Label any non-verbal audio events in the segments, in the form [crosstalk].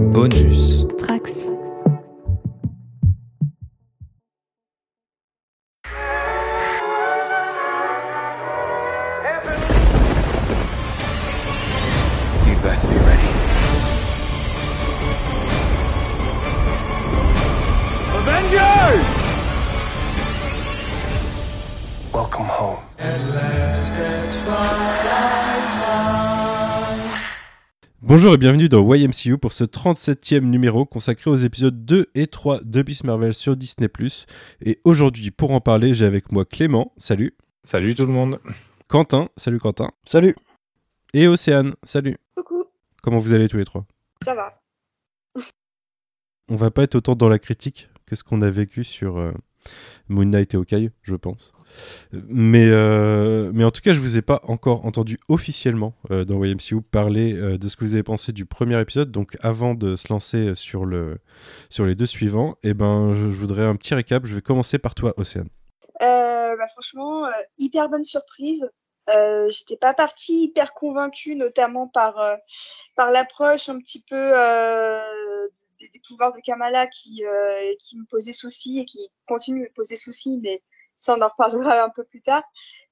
Bonus. Bonjour et bienvenue dans YMCU pour ce 37e numéro consacré aux épisodes 2 et 3 de Beast Marvel sur Disney+. Et aujourd'hui, pour en parler, j'ai avec moi Clément, salut. Salut tout le monde. Quentin, salut Quentin. Salut. Et Océane, salut. Coucou, Comment vous allez tous les trois? Ça va. On va pas être autant dans la critique que ce qu'on a vécu sur euh, Moon Knight et Hawkeye, je pense. Mais, euh, mais en tout cas, je vous ai pas encore entendu officiellement euh, dans YMCU parler euh, de ce que vous avez pensé du premier épisode. Donc avant de se lancer sur, le, sur les deux suivants, eh ben, je, voudrais un petit récap. Je vais commencer par toi, Océane. Bah, franchement, hyper bonne surprise. J'étais pas partie hyper convaincue, notamment par, par l'approche un petit peu des, pouvoirs de Kamala qui, euh, qui me posait souci et qui continue de me poser souci, mais ça on en reparlera un peu plus tard.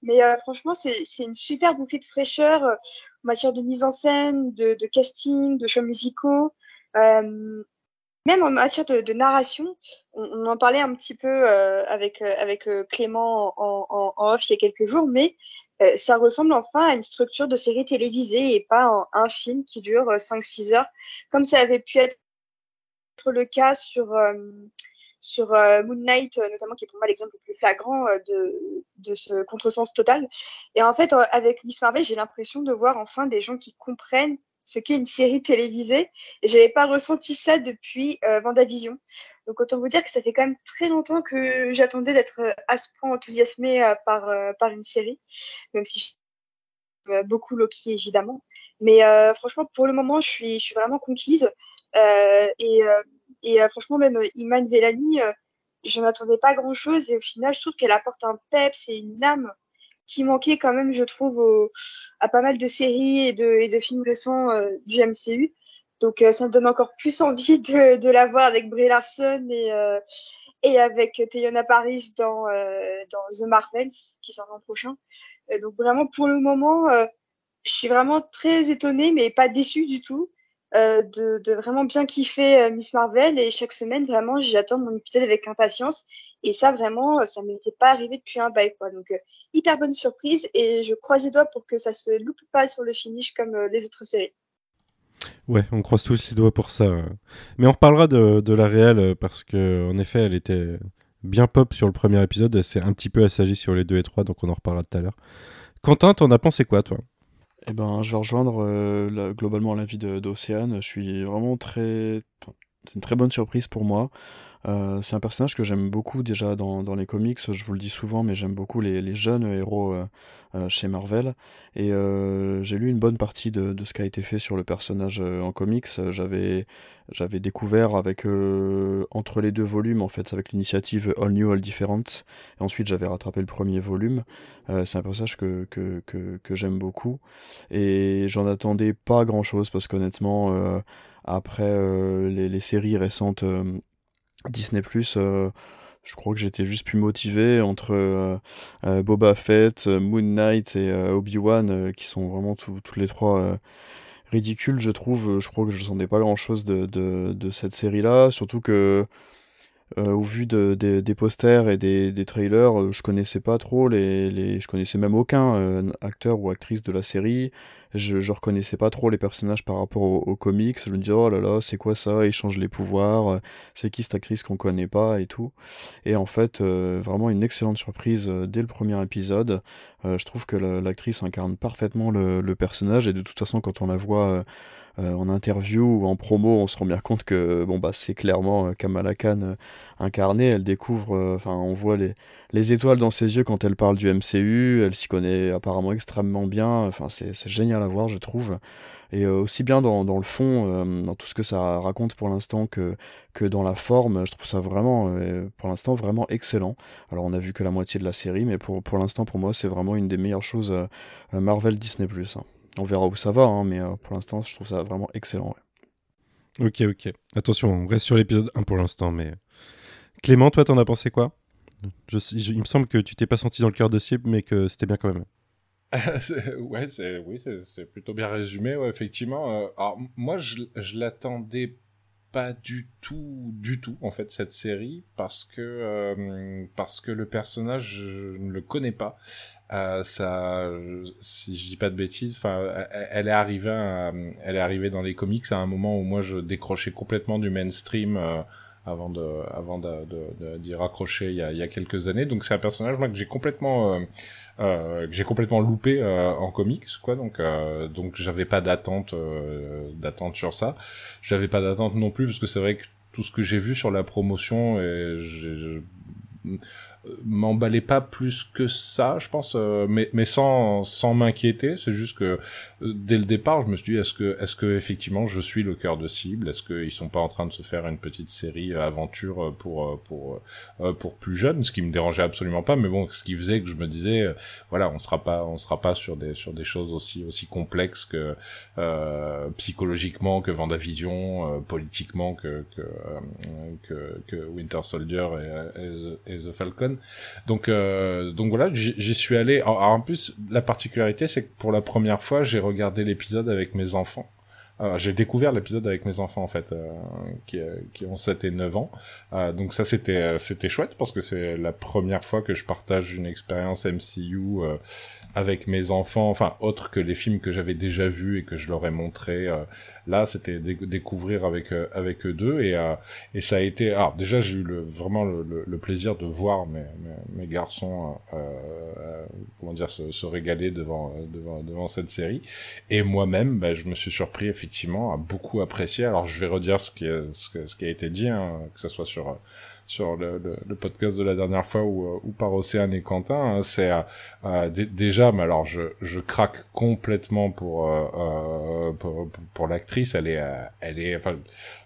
Mais euh, franchement, c'est une super bouffée de fraîcheur euh, en matière de mise en scène, de, casting, de choix musicaux. Même en matière de, narration, on, en parlait un petit peu avec, avec Clément en, en, off il y a quelques jours, mais ça ressemble enfin à une structure de série télévisée et pas un film qui dure euh, 5-6 heures, comme ça avait pu être le cas sur, euh, sur euh, Moon Knight, euh, notamment qui est pour moi l'exemple le plus flagrant de, de ce contresens total. Et en fait, avec Miss Marvel, j'ai l'impression de voir enfin des gens qui comprennent ce qu'est une série télévisée. Et j'avais pas ressenti ça depuis euh, Vendavision. Donc autant vous dire que ça fait quand même très longtemps que j'attendais d'être à ce point enthousiasmée par, par une série, même si j'aime beaucoup Loki évidemment. Mais franchement, pour le moment, je je suis vraiment conquise. Euh, et euh, et euh, franchement, même Iman Vellani, je n'attendais pas grand-chose. Et au final, je trouve qu'elle apporte un peps et une âme qui manquait quand même, je trouve, au- à pas mal de séries et de, et de films euh, du MCU. Donc euh, ça me donne encore plus envie de, de la voir avec Brie Larson et, euh, et avec Teyona Paris dans, euh, dans The Marvels qui sort l'an prochain. Donc vraiment pour le moment, je suis vraiment très étonnée mais pas déçue du tout euh, de, vraiment bien kiffer euh, Miss Marvel et chaque semaine vraiment j'attends mon épisode avec impatience et ça vraiment euh, ça m'était pas arrivé depuis un bail quoi. Donc hyper bonne surprise et je croise les doigts pour que ça se loupe pas sur le finish comme les autres séries. Ouais, on croise tous les doigts pour ça. Mais on reparlera de, la réelle parce que en effet, elle était bien pop sur le premier épisode. S'est un petit peu assagie sur les deux et trois, donc on en reparlera tout à l'heure. Quentin, t'en as pensé quoi, toi? Eh ben, je vais rejoindre euh, la- globalement l'avis de- d'Océane. Je suis vraiment très. C'est une très bonne surprise pour moi. Euh, c'est un personnage que j'aime beaucoup déjà dans, les comics. Je vous le dis souvent, mais j'aime beaucoup les, jeunes héros euh, euh, chez Marvel. Et j'ai lu une bonne partie de, ce qui a été fait sur le personnage en comics. J'avais découvert avec entre les deux volumes en fait avec l'initiative All New All Different. Et ensuite j'avais rattrapé le premier volume. C'est un personnage que, j'aime beaucoup. Et j'en attendais pas grand chose parce qu'honnêtement, après euh, les, séries récentes euh, Disney, euh, je crois que j'étais juste plus motivé entre Boba Fett, Moon Knight et Obi-Wan, qui sont vraiment tous les trois ridicules, je trouve. Je crois que je n'attendais pas grand chose de, cette série-là, surtout que. au vu de- des- posters et des, trailers, je connaissais pas trop les, je connaissais même aucun acteur ou actrice de la série. Je, je reconnaissais pas trop les personnages par rapport aux, comics. Je me disais oh là là, c'est quoi ça? Ils changent les pouvoirs. euh, C'est qui cette actrice qu'on connaît pas et tout. Et en fait, euh, vraiment une excellente surprise euh, dès le premier épisode. Je trouve que la- l'actrice incarne parfaitement le, personnage et de toute façon, quand on la voit en interview ou en promo, on se rend bien compte que bon bah c'est clairement Kamala Khan euh, incarnée. Elle découvre, enfin on voit les, les étoiles dans ses yeux quand elle parle du MCU. Elle s'y connaît apparemment extrêmement bien. Enfin c'est c'est à voir, je trouve. Et euh, aussi bien dans, le fond, euh, dans tout ce que ça raconte pour l'instant que, dans la forme, je trouve ça vraiment, euh, pour l'instant, vraiment excellent. Alors on a vu que la moitié de la série, mais pour, l'instant, pour moi, c'est vraiment une des meilleures choses Marvel Disney+. hein. On verra où ça va, hein, mais pour l'instant, je trouve ça vraiment excellent. Ok, ok. Attention, on reste sur l'épisode 1 pour l'instant, mais... Clément, toi, t'en as pensé quoi? Il me semble que tu t'es pas senti dans le cœur de cible, mais que c'était bien quand même. [laughs] ouais, c'est oui, c'est plutôt bien résumé, ouais, effectivement. Euh, alors moi, je, je l'attendais pas du tout, du tout, en fait, cette série, parce que euh, parce que le personnage, je ne le connais pas. Euh, ça, si je dis pas de bêtises, enfin, elle est arrivée, à- elle est arrivée dans les comics à un moment où moi je décrochais complètement du mainstream. euh, avant de avant de, de- de- d'y raccrocher il y, a, il y a quelques années. Donc c'est un personnage moi que j'ai complètement euh, euh, que j'ai complètement loupé euh, en comics quoi. Donc euh, donc j'avais pas d'attente euh, d'attente sur ça. J'avais pas d'attente non plus parce que c'est vrai que tout ce que j'ai vu sur la promotion et j'ai- m'emballait pas plus que ça je pense euh, mais mais sans sans m'inquiéter. C'est juste que euh, dès le départ je me suis dit est-ce que est-ce que effectivement je suis le cœur de cible? Est-ce qu'ils sont pas en train de se faire une petite série euh, aventure euh, pour euh, pour euh, pour plus jeunes? Ce qui me dérangeait absolument pas mais bon ce qui faisait que je me disais euh, voilà on sera pas on sera pas sur des sur des choses aussi aussi complexes que euh, psychologiquement que Vendavision euh, politiquement que que, euh, que que Winter Soldier et, et The Falcon donc euh, donc voilà j'y suis allé. En plus la particularité c'est que pour la première fois j'ai regardé l'épisode avec mes enfants. Euh, j'ai découvert l'épisode avec mes enfants en fait euh, qui, euh, qui ont 7 et 9 ans. Donc ça c'était c'était chouette parce que c'est la première fois que je partage une expérience MCU avec mes enfants enfin autre que les films que j'avais déjà vus et que je leur ai montré euh, là c'était dé- découvrir avec euh, avec eux deux et euh, et ça a été alors déjà j'ai eu vraiment le, plaisir de voir mes garçons comment dire se, régaler devant devant devant cette série. Et moi-même bah, je me suis surpris effectivement à beaucoup apprécier. Alors je vais redire ce qui ce, qui a été dit hein, que ce soit sur sur le, le, le podcast de la dernière fois ou, euh, ou par Océane et Quentin, hein, c'est euh, euh, dé- déjà, mais alors je, je craque complètement pour euh, euh, pour, pour l'actrice. Elle est elle est enfin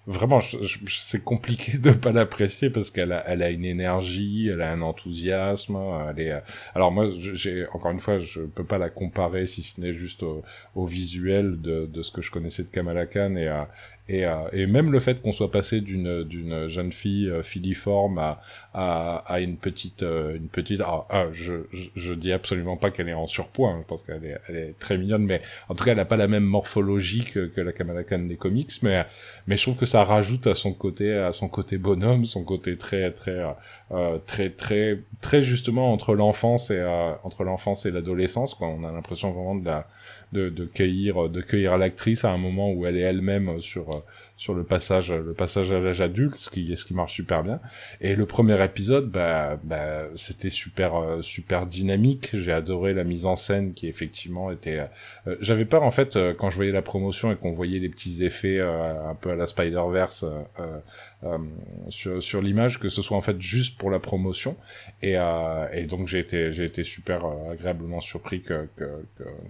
vraiment c'est compliqué de pas l'apprécier parce qu'elle a elle a une énergie, elle a un enthousiasme. Elle est alors moi j'ai encore une fois je peux pas la comparer si ce n'est juste au, au visuel de, de ce que je connaissais de Kamala Khan et euh, et, euh, et même le fait qu'on soit passé d'une d'une jeune fille euh, filiforme à, à, à une petite euh, une petite ah, ah, je, je dis absolument pas qu'elle est en surpoids hein, je pense qu'elle est elle est très mignonne mais en tout cas elle a pas la même morphologie que, la Kamala Khan des comics mais mais je trouve que ça rajoute à son côté à son côté bonhomme son côté très très euh, très très très justement entre l'enfance et entre l'enfance et l'adolescence quoi. On a l'impression vraiment de la de, de cueillir de cueillir l'actrice à un moment où elle est elle-même sur euh, sur le passage le passage à l'âge adulte ce qui ce qui marche super bien. Et le premier épisode bah, bah c'était super euh, super dynamique. J'ai adoré la mise en scène qui effectivement était euh, j'avais peur en fait euh, quand je voyais la promotion et qu'on voyait les petits effets euh, un peu à la Spider Verse sur sur l'image que ce soit en fait juste pour la promotion. Et euh, et donc j'ai été j'ai été super euh, agréablement surpris que que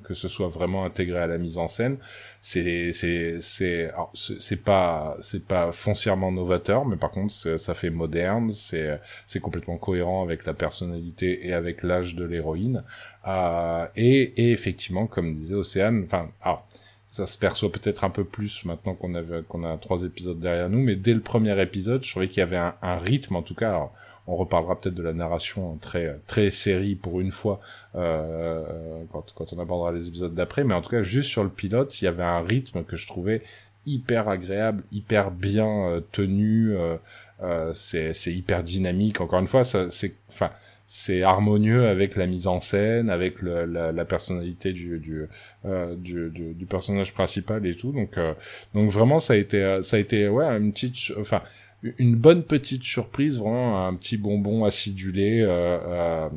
que ce soit vraiment intégré à la mise en scène c'est c'est c'est c'est pas c'est pas foncièrement novateur mais par contre ça fait moderne c'est c'est complètement cohérent avec la personnalité et avec l'âge de l'héroïne. Euh, et et effectivement comme disait Océane enfin alors ça se perçoit peut-être un peu plus maintenant qu'on a vu- qu'on a trois épisodes derrière nous mais dès le premier épisode je trouvais qu'il y avait un, rythme en tout cas. Alors, on reparlera peut-être de la narration très très série pour une fois euh, quand, quand on abordera les épisodes d'après. Mais en tout cas juste sur le pilote il y avait un rythme que je trouvais hyper agréable hyper bien euh, tenu euh, euh, c'est c'est hyper dynamique. Encore une fois ça c'est enfin c'est harmonieux avec la mise en scène avec le, la, la personnalité du du, euh, du du du personnage principal et tout. Donc euh, donc vraiment ça a été euh, ça a été ouais une petite enfin une bonne petite surprise vraiment un petit bonbon acidulé euh, euh,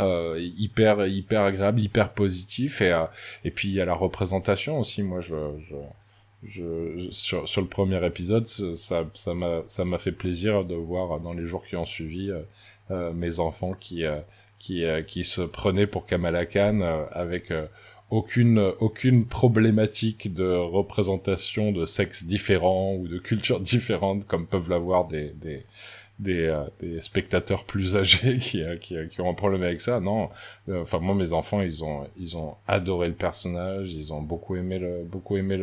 euh, hyper hyper agréable hyper positif. Et euh, et puis il y a la représentation aussi. Moi je, je je, sur, sur le premier épisode, ça ça m'a ça m'a fait plaisir de voir dans les jours qui ont suivi mes enfants qui euh, qui euh, qui se prenaient pour Kamala Khan euh, avec euh, aucune aucune problématique de représentation de sexe différent ou de culture [laughs] différente comme peuvent l'avoir des des des, euh, des spectateurs plus [laughs] âgés qui, euh, qui, qui, ont un problème avec ça. Non, euh, enfin moi mes enfants ils ont ils ont adoré le personnage, ils ont beaucoup aimé beaucoup aimé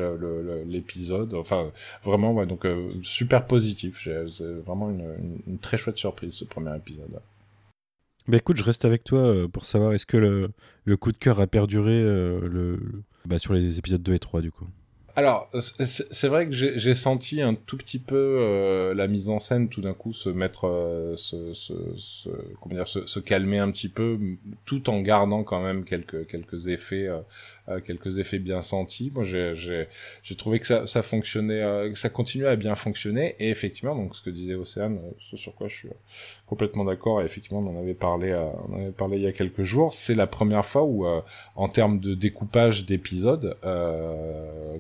l'épisode. Enfin vraiment ouais, donc super positif. C'est vraiment une, très chouette surprise ce premier épisode. Bah écoute, je reste avec toi pour savoir est-ce que le, le, coup de cœur a perduré le, bah, sur les épisodes 2 et 3 du coup. Alors, c'est vrai que j'ai senti un tout petit peu euh, la mise en scène tout d'un coup se mettre, euh, se, comment dire, se, calmer un petit peu, tout en gardant quand même quelques quelques effets euh, quelques effets bien sentis. Moi, j'ai trouvé que ça, ça fonctionnait, euh, que ça continuait à bien fonctionner. Et effectivement, donc ce que disait Océane, euh, ce sur quoi je suis complètement d'accord. Et effectivement, on en avait parlé, on avait parlé il y a quelques jours. C'est la première fois où, en termes de découpage d'épisodes,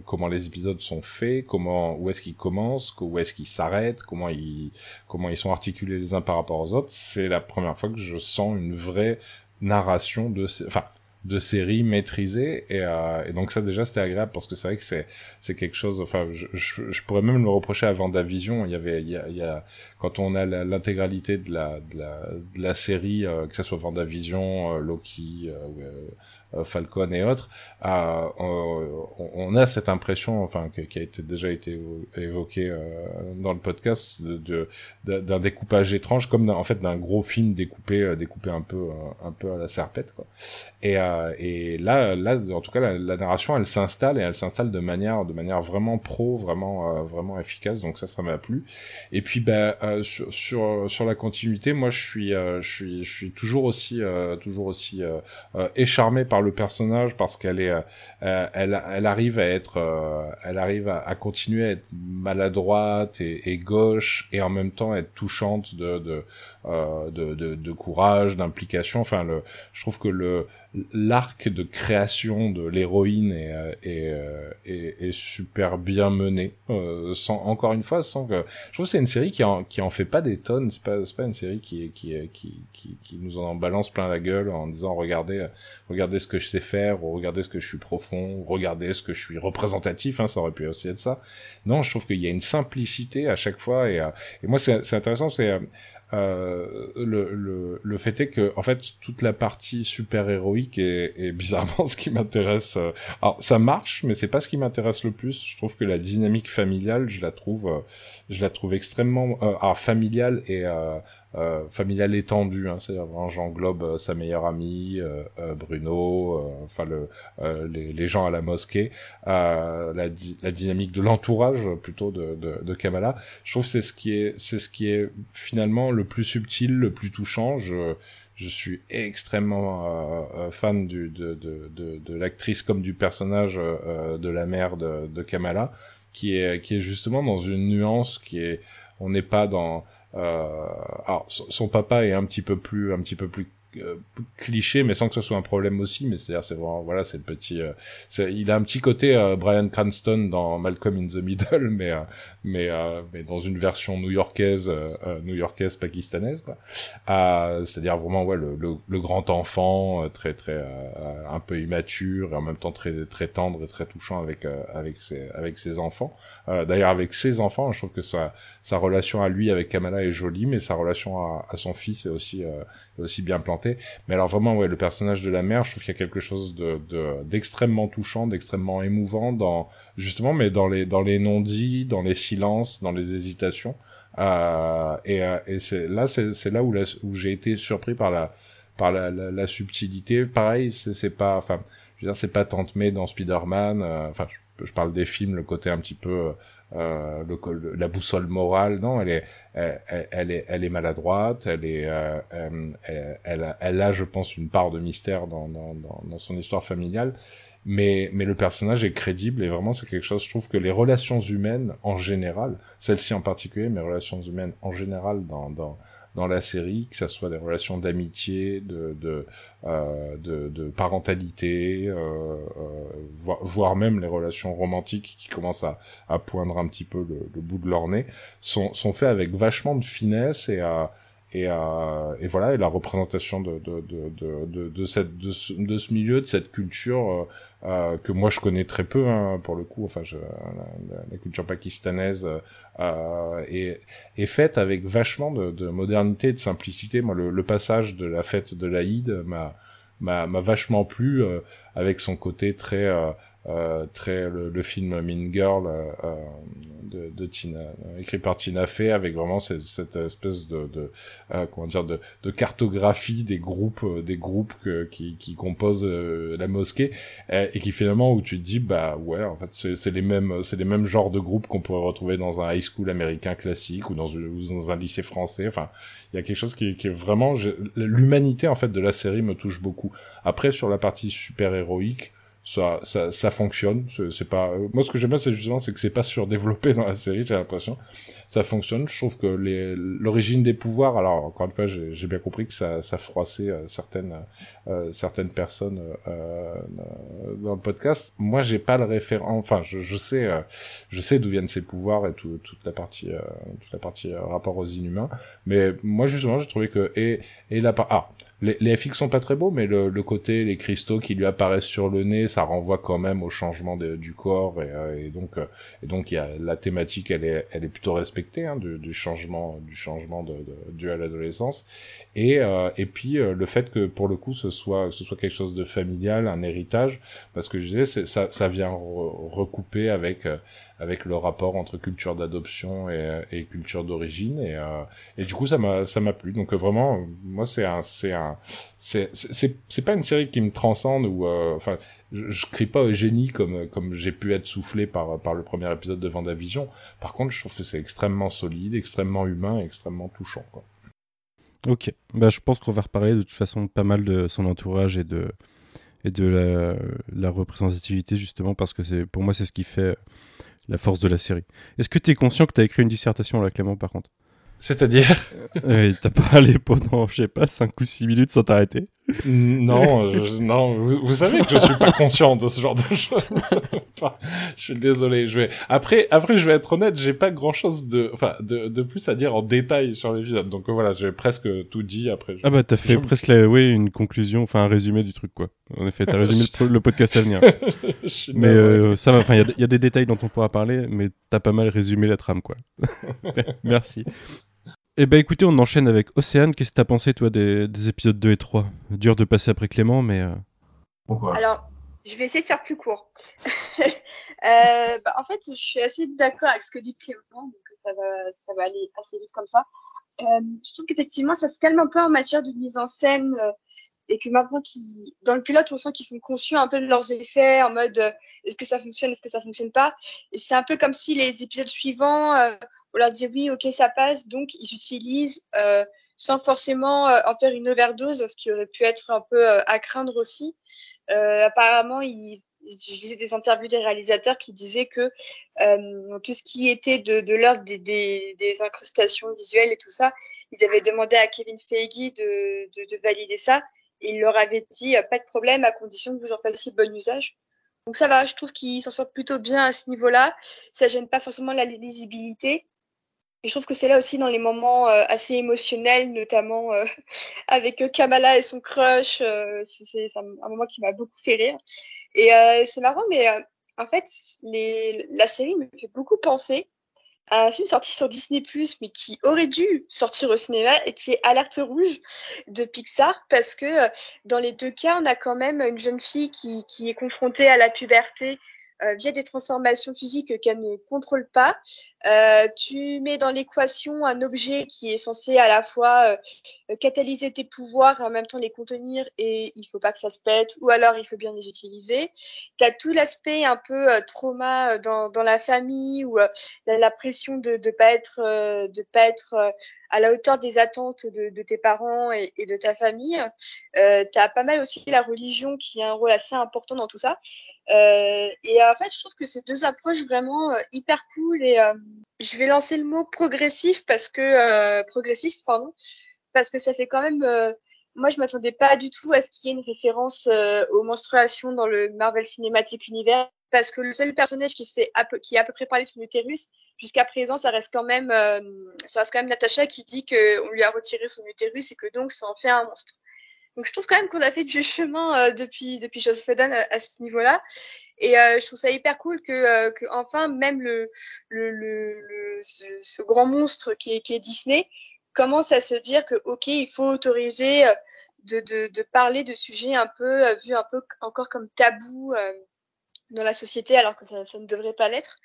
comment les épisodes sont faits, comment, où est-ce qu'ils commencent, où est-ce qu'ils s'arrêtent, comment ils, comment ils sont articulés les uns par rapport aux autres. C'est la première fois que je sens une vraie narration de, enfin de séries maîtrisées et, euh, et donc ça déjà c'était agréable parce que c'est vrai que c'est c'est quelque chose enfin je, je, je, pourrais même le reprocher à Vendavision il y avait il y a, il y a quand on a l'intégralité de la, de la de la série euh, que ça soit Vendavision euh, Loki euh, euh, Falcon et autres, euh, on, a cette impression, enfin, qui a été déjà été évoqué euh, dans le podcast, de d'un découpage étrange, comme en fait d'un gros film découpé, découpé un peu, un peu à la serpette, quoi. Et, et là, là, en tout cas, la, narration, elle s'installe et elle s'installe de manière, de manière vraiment pro, vraiment, vraiment efficace. Donc ça, ça m'a plu. Et puis, ben, sur, sur, sur la continuité, moi, je suis, je suis, je suis toujours aussi, toujours aussi écharmé par le personnage parce qu'elle est, euh, elle, elle arrive à être, euh, elle arrive à, continuer à être maladroite et, gauche et en même temps être touchante de de, euh, de, de, de, courage, d'implication. Enfin, le, je trouve que le l'arc de création de l'héroïne est, euh, est, euh, est, est, super bien mené. Euh, sans, encore une fois, sans que... Je trouve que c'est une série qui en, qui en fait pas des tonnes. C'est pas, pas une série qui, qui, qui, qui, nous en balance plein la gueule en disant regardez, regardez ce que je sais faire, ou regardez ce que je suis profond, ou regardez ce que je suis représentatif. Hein, ça aurait pu aussi être ça. Non, je trouve qu'il y a une simplicité à chaque fois. Et, et moi, c'est intéressant. C'est euh, le, le, le, fait est que en fait toute la partie super héroïque est, est bizarrement [laughs] ce qui m'intéresse. Euh, alors ça marche, mais c'est pas ce qui m'intéresse le plus. Je trouve que la dynamique familiale, je la trouve, euh, je la trouve extrêmement euh, alors familiale et euh, euh, familiale étendue. Hein, C'est-à-dire j'englobe sa meilleure amie, Bruno, enfin le les, les, gens à la mosquée, la, la dynamique de l'entourage plutôt de, de, de Kamala. Je trouve c'est ce qui est c'est ce qui est finalement le plus subtil, le plus touchant. Je, je suis extrêmement euh, euh, fan du, de, de, de, de l'actrice comme du personnage euh, de la mère de, de Kamala, qui est, qui est justement dans une nuance qui est, on n'est pas dans, alors son papa est un petit peu plus, un petit peu plus euh, cliché mais sans que ce soit un problème aussi mais c'est à dire c'est vraiment voilà c'est le petit euh, il a un petit côté euh, Brian Cranston dans Malcolm in the Middle [laughs] mais mais mais dans une version new-yorkaise new-yorkaise pakistanaise quoi. C'est-à-dire vraiment ouais le, le, grand enfant très très un peu immature et en même temps très très tendre et très touchant avec avec ses avec ses enfants. D'ailleurs avec ses enfants je trouve que sa sa relation à lui avec Kamala est jolie mais sa relation à, à son fils est aussi est aussi bien plantée mais alors vraiment, ouais, le personnage de la mère, je trouve qu'il y a quelque chose de d'extrêmement touchant, d'extrêmement émouvant dans justement, mais dans les dans les non-dits, dans les silences, dans les hésitations. Euh, et, euh, et c'est là, c'est là où, où j'ai été surpris par la par la, la, subtilité. Pareil, c'est pas, enfin, je veux dire, c'est pas Tante May dans Spider-Man. Euh, enfin, je, je, parle des films, le côté un petit peu euh, le, la boussole morale. Non, elle est, elle, est, elle est maladroite. Elle est, euh, euh elle, elle, a, je pense, une part de mystère dans, dans, dans, dans son histoire familiale. Mais, mais le personnage est crédible et vraiment c'est quelque chose. Je trouve que les relations humaines en général, celle-ci en particulier, mais relations humaines en général dans, dans, dans la série, que ça soit des relations d'amitié, de de, euh, de, de parentalité, euh, euh, voire, même les relations romantiques qui commencent à, à poindre un petit peu le, le bout de leur nez, sont, sont faits avec vachement de finesse et à et, euh, et voilà, et la représentation de, de, de, de, de, cette, de, ce, de ce milieu, de cette culture euh, que moi je connais très peu, hein, pour le coup, enfin, je, la, culture pakistanaise euh, est, est faite avec vachement de, de modernité et de simplicité. Moi, le, le passage de la fête de l'Aïd m'a m'a vachement plu euh, avec son côté très euh, très le, le, film Mean Girl euh, euh de, de, Tina, écrit par Tina Fey, avec vraiment cette, cette espèce de, de euh, comment dire de, de, cartographie des groupes, euh, des groupes que, qui, qui composent la mosquée, et qui finalement où tu te dis bah ouais en fait c'est les mêmes c'est les mêmes genres de groupes qu'on pourrait retrouver dans un high school américain classique ou dans, ou dans un lycée français. Enfin, il y a quelque chose qui, qui est vraiment l'humanité en fait de la série me touche beaucoup. Après sur la partie super héroïque ça, ça, ça fonctionne. C'est pas. Euh, moi, ce que j'aime bien, c'est justement, c'est que c'est pas surdéveloppé [laughs] dans la série. J'ai l'impression. Ça fonctionne. Je trouve que les l'origine des pouvoirs. Alors, encore une fois, j'ai bien compris que ça, ça froissait euh, certaines euh, certaines personnes euh, dans le podcast. Moi, j'ai pas le référent. Enfin, je, je sais, je sais d'où viennent ces pouvoirs et tout, toute la partie, toute la partie rapport aux inhumains. Mais moi, justement, j'ai trouvé que et et la part. Ah, les, les FX sont pas très beaux, mais le, le, côté, les cristaux qui lui apparaissent sur le nez, ça renvoie quand même au changement de, du corps, et, euh, et donc, euh, et donc y a la thématique, elle est, elle est plutôt respectée hein, du, du, changement, du changement de, de, dû à l'adolescence, et euh, et puis le fait que pour le coup ce soit, ce soit quelque chose de familial, un héritage, parce que je disais, ça, ça vient recouper avec avec le rapport entre culture d'adoption et, et, culture d'origine. Et, euh, et du coup ça m'a ça m'a plu. Donc vraiment moi c'est un c'est un c'est c'est pas une série qui me transcende ou euh, enfin je, je crie pas au génie comme comme j'ai pu être soufflé par par le premier épisode de Vendavision. Par contre je trouve que c'est extrêmement solide extrêmement humain extrêmement touchant ok. Bah je pense qu'on va reparler de toute façon pas mal de son entourage et de et de la, la représentativité justement parce que pour moi c'est ce qui fait la force de la série. Est-ce que tu es conscient que tu as écrit une dissertation là, Clément, par contre? C'est-à-dire? Euh, T'as parlé [laughs] pendant, je sais pas, 5 ou 6 minutes sans t'arrêter? Non, je, non, vous, vous, savez que je suis pas conscient de ce genre de choses. [laughs] je suis désolé. Je vais après, après, je vais être honnête, j'ai pas grand-chose de, enfin, de, de plus à dire en détail sur l'épisode. Donc voilà, j'ai presque tout dit. Après. Je... Ah bah t'as fait je... presque, la, oui, une conclusion, enfin un résumé du truc quoi. En effet, t'as [laughs] résumé le, le, podcast à venir. [laughs] mais euh, ça va. Enfin, il y, y, a des détails dont on pourra parler, mais t'as pas mal résumé la trame quoi. Merci. Eh ben écoutez, on enchaîne avec Océane. Qu'est-ce que t'as pensé toi des, des, épisodes 2 et 3 Dur de passer après Clément, mais... Euh... Pourquoi? Alors, je vais essayer de faire plus court. [laughs] euh, bah, en fait, je suis assez d'accord avec ce que dit Clément, donc ça va, ça va aller assez vite comme ça. Euh, je trouve qu'effectivement, ça se calme un peu en matière de mise en scène euh, et que maintenant, qui, dans le pilote, on sent qu'ils sont conscients un peu de leurs effets, en mode euh, est-ce que ça fonctionne, est-ce que ça fonctionne pas? Et c'est un peu comme si les épisodes suivants on leur dit oui, ok, ça passe, donc ils utilisent euh, sans forcément euh, en faire une overdose, ce qui aurait pu être un peu euh, à craindre aussi. Euh, apparemment, ils, je des interviews des réalisateurs qui disaient que euh, tout ce qui était de, de l'ordre des, des, des, incrustations visuelles et tout ça, ils avaient demandé à Kevin Feige de, de, de valider ça. Et il leur avait dit pas de problème à condition que vous en fassiez bon usage. Donc ça va, je trouve qu'ils s'en sortent plutôt bien à ce niveau-là. Ça gêne pas forcément la lisibilité. Et je trouve que c'est là aussi dans les moments euh, assez émotionnels, notamment euh, [laughs] avec Kamala et son crush. Euh, c'est un, moment qui m'a beaucoup fait rire. Et euh, c'est marrant, mais euh, en fait, les, la série me fait beaucoup penser à un film sorti sur Disney+, mais qui aurait dû sortir au cinéma et qui est Alerte Rouge de Pixar, parce que dans les deux cas, on a quand même une jeune fille qui, qui est confrontée à la puberté euh, via des transformations physiques qu'elle ne contrôle pas. Euh, tu mets dans l'équation un objet qui est censé à la fois euh, catalyser tes pouvoirs et en même temps les contenir et il faut pas que ça se pète ou alors il faut bien les utiliser. Tu as tout l'aspect un peu euh, trauma dans, la famille ou euh, la, pression de ne pas être, de à la hauteur des attentes de, tes parents et, et, de ta famille. Euh, tu as pas mal aussi la religion qui a un rôle assez important dans tout ça. Euh, et en fait, je trouve que c'est deux approches vraiment euh, hyper cool et euh, je vais lancer le mot progressif parce que euh, progressiste pardon parce que ça fait quand même euh, moi je m'attendais pas du tout à ce qu'il y ait une référence aux menstruations dans le Marvel Cinematic Universe parce que le seul personnage qui peu, qui a à peu près parlé de son utérus, jusqu'à présent, ça reste quand même, euh, ça reste quand même Natacha qui dit qu'on lui a retiré son utérus et que donc ça en fait un monstre. Donc je trouve quand même qu'on a fait du chemin euh, depuis depuis Joss Whedon à, à ce niveau-là. Et euh, je trouve ça hyper cool que, euh, que enfin même le, le, le, le ce, grand monstre qui est, qui est Disney commence à se dire que ok il faut autoriser euh, de, de, de parler de sujets un peu euh, vus un peu encore comme tabou dans la société alors que ça, ça ne devrait pas l'être.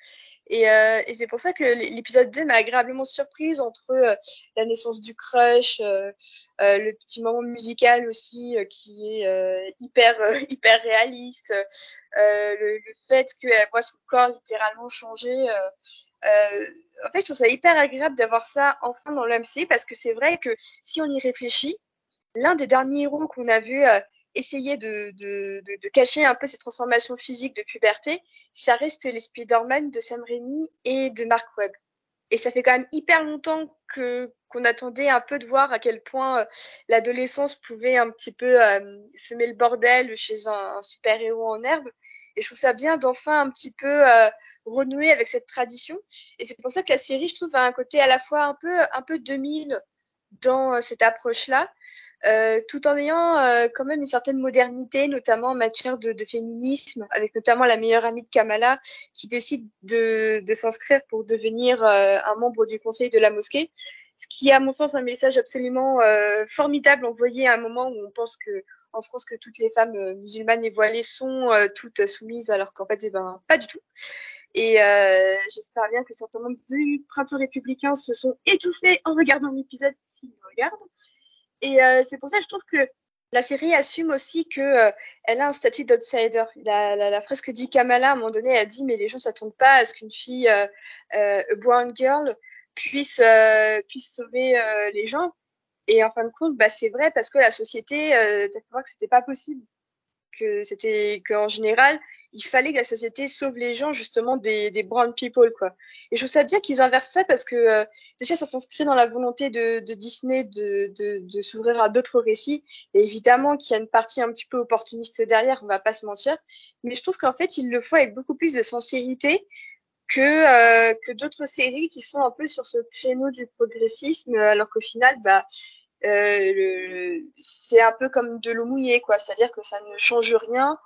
Et, euh, et c'est pour ça que l'épisode 2 m'a agréablement surprise entre euh, la naissance du crush, euh, le petit moment musical aussi qui est hyper [laughs] hyper réaliste, le, fait qu'elle voit son corps littéralement changer. en fait, je trouve ça hyper agréable d'avoir ça enfin dans l'MC parce que c'est vrai que si on y réfléchit, l'un des derniers héros qu'on a vu essayer de, cacher un peu ses transformations physiques de puberté, ça reste les Spider-Man de Sam Raimi et de Mark Webb. Et ça fait quand même hyper longtemps que qu'on attendait un peu de voir à quel point euh, l'adolescence pouvait un petit peu euh, semer le bordel chez un, un super-héros en herbe. Et je trouve ça bien d'enfin un petit peu euh, renouer avec cette tradition. Et c'est pour ça que la série, je trouve, a un côté à la fois un peu un peu 2000 dans euh, cette approche-là, euh, tout en ayant euh, quand même une certaine modernité, notamment en matière de, féminisme, avec notamment la meilleure amie de Kamala qui décide de, s'inscrire pour devenir un membre du conseil de la mosquée, ce qui est à mon sens un message absolument formidable envoyé à un moment où on pense que en France que toutes les femmes musulmanes et voilées sont toutes soumises, alors qu'en fait, eh ben, pas du tout. Et euh, j'espère bien que certains membres du printemps républicain se sont étouffés en regardant l'épisode s'ils regardent. Et euh, c'est pour ça que je trouve que la série assume aussi que euh, elle a un statut d'outsider. La, la, la, fresque dit Kamala à un moment donné a dit mais les gens s'attendent pas à ce qu'une fille euh, brown girl puisse puisse sauver les gens. Et en fin de compte, bah c'est vrai parce que la société euh, t'as voir que c'était pas possible que c'était qu'en général il fallait que la société sauve les gens justement des, des brown people quoi. Et je trouve ça bien qu'ils inversent ça parce que euh, déjà ça s'inscrit dans la volonté de, Disney de, de, s'ouvrir à d'autres récits. Et évidemment qu'il y a une partie un petit peu opportuniste derrière on va pas se mentir. Mais je trouve qu'en fait il le faut avec beaucoup plus de sincérité que euh, que d'autres séries qui sont un peu sur ce créneau du progressisme alors qu'au final bah euh, c'est un peu comme de l'eau mouillée, quoi. C'est-à-dire que ça ne change rien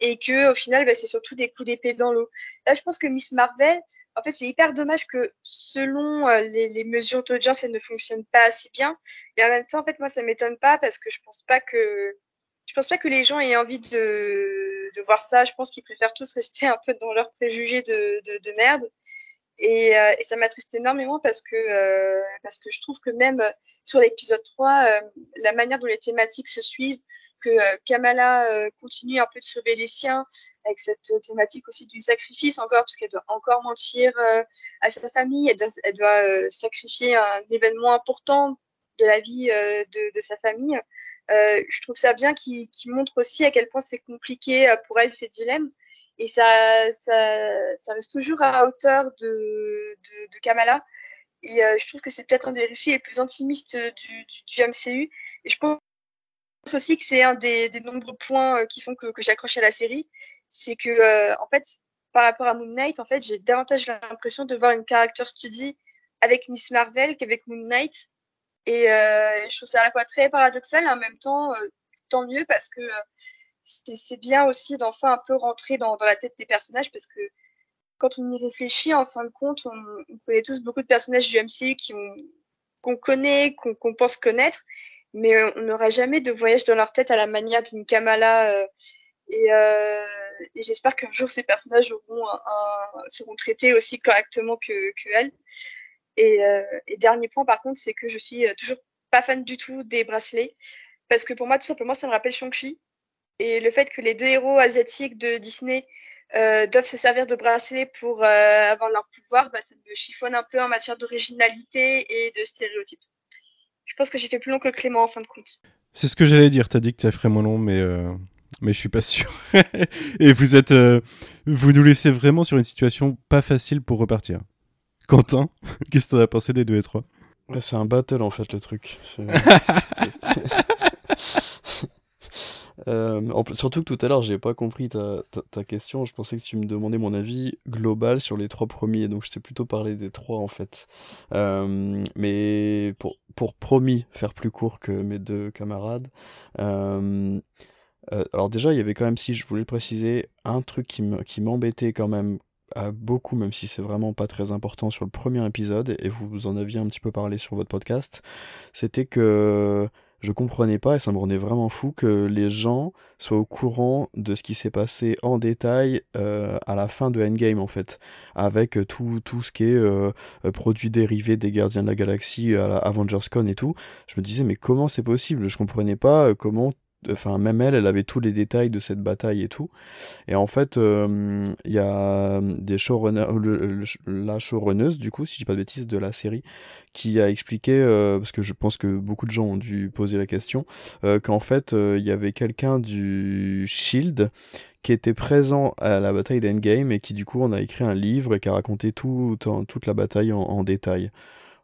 et que au final, bah, c'est surtout des coups d'épée dans l'eau. Là, je pense que Miss Marvel, en fait, c'est hyper dommage que selon euh, les, mesures d'audience, elle ne fonctionne pas assez bien. Et en même temps, en fait, moi, ça m'étonne pas parce que je pense pas que je pense pas que les gens aient envie de, voir ça. Je pense qu'ils préfèrent tous [laughs] rester un peu dans leurs préjugés de, de merde. Et, euh, et ça m'attriste énormément parce que euh, parce que je trouve que même sur l'épisode 3, euh, la manière dont les thématiques se suivent, que euh, Kamala euh, continue un peu de sauver les siens avec cette thématique aussi du sacrifice encore parce qu'elle doit encore mentir euh, à sa famille, elle doit, elle doit euh, sacrifier un événement important de la vie euh, de, de sa famille. Euh, je trouve ça bien qu'il qu montre aussi à quel point c'est compliqué euh, pour elle ces dilemmes et ça, ça, ça reste toujours à hauteur de, de, de Kamala. Et euh, je trouve que c'est peut-être un des récits les plus intimistes du, du, du, MCU. Et je pense aussi que c'est un des, des, nombreux points euh, qui font que, que j'accroche à la série. C'est que, euh, en fait, par rapport à Moon Knight, en fait, j'ai davantage l'impression de voir une character study avec Miss Marvel qu'avec Moon Knight. Et euh, je trouve ça à la fois très paradoxal et en même temps, euh, tant mieux parce que c'est bien aussi d'enfin un peu rentrer dans, la tête des personnages parce que quand on y réfléchit, en fin de compte, on, on connaît tous beaucoup de personnages du MCU qu'on connaît, qu'on qu pense connaître, mais on n'aura jamais de voyage dans leur tête à la manière d'une Kamala. Euh, et, euh, et j'espère qu'un jour ces personnages seront traités aussi correctement que, que. Et, euh, et dernier point, par contre, c'est que je suis toujours pas fan du tout des bracelets parce que pour moi, tout simplement, ça me rappelle Shang-Chi et le fait que les deux héros asiatiques de Disney euh, doivent se servir de bracelets pour euh, avoir leur pouvoir, bah, ça me chiffonne un peu en matière d'originalité et de stéréotypes. Je pense que j'ai fait plus long que Clément en fin de compte. C'est ce que j'allais dire, t'as dit que ça ferait moins long, mais, euh, mais je suis pas sûr. [laughs] et vous êtes. euh, vous nous laissez vraiment sur une situation pas facile pour repartir. Quentin, [laughs] qu'est-ce que t'en as pensé des deux et trois? Ouais, C'est un battle en fait le truc. [laughs] Euh, surtout que tout à l'heure, j'ai pas compris ta, ta, question. Je pensais que tu me demandais mon avis global sur les trois premiers. Donc, je t'ai plutôt parlé des trois, en fait. Euh, mais pour, pour promis faire plus court que mes deux camarades. euh, alors déjà, il y avait quand même, si je voulais le préciser, un truc qui m'embêtait quand même à beaucoup, même si c'est vraiment pas très important sur le premier épisode, et vous en aviez un petit peu parlé sur votre podcast, c'était que je comprenais pas, et ça me rendait vraiment fou, que les gens soient au courant de ce qui s'est passé en détail euh, à la fin de Endgame, en fait, avec euh, tout, tout ce qui est euh, produits dérivés des Gardiens de la Galaxie à Avengers Con et tout. Je me disais, mais comment c'est possible? Je comprenais pas euh, comment enfin même elle, elle avait tous les détails de cette bataille et tout. Et en fait, euh, il y a des showrunners, la showrunneuse du coup, si je dis pas de bêtises, de la série, qui a expliqué, euh, parce que je pense que beaucoup de gens ont dû poser la question, euh, qu'en fait, euh, il y avait quelqu'un du Shield qui était présent à la bataille d'Endgame et qui du coup on a écrit un livre et qui a raconté toute la bataille en, détail.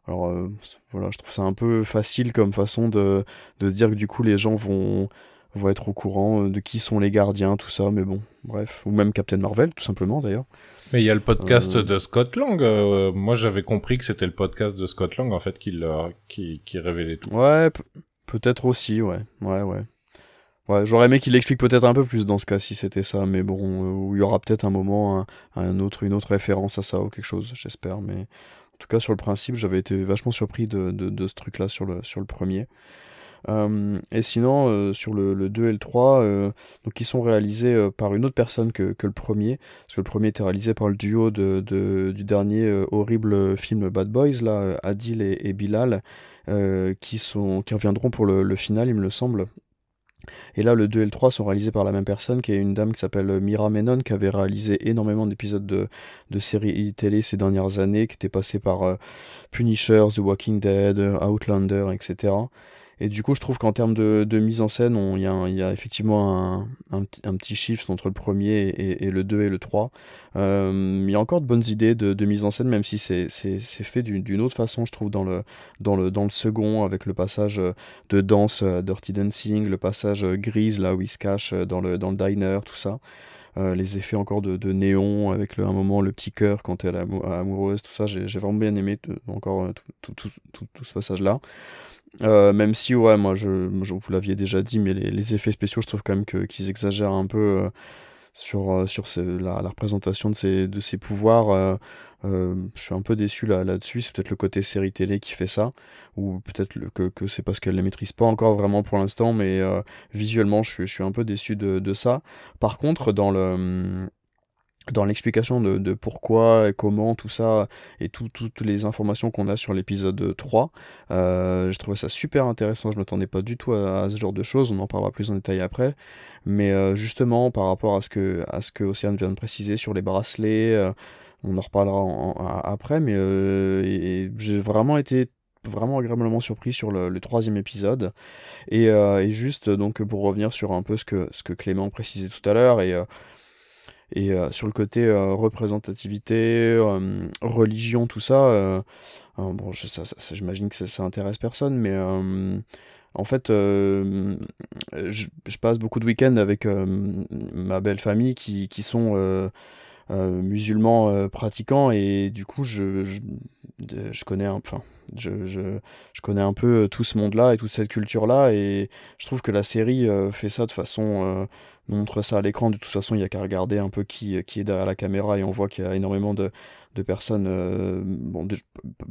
Alors euh, voilà, je trouve ça un peu facile comme façon de se dire que du coup les gens vont, vont être au courant euh, de qui sont les gardiens, tout ça, mais bon, bref. Ou même Captain Marvel, tout simplement d'ailleurs. Mais il y a le podcast Euh. de Scott Lang. euh, moi, j'avais compris que c'était le podcast de Scott Lang, en fait, qui, leur- qui, qui révélait tout. Ouais, pe- peut-être aussi, ouais. Ouais, ouais. Ouais, j'aurais aimé qu'il explique peut-être un peu plus dans ce cas si c'était ça, mais bon, euh, où il y aura peut-être un moment, un, un autre, une autre référence à ça ou quelque chose, j'espère. Mais en tout cas, sur le principe, j'avais été vachement surpris de, de, de ce truc-là sur le, sur le premier. Euh, et sinon, euh, sur le, le 2 et le 3, euh, donc ils sont réalisés par une autre personne que, que le premier, parce que le premier était réalisé par le duo de, de- du dernier horrible film Bad Boys, là, Adil et, Bilal, qui, sont, qui reviendront pour le, final, il me le semble. Et là, le 2 et le 3 sont réalisés par la même personne, qui est une dame qui s'appelle Mira Menon, qui avait réalisé énormément d'épisodes de, de séries télé ces dernières années, qui était passée par euh, Punisher, The Walking Dead, Outlander, etc. Et du coup, je trouve qu'en termes de, mise en scène, il y, a effectivement un, petit- shift entre le premier et, le 2 et le 3. Euh, il y a encore de bonnes idées de, mise en scène, même si c'est fait d'une autre façon, je trouve, dans le, second, avec le passage euh, de danse, euh, Dirty Dancing, le passage grise, là où il se cache dans le, diner, tout ça. Les effets encore de, de néon, avec un moment le petit cœur quand elle est amou- amoureuse, tout ça, j'ai vraiment bien aimé encore tout ce passage-là. Euh, même si, ouais, moi, je, je- vous l'aviez déjà dit, mais les, les effets spéciaux, je trouve quand même que- qu'ils exagèrent un peu euh, sur, euh, sur la, la représentation de ses, de ses pouvoirs. euh, euh, je suis un peu déçu là, là-dessus. C'est peut-être le côté série télé qui fait ça, ou peut-être que, que c'est parce qu'elle les maîtrise pas encore vraiment pour l'instant, mais euh, visuellement, je suis, je suis un peu déçu de, de ça. Par contre, dans le dans l'explication de, pourquoi et comment tout ça et tout- toutes les informations qu'on a sur l'épisode 3 euh, je trouvais ça super intéressant je m'attendais pas du tout à, ce genre de choses on en parlera plus en détail après. Mais euh, justement par rapport à ce que à Océane vient de préciser sur les bracelets euh, on en reparlera après mais euh, j'ai vraiment été vraiment agréablement surpris sur le, troisième épisode. Et, juste donc pour revenir sur un peu ce que ce que Clément précisait tout à l'heure et et euh, sur le côté euh, représentativité, euh, religion, tout ça, bon, j'imagine que ça, intéresse personne, mais en fait, je, passe beaucoup de week-ends avec ma belle famille qui, sont musulmans pratiquants, et du coup, je, connais un, je, connais un peu tout ce monde-là et toute cette culture-là, et je trouve que la série fait ça de façon montre ça à l'écran. De toute façon, il y a qu'à regarder un peu qui, qui est derrière la caméra et on voit qu'il y a énormément de, de personnes euh,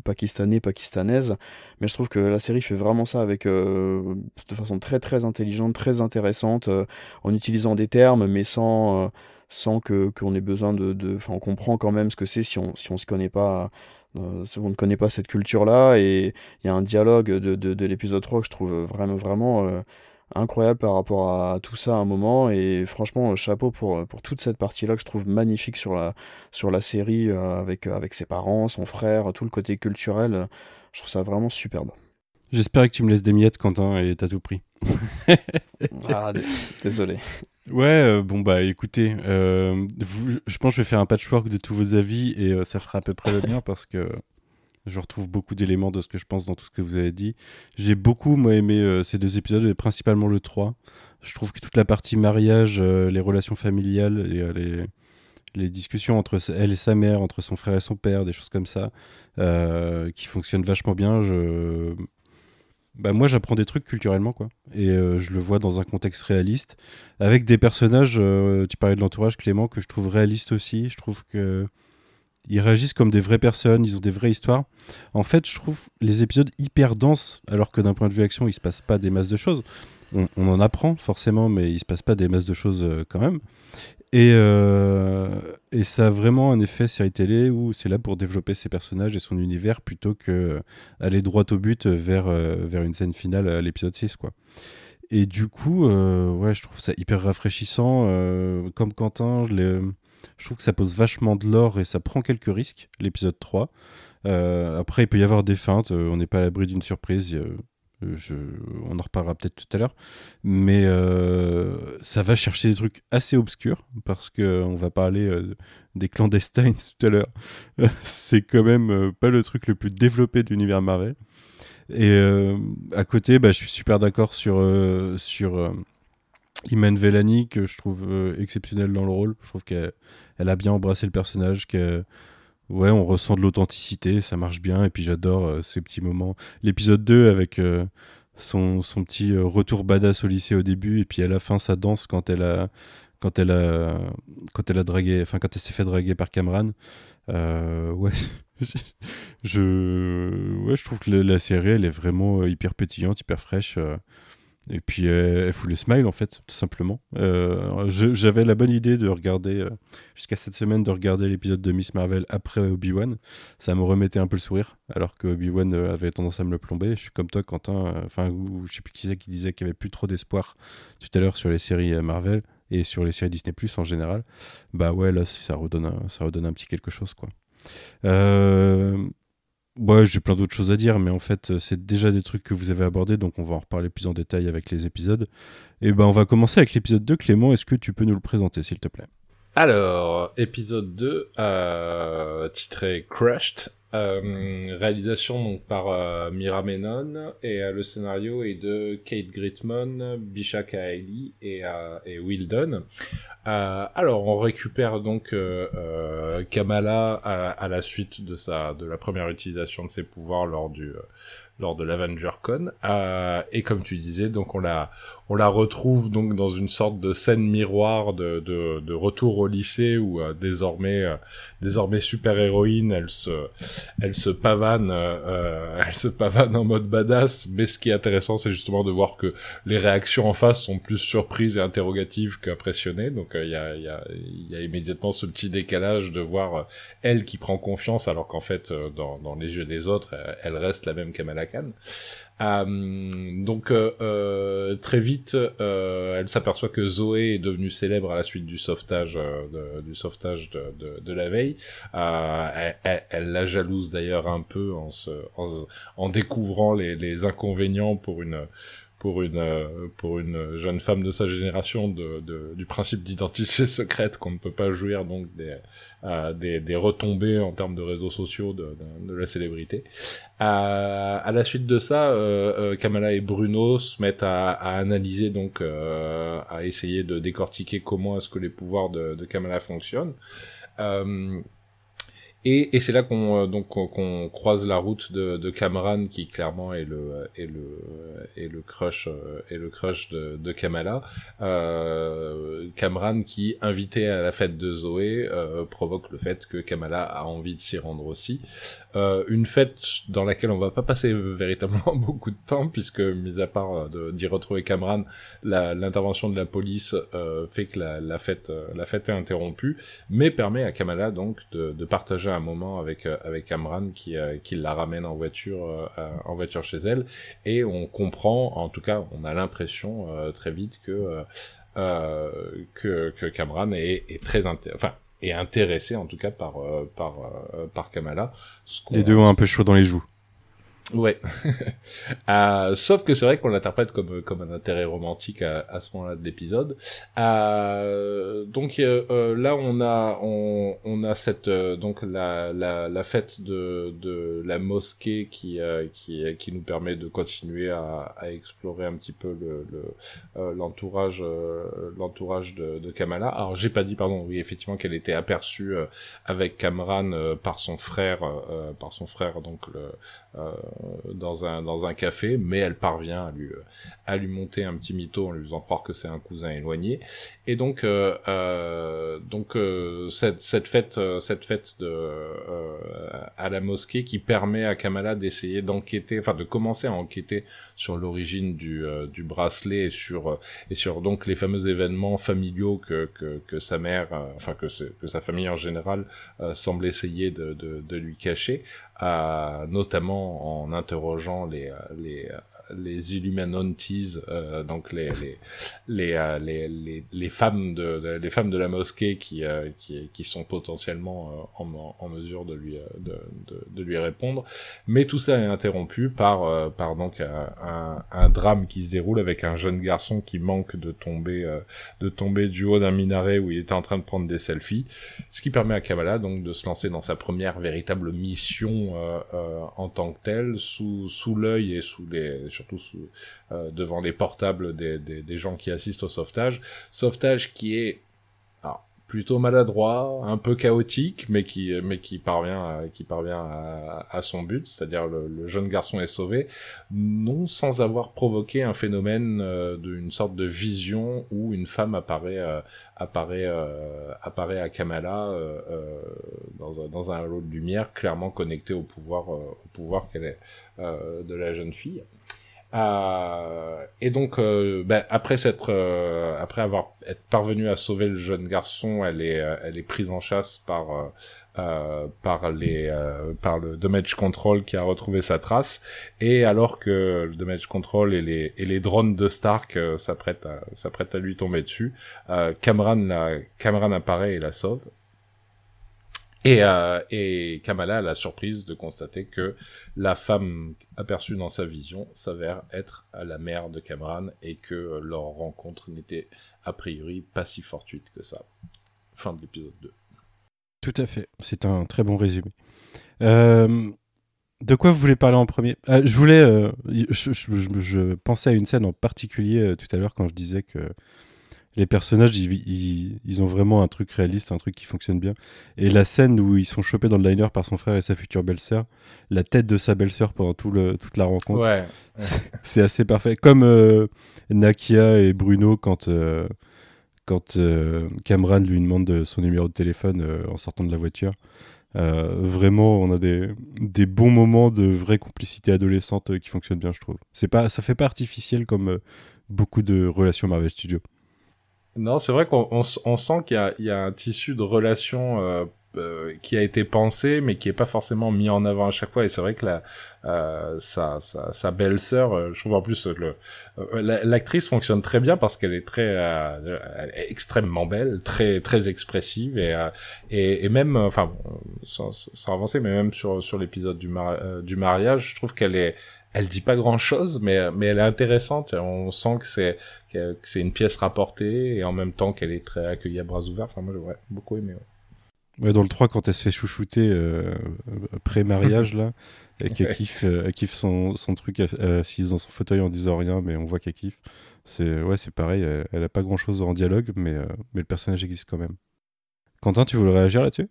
pakistanais, pakistanaises. Mais je trouve que la série fait vraiment ça avec euh, de façon très très intelligente, très intéressante, euh, en utilisant des termes, mais sans, sans qu'on ait besoin de. Enfin, on comprend quand même ce que c'est si on si on se connaît pas. euh, on ne connaît pas cette culture-là, et il y a un dialogue de, de, de l'épisode 3 que je trouve vraiment, vraiment incroyable par rapport à tout ça à un moment. Et franchement chapeau pour, pour toute cette partie là que je trouve magnifique sur la, sur la série euh, avec, avec ses parents, son frère, tout le côté culturel. Euh, je trouve ça vraiment superbe. J'espère que tu me laisses des miettes, Quentin, et t'as tout pris. [laughs] ah désolé. Ouais, euh, bon bah écoutez, euh, vous- je pense que je vais faire un patchwork de tous vos avis et euh, ça fera à peu près le mien parce que je retrouve beaucoup d'éléments de ce que je pense dans tout ce que vous avez dit. J'ai beaucoup moi aimé euh, ces deux épisodes et principalement le 3. Je trouve que toute la partie mariage, euh, les relations familiales et euh, les, les discussions entre elle et sa mère, entre son frère et son père, des choses comme ça, qui fonctionnent vachement bien. Je... Bah, moi, j'apprends des trucs culturellement, quoi. Et je le vois dans un contexte réaliste, avec des personnages, tu parlais de l'entourage, Clément, que je trouve réaliste aussi. Je trouve que ils réagissent comme des vraies personnes, ils ont des vraies histoires. En fait, je trouve les épisodes hyper denses, alors que d'un point de vue action, il se passe pas des masses de choses. On, en apprend forcément, mais il se passe pas des masses de choses euh, quand même. Et, euh, et, ça a vraiment un effet série télé où c'est là pour développer ses personnages et son univers plutôt que euh, aller droit au but vers, vers une scène finale à l'épisode 6. Quoi. Et du coup, ouais, je trouve ça hyper rafraîchissant. comme Quentin, je l'ai je trouve que ça pose vachement de l'or et ça prend quelques risques, l'épisode 3. Euh, après, il peut y avoir des feintes, euh, on n'est pas à l'abri d'une surprise. Euh, on en reparlera peut-être tout à l'heure, mais ça va chercher des trucs assez obscurs parce que on va parler des clandestines [laughs] tout à l'heure. [laughs] c'est quand même pas le truc le plus développé de l'univers Marvel. Et à côté, bah, je suis super d'accord sur sur Iman Velani que je trouve euh, exceptionnelle dans le rôle. Je trouve qu'elle elle a bien embrassé le personnage, que ouais, on ressent de l'authenticité, ça marche bien. Et puis j'adore euh, ces petits moments. L'épisode 2 avec euh, son, son, petit retour badass au lycée au début, et puis à la fin sa danse quand elle a quand elle quand elle a dragué, enfin quand elle s'est fait draguer par Cameron. ouais. [laughs] je ouais, je trouve que la, la, série elle est vraiment hyper pétillante, hyper fraîche. Et puis elle, fout le smile en fait, tout simplement. Euh, j'avais la bonne idée de regarder, euh, jusqu'à cette semaine, de regarder l'épisode de Miss Marvel après Obi-Wan. Ça me remettait un peu le sourire, alors que Obi-Wan euh, avait tendance à me le plomber. Je suis comme toi, Quentin, enfin, je sais plus qui c'est qui disait qu'il y avait plus trop d'espoir tout à l'heure sur les séries Marvel et sur les séries Disney Plus en général. Bah ouais, là, ça redonne un, ça redonne un petit quelque chose, quoi. Euh, Ouais, j'ai plein d'autres choses à dire, mais en fait, c'est déjà des trucs que vous avez abordés, donc on va en reparler plus en détail avec les épisodes. Et ben, on va commencer avec l'épisode 2. Clément, est-ce que tu peux nous le présenter, s'il te plaît? Alors, épisode 2, euh, titré Crushed, euh, réalisation donc par euh, Mira Menon et euh, le scénario est de Kate Gritmon, Bisha Kaeli et, euh, et Will Dunn. alors on récupère donc Kamala à, à, la suite de sa de la première utilisation de ses pouvoirs lors du lors de l'Avenger Con. Euh, et comme tu disais, donc on la, on la retrouve donc dans une sorte de scène miroir de, de, de retour au lycée où euh, désormais, euh, désormais super héroïne, elle se, elle se pavane, euh, elle se pavane en mode badass. Mais ce qui est intéressant, c'est justement de voir que les réactions en face sont plus surprises et interrogatives qu'impressionnées. Donc il y a, y, a, y a immédiatement ce petit décalage de voir elle qui prend confiance alors qu'en fait dans, dans les yeux des autres, elle reste la même Kamala euh, donc euh, euh, très vite, elle s'aperçoit que Zoé est devenue célèbre à la suite du sauvetage, de, du sauvetage de, de, de la veille. Elle, elle, la jalouse d'ailleurs un peu en, se, en, en découvrant les, les inconvénients pour une pour une pour une jeune femme de sa génération de, de du principe d'identité [laughs] secrète qu'on ne peut pas jouir donc des des, des, retombées en termes de réseaux sociaux de, la célébrité. À, à, la suite de ça, euh, euh, Kamala et Bruno se mettent à, analyser donc euh, à essayer de décortiquer comment est-ce que les pouvoirs de, Kamala fonctionnent. Euh, et, et c'est là qu'on euh, donc qu'on croise la route de, de Cameron qui clairement est le est le est le crush euh, est le crush de, de Kamala. Euh, Cameron qui invité à la fête de Zoé euh, provoque le fait que Kamala a envie de s'y rendre aussi. Euh, une fête dans laquelle on va pas passer [laughs] véritablement beaucoup de temps puisque mis à part d'y retrouver Cameron, l'intervention de la police fait que la, la fête la fête est interrompue, mais permet à Kamala donc de, de partager un moment avec euh, avec Amran qui euh, qui la ramène en voiture euh, en voiture chez elle et on comprend en tout cas on a l'impression très vite que que que Cameron est, est très enfin est intéressé en tout cas par par par Kamala. les deux ont un peu chaud dans les joues. Ouais. [laughs] Euh, sauf que c'est vrai qu'on l'interprète comme comme un intérêt romantique à, à ce moment-là de l'épisode. Euh, donc euh, euh, là on a on, on a cette euh, donc la, la la fête de de la mosquée qui qui qui nous permet de continuer à, à explorer un petit peu le le l'entourage l'entourage de, de Kamala. Alors j'ai pas dit pardon oui effectivement qu'elle était aperçue avec Kamran par son frère par son frère donc le dans un dans un café, mais elle parvient à lui à lui monter un petit mytho en lui faisant croire que c'est un cousin éloigné. Et donc euh, euh, donc cette cette fête cette fête de à la mosquée qui permet à Kamala d'essayer d'enquêter, enfin de commencer à enquêter sur l'origine du du bracelet et sur et sur donc les fameux événements familiaux que que, que sa mère, enfin que que sa famille en général semble essayer de, de, de lui cacher, notamment en interrogeant les, euh, les, euh, les Illuminantis, euh, donc les les les, euh, les les, femmes de, les femmes de la mosquée qui euh, qui, qui sont potentiellement euh, en, en mesure de lui de, de, de, lui répondre. Mais tout ça est interrompu par par donc un, un, drame qui se déroule avec un jeune garçon qui manque de tomber de tomber du haut d'un minaret où il était en train de prendre des selfies, ce qui permet à Kamala donc de se lancer dans sa première véritable mission en tant que telle sous sous l'œil et sous les surtout euh, devant les portables des, des, gens qui assistent au sauvetage. Sauvetage qui est plutôt maladroit, un peu chaotique, mais qui mais qui parvient à, qui parvient à, son but, c'est-à-dire le, le, jeune garçon est sauvé, non sans avoir provoqué un phénomène euh, d'une sorte de vision où une femme apparaît euh, apparaît euh, apparaît à Kamala dans un dans un halo de lumière, clairement connecté au pouvoir au pouvoir qu'elle est de la jeune fille. Euh, et donc, euh, ben, après s'être, euh, après avoir être parvenu à sauver le jeune garçon, elle est, euh, elle est prise en chasse par, par les, par le damage control qui a retrouvé sa trace. Et alors que le damage control et les, et les drones de Stark s'apprêtent à, s'apprêtent à lui tomber dessus, Cameron, la, Cameron apparaît et la sauve. Et, euh, et Kamala a la surprise de constater que la femme aperçue dans sa vision s'avère être la mère de Cameron et que leur rencontre n'était a priori pas si fortuite que ça. Fin de l'épisode 2. Tout à fait, c'est un très bon résumé. Euh, de quoi vous voulez parler en premier? Ah, Je voulais, euh, je, pensais à une scène en particulier tout à l'heure quand je disais que les personnages, ils, ils, ont vraiment un truc réaliste, un truc qui fonctionne bien. Et la scène où ils sont chopés dans le liner par son frère et sa future belle-sœur, la tête de sa belle-sœur pendant tout le, toute la rencontre, ouais. c'est assez parfait. Comme euh, Nakia et Bruno quand, euh, quand euh, Cameron lui demande de, son numéro de téléphone euh, en sortant de la voiture. Vraiment, on a des, des bons moments de vraie complicité adolescente qui fonctionnent bien, je trouve. C'est pas, ça fait pas artificiel comme beaucoup de relations Marvel Studios. Non, c'est vrai qu'on on, on sent qu'il y, y, a un tissu de relations euh, euh, qui a été pensé, mais qui est pas forcément mis en avant à chaque fois. Et c'est vrai que la, euh, sa, sa, sa belle-sœur, euh, je trouve en plus le euh, l'actrice fonctionne très bien parce qu'elle est très elle est extrêmement belle, très très expressive et et, et, même enfin sans, sans, avancer, mais même sur sur l'épisode du mariage, je trouve qu'elle est elle dit pas grand chose, mais, mais elle est intéressante. On sent que c'est, que c'est une pièce rapportée et en même temps qu'elle est très accueillie à bras ouverts. Enfin, moi, j'aurais beaucoup aimé. Ouais. ouais. dans le 3, quand elle se fait chouchouter euh, pré-mariage, là, et qu'elle ouais. kiffe, euh, elle kiffe son, son truc assise dans son fauteuil en disant rien, mais on voit qu'elle kiffe. C'est, ouais, c'est pareil, elle, elle a pas grand chose en dialogue, mais, euh, mais le personnage existe quand même. Quentin, tu voulais réagir là-dessus?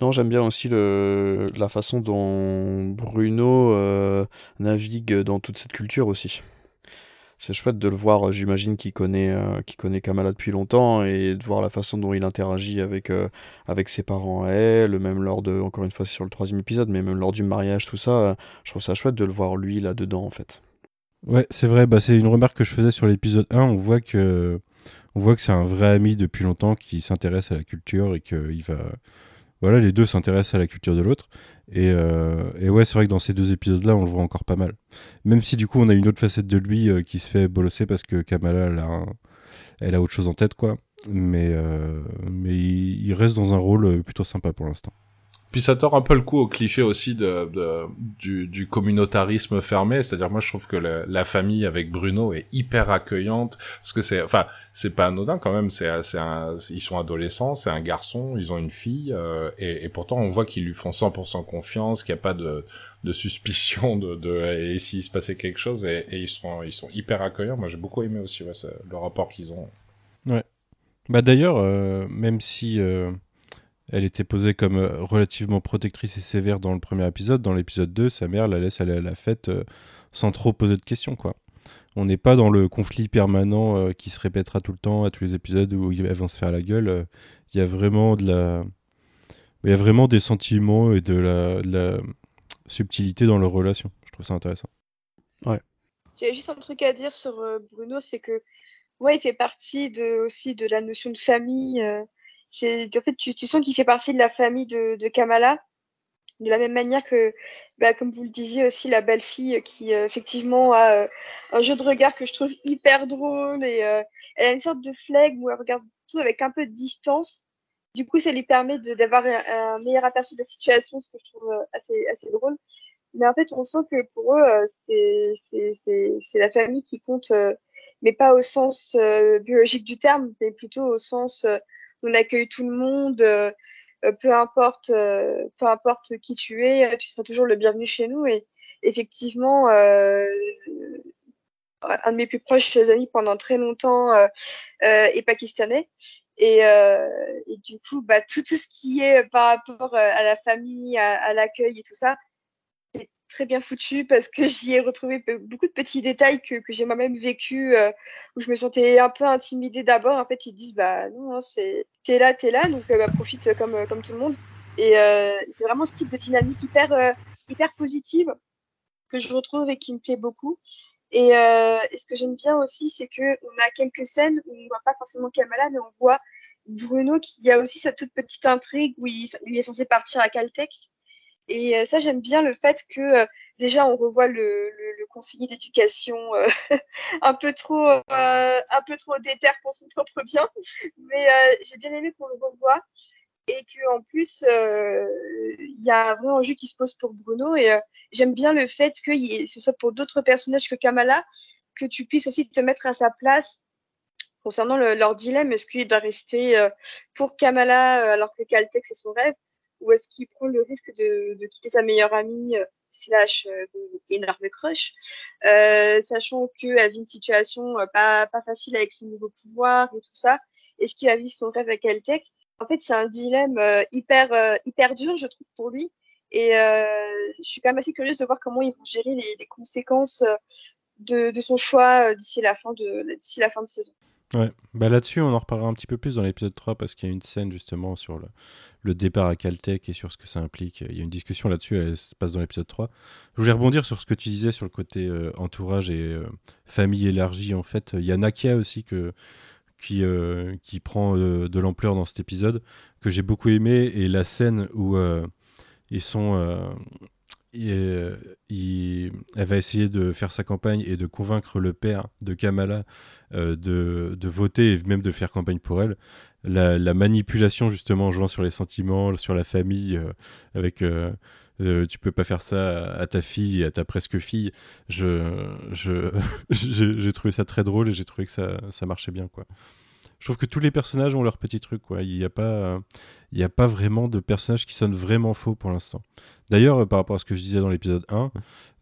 Non, j'aime bien aussi le, la façon dont Bruno euh, navigue dans toute cette culture aussi. C'est chouette de le voir, j'imagine qu'il connaît, euh, connaît Kamala depuis longtemps et de voir la façon dont il interagit avec, euh, avec ses parents à elle, même lors de, encore une fois sur le troisième épisode, mais même lors du mariage, tout ça, je trouve ça chouette de le voir lui là-dedans en fait. Ouais, c'est vrai, bah, c'est une remarque que je faisais sur l'épisode 1, on voit que, on voit que c'est un vrai ami depuis longtemps qui s'intéresse à la culture et qu'il va voilà, les deux s'intéressent à la culture de l'autre. Et, euh, et, ouais, c'est vrai que dans ces deux épisodes-là, on le voit encore pas mal. Même si du coup, on a une autre facette de lui euh, qui se fait bolosser parce que Kamala, elle a, elle a autre chose en tête, quoi. Mais, euh, mais il, il, reste dans un rôle plutôt sympa pour l'instant. Puis ça tord un peu le coup au cliché aussi de, de du, du, communautarisme fermé. C'est-à-dire, moi, je trouve que la, la, famille avec Bruno est hyper accueillante parce que c'est, enfin, c'est pas anodin quand même. C'est, c'est ils sont adolescents, c'est un garçon, ils ont une fille, euh, et, et, pourtant on voit qu'ils lui font 100% confiance, qu'il n'y a pas de, de suspicion de, de et s'il se passait quelque chose, et, et, ils sont, ils sont hyper accueillants. Moi, j'ai beaucoup aimé aussi ouais, le rapport qu'ils ont. Ouais. Bah d'ailleurs, euh, même si euh, elle était posée comme euh, relativement protectrice et sévère dans le premier épisode. Dans l'épisode 2, sa mère la laisse aller à la fête euh, sans trop poser de questions, quoi. On n'est pas dans le conflit permanent euh, qui se répétera tout le temps à tous les épisodes où elles vont se faire la gueule. Il y a vraiment de la... Il y a vraiment des sentiments et de la, de la subtilité dans leur relation. Je trouve ça intéressant. Ouais. J'ai juste un truc à dire sur Bruno, c'est que ouais, il fait partie de, aussi de la notion de famille c'est en fait tu, sens qu'il fait partie de la famille de, Kamala. De la même manière que bah, comme vous le disiez aussi la belle fille qui euh, effectivement a euh, un jeu de regard que je trouve hyper drôle et euh, elle a une sorte de flegme où elle regarde tout avec un peu de distance. Du coup ça lui permet d'avoir un, meilleur aperçu de la situation ce que je trouve assez assez drôle. Mais en fait on sent que pour eux c'est la famille qui compte mais pas au sens biologique du terme mais plutôt au sens on accueille tout le monde, euh, euh, peu importe, euh, peu importe qui tu es, tu seras toujours le bienvenu chez nous. Et effectivement, un de mes plus proches amis pendant très longtemps est pakistanais. Et, du coup, bah, tout, ce qui est par rapport à la famille, à l'accueil et tout ça, très bien foutu parce que j'y ai retrouvé beaucoup de petits détails que, j'ai moi-même vécu euh, où je me sentais un peu intimidée d'abord. En fait, ils disent bah non, hein, c'est t'es là, t'es là, donc euh, bah, profite comme euh, comme tout le monde. Et c'est vraiment ce type de dynamique hyper hyper positive que je retrouve et qui me plaît beaucoup. Et, ce que j'aime bien aussi, c'est que on a quelques scènes où on voit pas forcément Kamala, mais on voit Bruno qui a aussi sa toute petite intrigue où il est censé partir à Caltech et euh, ça, j'aime bien le fait que euh, déjà on revoit le, le, le conseiller d'éducation euh, [laughs] un peu trop un peu trop déter pour son propre bien, mais j'ai bien aimé qu'on le revoie et que en plus il y a un vrai enjeu qui se pose pour Bruno. Et j'aime bien le fait que ce soit pour d'autres personnages que Kamala que tu puisses aussi te mettre à sa place concernant le, leur dilemme. Est-ce qu'il doit rester pour Kamala alors que Caltech c'est son rêve? Ou est-ce qu'il prend le risque de, de, quitter sa meilleure amie euh, slash euh, énorme crush, euh, sachant qu'elle vit une situation euh, pas, pas facile avec ses nouveaux pouvoirs et tout ça. Est-ce qu'il va vivre son rêve avec Caltech En fait, c'est un dilemme euh, hyper euh, hyper dur, je trouve, pour lui. Et je suis quand même assez curieuse de voir comment ils vont gérer les, les conséquences de, de, son choix d'ici la fin de d'ici la fin de saison. Ouais, bah là-dessus, on en reparlera un petit peu plus dans l'épisode 3 parce qu'il y a une scène justement sur le, le, départ à Caltech et sur ce que ça implique. Il y a une discussion là-dessus, elle se passe dans l'épisode 3. Je voulais rebondir sur ce que tu disais sur le côté euh, entourage et euh, famille élargie. En fait, il y a Nakia aussi que, qui, euh, qui prend de l'ampleur dans cet épisode que j'ai beaucoup aimé et la scène où ils sont. Il, elle va essayer de faire sa campagne et de convaincre le père de Kamala euh, de, voter et même de faire campagne pour elle. La, la, manipulation justement en jouant sur les sentiments, sur la famille, euh, avec euh, tu peux pas faire ça à ta fille à ta presque fille. Je, [laughs] j'ai trouvé ça très drôle et j'ai trouvé que ça, ça marchait bien quoi je trouve que tous les personnages ont leur petit truc. Il n'y a, pas, y a pas vraiment de personnages qui sonnent vraiment faux pour l'instant. D'ailleurs, euh, par rapport à ce que je disais dans l'épisode 1,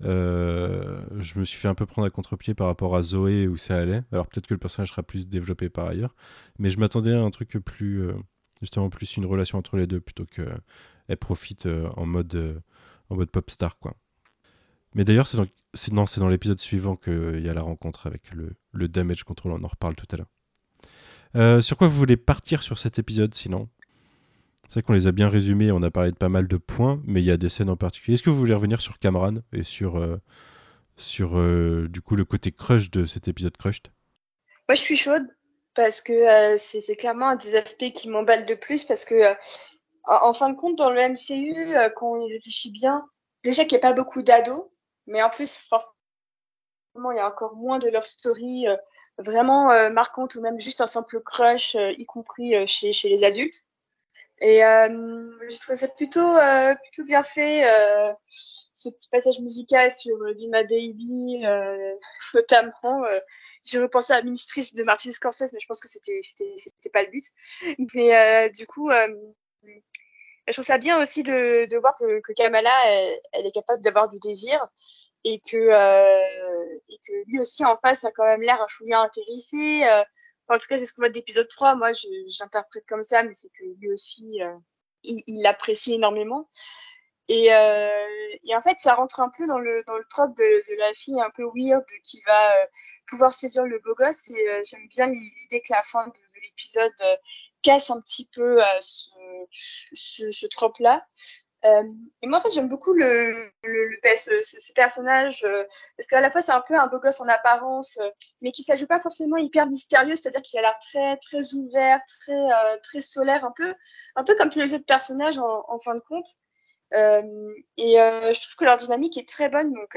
euh, je me suis fait un peu prendre à contre-pied par rapport à Zoé où ça allait. Alors peut-être que le personnage sera plus développé par ailleurs. Mais je m'attendais à un truc plus. Euh, justement, plus une relation entre les deux plutôt qu'elle profite euh, en mode, euh, en mode pop star. Mais d'ailleurs, c'est dans, dans l'épisode suivant qu'il y a la rencontre avec le, le damage control. On en reparle tout à l'heure. Euh, sur quoi vous voulez partir sur cet épisode sinon? C'est vrai qu'on les a bien résumés, on a parlé de pas mal de points, mais il y a des scènes en particulier. Est-ce que vous voulez revenir sur Cameron et sur, euh, sur euh, du coup le côté crush de cet épisode Crushed? Moi je suis chaude parce que c'est clairement un des aspects qui m'emballe de plus parce que en fin de compte dans le MCU quand on y réfléchit bien, déjà qu'il n'y a pas beaucoup d'ados, mais en plus forcément il y a encore moins de love story vraiment euh, marquante ou même juste un simple crush, euh, y compris euh, chez, chez les adultes. Et euh, j'ai trouvé ça plutôt, euh, plutôt bien fait. Euh, ce petit passage musical sur My Baby, [laughs] notamment. J'ai repensé à Ministrice de Martin Scorsese, mais je pense que c'était pas le but. Mais du coup, je trouve ça bien aussi de, de voir que, que Kamala, elle est capable d'avoir du désir et que euh, et que lui aussi en face a quand même l'air un chouïa intéressé. Euh, en tout cas, c'est ce qu'on voit de l'épisode 3. Moi, l'interprète comme ça, mais c'est que lui aussi, euh, il, l'apprécie énormément. Et, euh, et en fait, ça rentre un peu dans le dans le trope de, de la fille un peu weird qui va euh, pouvoir séduire le beau gosse. Et euh, j'aime bien l'idée que la fin de, de l'épisode casse un petit peu ce, ce, ce trope-là. Euh, et moi, en fait, j'aime beaucoup le, le, le ce, ce, personnage euh, parce qu'à la fois, c'est un peu un beau gosse en apparence, euh, mais qui ne pas forcément hyper mystérieux, c'est-à-dire qu'il a l'air très, très ouvert, très, très solaire, un peu, un peu comme tous les autres personnages en, en fin de compte. Et je trouve que leur dynamique est très bonne, donc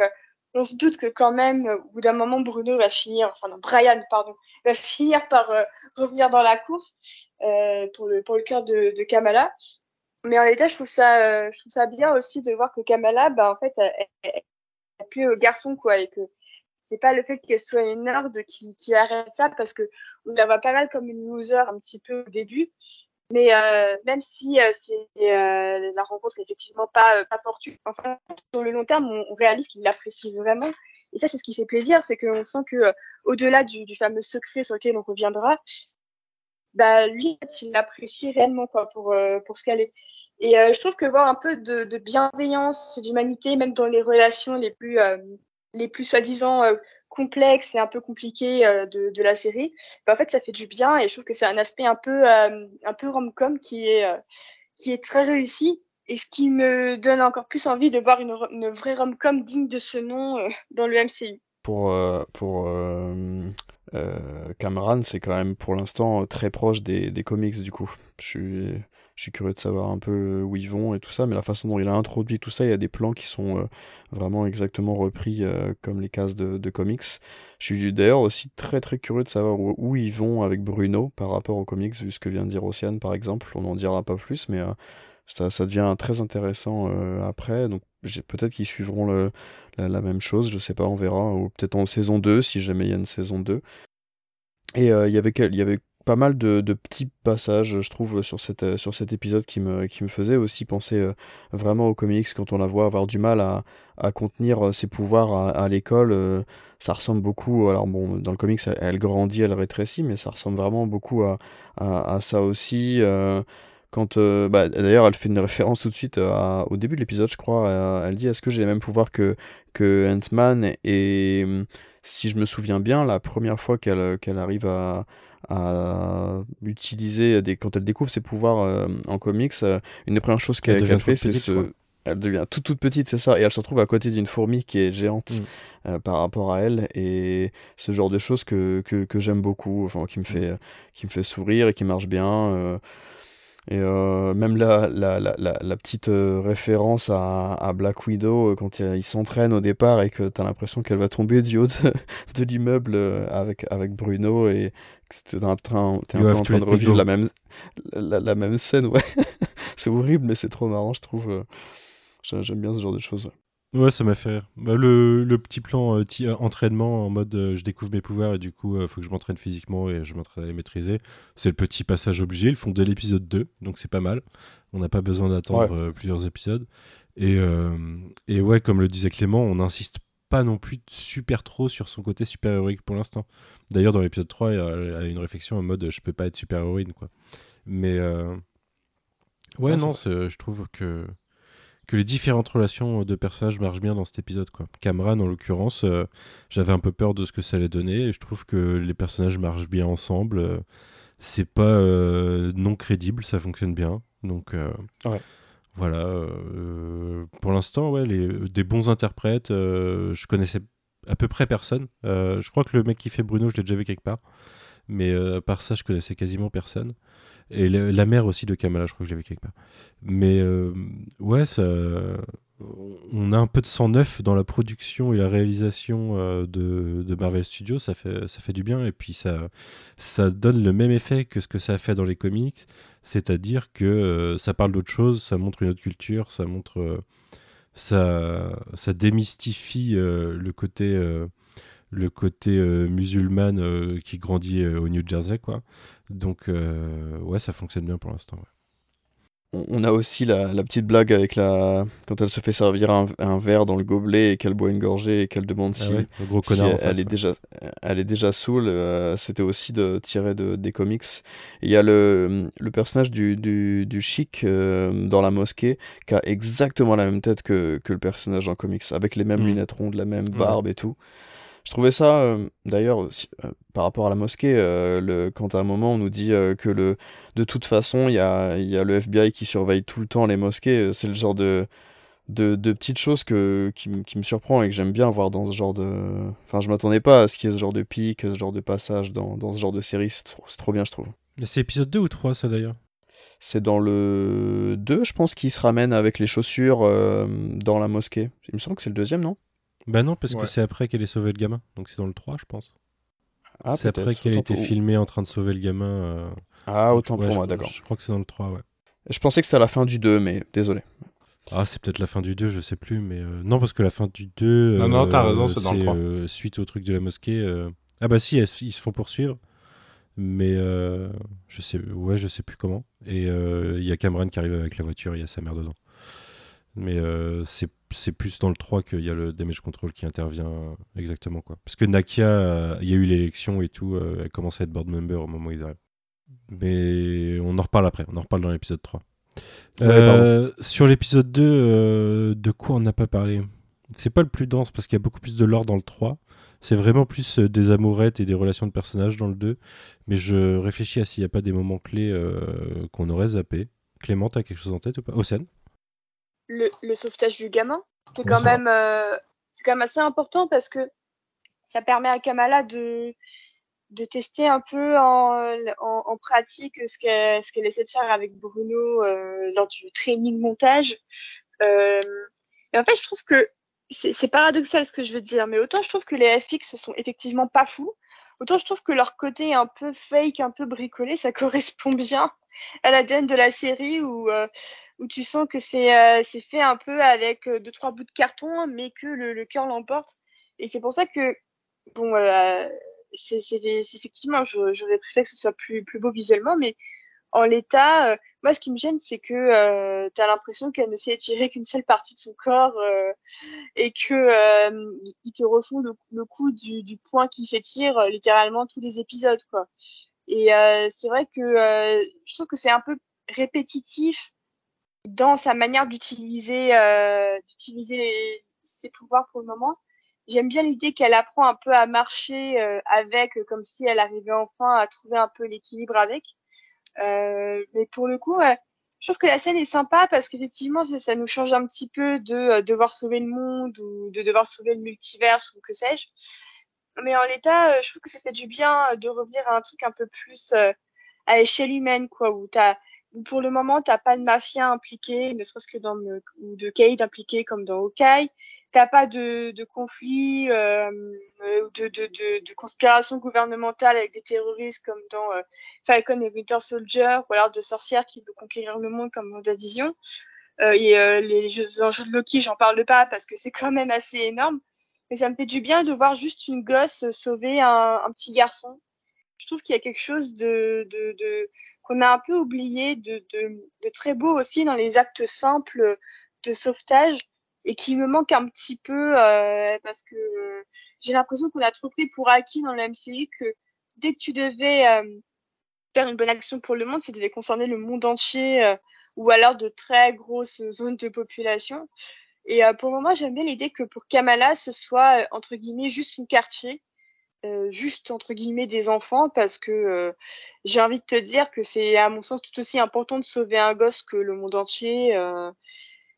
on se doute que quand même, au bout d'un moment, Bruno va finir, enfin non, Brian, pardon, va finir par euh, revenir dans la course euh, pour le pour le cœur de, de Kamala. Mais en l'état, je trouve ça, euh, je trouve ça bien aussi de voir que Kamala, bah en fait, elle, elle, plus au garçon quoi, et que c'est pas le fait qu'elle soit une nerd qui, qui arrête ça parce que on la voit pas mal comme une loser un petit peu au début. Mais euh, même si euh, c'est euh, la rencontre est effectivement pas, euh, pas fortuite, enfin, sur le long terme, on, on réalise qu'il l'apprécie vraiment. Et ça, c'est ce qui fait plaisir, c'est qu'on sent que euh, au-delà du, du fameux secret sur lequel on reviendra, bah lui, il l'apprécie réellement quoi pour euh, pour ce qu'elle est. Et euh, je trouve que voir un peu de, de bienveillance, d'humanité, même dans les relations les plus euh, les plus soi-disant complexes et un peu compliquées de, la série, bah, en fait, ça fait du bien et je trouve que c'est un aspect un peu un peu rom-com qui est qui est très réussi et ce qui me donne encore plus envie de voir une, une vraie rom-com digne de ce nom dans le MCU. Pour, pour euh, euh, Cameron, c'est quand même pour l'instant très proche des, comics du coup. Je suis, curieux de savoir un peu où ils vont et tout ça, mais la façon dont il a introduit tout ça, il y a des plans qui sont euh, vraiment exactement repris euh, comme les cases de, comics. Je suis d'ailleurs aussi très très curieux de savoir où, ils vont avec Bruno par rapport aux comics, vu ce que vient de dire Océane par exemple. On n'en dira pas plus, mais euh, ça, devient très intéressant euh, après. Donc peut-être qu'ils suivront la, même chose, je sais pas, on verra. Ou peut-être en saison 2, si jamais il y a une saison 2. Et euh, il y avait, pas mal de, petits passages, je trouve, sur, cette, sur cet épisode qui me, qui faisait aussi penser euh, vraiment aux comics quand on la voit avoir du mal à, contenir ses pouvoirs à, l'école. Euh, ça ressemble beaucoup, alors bon, dans le comics, elle, grandit, elle rétrécit, mais ça ressemble vraiment beaucoup à, ça aussi. Euh, quand euh, bah, d'ailleurs elle fait une référence tout de suite à, au début de l'épisode je crois à, elle dit est-ce que j'ai les mêmes pouvoirs que que Ant-Man et si je me souviens bien la première fois qu'elle qu'elle arrive à à utiliser des quand elle découvre ses pouvoirs euh, en comics euh, une des premières choses qu'elle qu fait c'est ce elle devient toute toute petite c'est ça et elle se retrouve à côté d'une fourmi qui est géante mm. euh, par rapport à elle et ce genre de choses que que, que j'aime beaucoup enfin qui me fait qui me fait sourire et qui marche bien euh, et euh, même la, la, la, la, petite euh, référence à, à, Black Widow euh, quand il, il s'entraîne au départ et que tu as l'impression qu'elle va tomber du haut de, [laughs] de l'immeuble avec, avec Bruno et que tu es, un, train, es un peu en train de revivre la même, la, même scène. Ouais. [laughs] c'est horrible, mais c'est trop marrant, je trouve. J'aime bien ce genre de choses. Ouais, ça m'a fait rire. Bah, le, le, petit plan euh, entraînement en mode euh, je découvre mes pouvoirs et du coup, il euh, faut que je m'entraîne physiquement et je m'entraîne à les maîtriser. C'est le petit passage obligé. Ils font dès l'épisode 2, donc c'est pas mal. On n'a pas besoin d'attendre ouais. plusieurs épisodes. Et, et ouais, comme le disait Clément, on n'insiste pas non plus super trop sur son côté super-héroïque pour l'instant. D'ailleurs, dans l'épisode 3, il y a une réflexion en mode je peux pas être super-héroïne, quoi. Mais ouais, ah, non, je trouve que que les différentes relations de personnages marchent bien dans cet épisode. Quoi. Cameron, en l'occurrence, euh, j'avais un peu peur de ce que ça allait donner, et je trouve que les personnages marchent bien ensemble. Euh, c'est pas euh, non crédible, ça fonctionne bien. Donc ouais. voilà. pour l'instant, ouais, les, des bons interprètes. je connaissais à peu près personne. je crois que le mec qui fait Bruno, je l'ai déjà vu quelque part. Mais à part ça, je connaissais quasiment personne. Et la mère aussi de Kamala, je crois que j'avais quelque part. Mais euh, ouais, on a un peu de sang neuf dans la production et la réalisation euh, de, Marvel Studios, ça fait, ça fait du bien et puis ça, ça donne le même effet que ce que ça a fait dans les comics, c'est-à-dire que euh, ça parle d'autre chose, ça montre une autre culture, ça montre, ça, ça démystifie le côté, le côté musulman qui grandit au New Jersey, quoi. Donc ouais, ça fonctionne bien pour l'instant. ouais. On a aussi la, la petite blague avec la quand elle se fait servir un, un verre dans le gobelet et qu'elle boit une gorgée et qu'elle demande Ah si, ouais, le gros si connard. en elle, est déjà elle est déjà saoule. euh, C'était aussi de tiré de, des comics. Il y a le, le personnage du, du, du chic euh, dans la mosquée qui a exactement la même tête que, que le personnage en comics, avec les mêmes Mm. lunettes rondes, la même Ouais. barbe et tout. Je trouvais ça, euh, d'ailleurs, euh, par rapport à la mosquée, euh, le, quand à un moment on nous dit que le, de toute façon, il y a, y a le FBI qui surveille tout le temps les mosquées, c'est le genre de, de, de petites choses que, qui, me surprend et que j'aime bien voir dans ce genre de... Enfin, je m'attendais pas à ce qu'il y ait ce genre de pic, ce genre de passage dans, dans ce genre de série, c'est trop, bien, je trouve. Mais c'est épisode 2 ou 3 ça d'ailleurs? C'est dans le 2, je pense, qu'il se ramène avec les chaussures dans la mosquée. Il me semble que c'est le deuxième, non? Bah non, parce Ouais. que c'est après qu'elle ait sauvé le gamin, donc c'est dans le 3 je pense. Ah, c'est après qu'elle a Autant été pour- filmée en train de sauver le gamin. euh, Ah, autant ouais, pour je- moi, d'accord. Je crois que c'est dans le 3, ouais. Je pensais que c'était à la fin du 2, mais désolé. Ah, c'est peut-être la fin du 2, je sais plus, mais euh, non, parce que la fin du 2. Non, non, t'as euh, raison, c'est dans le 3. euh, suite au truc de la mosquée. Ah, bah si, elles ils se font poursuivre, mais je sais, ouais, je sais plus comment. Et il y a Cameron qui arrive avec la voiture, il y a sa mère dedans. Mais c'est c'est plus dans le 3 qu'il y a le damage control qui intervient exactement, quoi. Parce que Nakia, euh, il y a eu l'élection et tout, euh, elle commence à être board member au moment où ils arrivent. Mais on en reparle après, on en reparle dans l'épisode 3. Ouais, Euh, sur l'épisode 2, euh, de quoi on n'a pas parlé? C'est pas le plus dense parce qu'il y a beaucoup plus de lore dans le 3. C'est vraiment plus des amourettes et des relations de personnages dans le 2. Mais je réfléchis à s'il n'y a pas des moments clés euh, qu'on aurait zappé. Clément, t'as quelque chose en tête ou pas? Océane le, le sauvetage du gamin, c'est quand même euh, c'est quand même assez important parce que ça permet à Kamala de de tester un peu en, en, en pratique ce qu'elle ce qu'elle essaie de faire avec Bruno euh, lors du training montage. Euh, et en fait, je trouve que c'est c'est paradoxal ce que je veux dire, mais autant je trouve que les FX sont effectivement pas fous, autant je trouve que leur côté un peu fake, un peu bricolé, ça [laughs] correspond bien à l'ADN de la série où euh, où tu sens que c'est euh, fait un peu avec euh, deux trois bouts de carton, mais que le, le cœur l'emporte. Et c'est pour ça que bon, euh, c'est effectivement, j'aurais préféré que ce soit plus plus beau visuellement, mais en l'état, euh, moi, ce qui me gêne, c'est que euh, tu as l'impression qu'elle ne sait étirer qu'une seule partie de son corps euh, et que euh, ils- te refont le, le coup du, du point qui s'étire euh, littéralement tous les épisodes, quoi. Et euh, c'est vrai que je trouve que c'est un peu répétitif dans sa manière d'utiliser d'utiliser ses pouvoirs pour le moment. J'aime bien l'idée qu'elle apprend un peu à marcher avec, comme si elle arrivait enfin à trouver un peu l'équilibre avec. Euh, mais pour le coup, je trouve que la scène est sympa parce qu'effectivement, ça, ça nous change un petit peu de euh, devoir sauver le monde ou de devoir sauver le multiverse ou que sais-je. Mais en l'état, euh, je trouve que ça fait du bien de revenir à un truc un peu plus à échelle humaine, quoi, où t'as pour le moment, t'as pas de mafia impliquée, ne serait-ce que dans le, ou de Cade impliqué comme dans Hawkeye. T'as pas de, de conflit, euh, euh, de, de, de, conspiration gouvernementale avec des terroristes comme dans euh, Falcon et Winter Soldier, ou alors de sorcières qui veulent conquérir le monde comme dans Division. Euh, et euh, les jeux, enjeux de Loki, j'en parle pas parce que c'est quand même assez énorme. Mais ça me fait du bien de voir juste une gosse sauver un, petit garçon. Je trouve qu'il y a quelque chose de, qu'on a un peu oublié de très beau aussi dans les actes simples de sauvetage et qui me manque un petit peu euh, parce que j'ai l'impression qu'on a trop pris pour acquis dans la MCU que dès que tu devais euh, faire une bonne action pour le monde, ça devait concerner le monde entier euh, ou alors de très grosses zones de population. Et euh, pour le moment, j'aime bien l'idée que pour Kamala, ce soit euh, entre guillemets juste une quartier, euh, juste entre guillemets des enfants, parce que euh, j'ai envie de te dire que c'est à mon sens tout aussi important de sauver un gosse que le monde entier.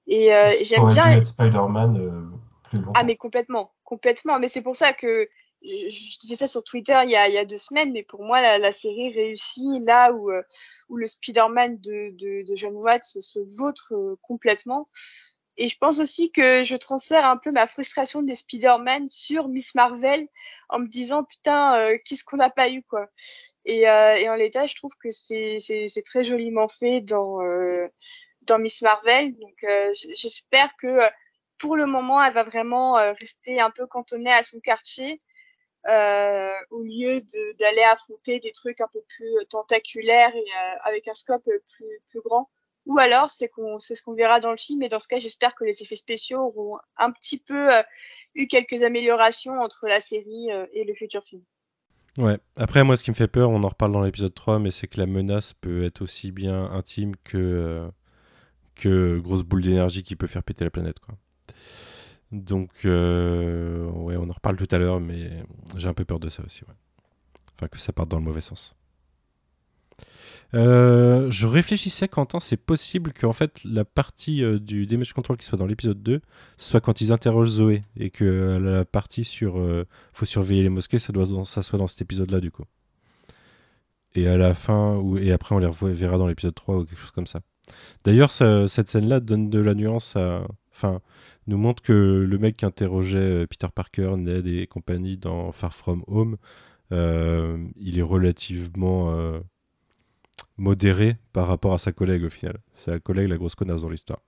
Et euh, j'aime bien. être Spider-Man euh, plus longtemps. Ah mais complètement, complètement. Mais c'est pour ça que je, je disais ça sur Twitter il y a, il y a deux semaines, mais pour moi la, la série réussit là où, euh, où le Spider-Man de, de, de John Watts se, vautre euh, complètement. Et je pense aussi que je transfère un peu ma frustration des Spider-Man sur Miss Marvel en me disant putain, euh, qu'est-ce qu'on n'a pas eu quoi. Et, euh, et en l'état, je trouve que c'est c'est très joliment fait dans euh, dans Miss Marvel. Donc j'espère que pour le moment, elle va vraiment rester un peu cantonnée à son quartier. Euh, au lieu d'aller affronter des trucs un peu plus tentaculaires et avec un scope plus, plus grand. Ou alors, c'est c'est ce qu'on verra dans le film. Et dans ce cas, j'espère que les effets spéciaux auront un petit peu euh, eu quelques améliorations entre la série euh, et le futur film. Ouais. Après, moi, ce qui me fait peur, on en reparle dans l'épisode 3, mais c'est que la menace peut être aussi bien intime que, euh, que grosse boule d'énergie qui peut faire péter la planète, quoi. Donc, ouais, on en reparle tout à l'heure, mais j'ai un peu peur de ça aussi. Enfin, que ça parte dans le mauvais sens. Euh, je réfléchissais, Quentin, c'est possible qu'en fait la partie euh, du damage control qui soit dans l'épisode 2 soit quand ils interrogent Zoé et que euh, la partie sur faut surveiller les mosquées, ça, doit, ça soit dans cet épisode-là du coup. Et à la fin, ou, et après on les reverra dans l'épisode 3 ou quelque chose comme ça. D'ailleurs, cette scène-là donne de la nuance à. Enfin, nous montre que le mec qui interrogeait Peter Parker, Ned et compagnie dans Far From Home, il est relativement modéré par rapport à sa collègue au final. Sa collègue, la grosse connasse dans l'histoire,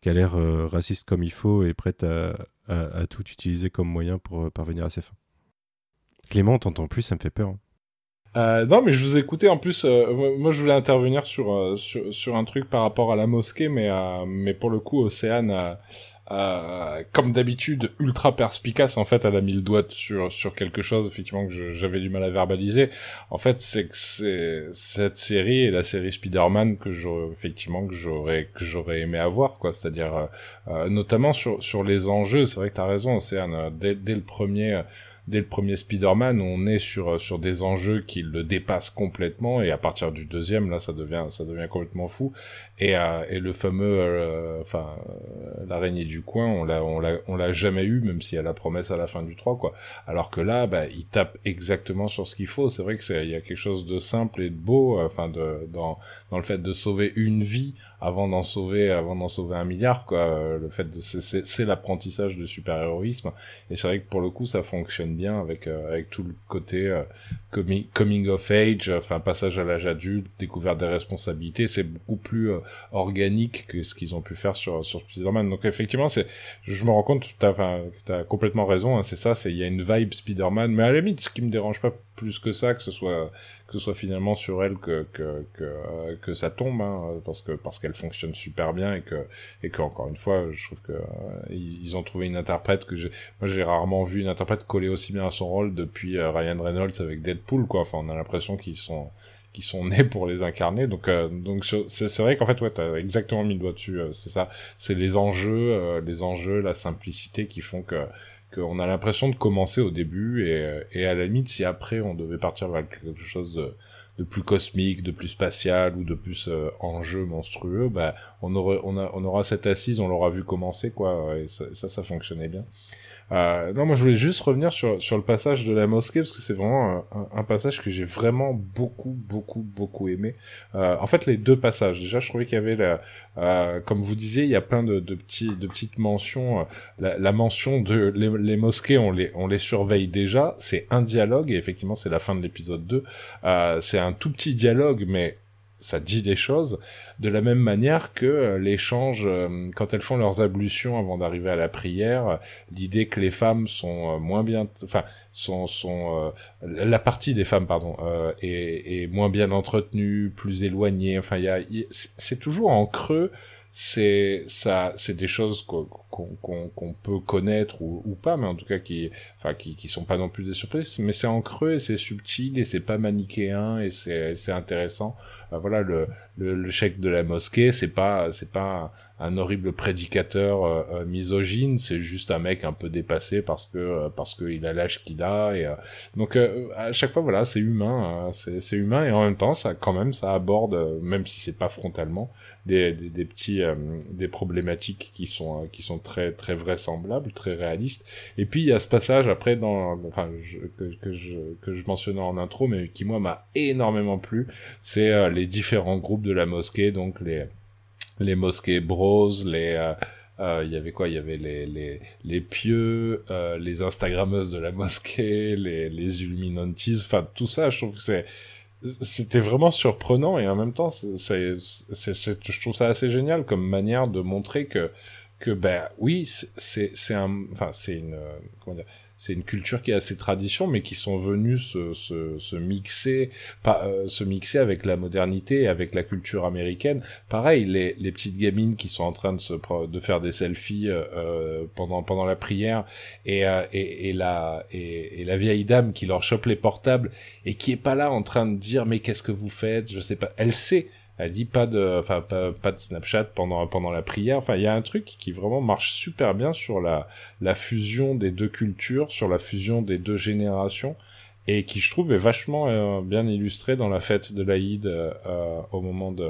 qui a l'air euh, raciste comme il faut et prête à, tout utiliser comme moyen pour euh, parvenir à ses fins. Clément, t'entends plus, ça me fait peur. Hein. Euh, non, mais je vous écoutais en plus. moi, je voulais intervenir sur, sur, sur un truc par rapport à la mosquée, mais mais pour le coup, Océane euh, comme d'habitude, ultra perspicace. En fait, elle a mis le doigt sur sur quelque chose, effectivement, que j'avais du mal à verbaliser. En fait, c'est que c'est cette série et la série Spider-Man que j'aurais effectivement que j'aurais que j'aurais aimé avoir, quoi. C'est-à-dire euh, euh, notamment sur sur les enjeux. C'est vrai que t'as raison, c'est dès, dès le premier dès le premier Spider-Man, on est sur sur des enjeux qui le dépassent complètement et à partir du deuxième, là, ça devient ça devient complètement fou. Et, euh, et le fameux, euh, enfin, euh, l'araignée du coin, on l'a on l'a on l'a jamais eu, même s'il y a la promesse à la fin du 3, quoi. Alors que là, bah, il tape exactement sur ce qu'il faut. C'est vrai que c'est il y a quelque chose de simple et de beau, enfin, de dans dans le fait de sauver une vie avant d'en sauver avant d'en sauver un milliard quoi. Euh, le fait de c'est l'apprentissage de super héroïsme et c'est vrai que pour le coup ça fonctionne bien avec euh, avec tout le côté euh, coming, of age enfin passage à l'âge adulte découverte des responsabilités. C'est beaucoup plus organique que ce qu'ils ont pu faire sur sur Spider-Man. Donc effectivement c'est je me rends compte t'as t'as complètement raison hein, c'est ça c'est il y a une vibe Spider-Man. Mais à la limite ce qui me dérange pas plus que ça que ce soit que ce soit finalement sur elle que que que, que ça tombe hein, parce que parce qu'elle fonctionne super bien et que et que encore une fois je trouve que euh, ils ont trouvé une interprète que j'ai moi j'ai rarement vu une interprète coller aussi bien à son rôle depuis euh, Ryan Reynolds avec Deadpool quoi. Enfin on a l'impression qu'ils sont qui sont nés pour les incarner. Donc euh, donc c'est vrai qu'en fait ouais t'as exactement mis le doigt dessus c'est ça. C'est les enjeux les enjeux la simplicité qui font que qu'on a l'impression de commencer au début et, et à la limite si après on devait partir vers quelque chose de, plus cosmique, de plus spatial ou de plus euh, enjeu monstrueux, bah on aura cette assise, on l'aura vu commencer quoi et ça, ça fonctionnait bien. Euh, non, moi je voulais juste revenir sur, sur le passage de la mosquée parce que c'est vraiment un, un, passage que j'ai vraiment beaucoup, beaucoup, beaucoup aimé. Euh, en fait, les deux passages. Déjà, je trouvais qu'il y avait, la, euh, comme vous disiez, il y a plein de, de petits, de petites mentions. Euh, la, la mention de les, les, mosquées, on les, on les surveille déjà. C'est un dialogue et effectivement, c'est la fin de l'épisode 2. Euh, c'est un tout petit dialogue, mais ça dit des choses, de la même manière que euh, l'échange, euh, quand elles font leurs ablutions avant d'arriver à la prière, l'idée que les femmes sont euh, moins bien, enfin, sont, sont la partie des femmes, pardon, est, est, moins bien entretenue, plus éloignée, enfin, il y a, c'est toujours en creux c'est ça c'est des choses qu'on qu'on peut connaître ou, ou, pas mais en tout cas qui enfin qui qui sont pas non plus des surprises. Mais c'est en creux et c'est subtil et c'est pas manichéen et c'est c'est intéressant. Euh, voilà le, le le chèque de la mosquée c'est pas c'est pas un horrible prédicateur euh, euh, misogyne, c'est juste un mec un peu dépassé parce que euh, parce qu'il a l'âge qu'il a et donc à chaque fois voilà c'est humain, hein, c'est humain et en même temps ça quand même ça aborde même si c'est pas frontalement des, des, des petits des problématiques qui sont qui sont très très vraisemblables, très réalistes. Et puis il y a ce passage après dans enfin que, que je que je mentionnais en intro mais qui moi m'a énormément plu, c'est les différents groupes de la mosquée donc les les mosquées bros, les euh, Euh, Il y avait quoi? Il y avait les, les, les pieux, euh, les Instagrammeuses de la mosquée, les, les Illuminantis, enfin tout ça, je trouve que c'est c'était vraiment surprenant et en même temps, c'est, c'est, je trouve ça assez génial comme manière de montrer que que ben oui, c'est c'est c'est un, enfin c'est une euh, comment dire, c'est une culture qui a ses traditions, mais qui sont venus se, se, se mixer, pas, euh, se mixer avec la modernité, avec la culture américaine. Pareil, les, les petites gamines qui sont en train de se de faire des selfies euh, euh, pendant pendant la prière, et euh, et, et la et, et la vieille dame qui leur chope les portables et qui est pas là en train de dire mais qu'est-ce que vous faites, je sais pas. Elle sait. Elle dit pas de, enfin pas, pas de Snapchat pendant pendant la prière. Enfin, il y a un truc qui vraiment marche super bien sur la la fusion des deux cultures, sur la fusion des deux générations, et qui je trouve est vachement euh, bien illustré dans la fête de l'Aïd euh, au moment de,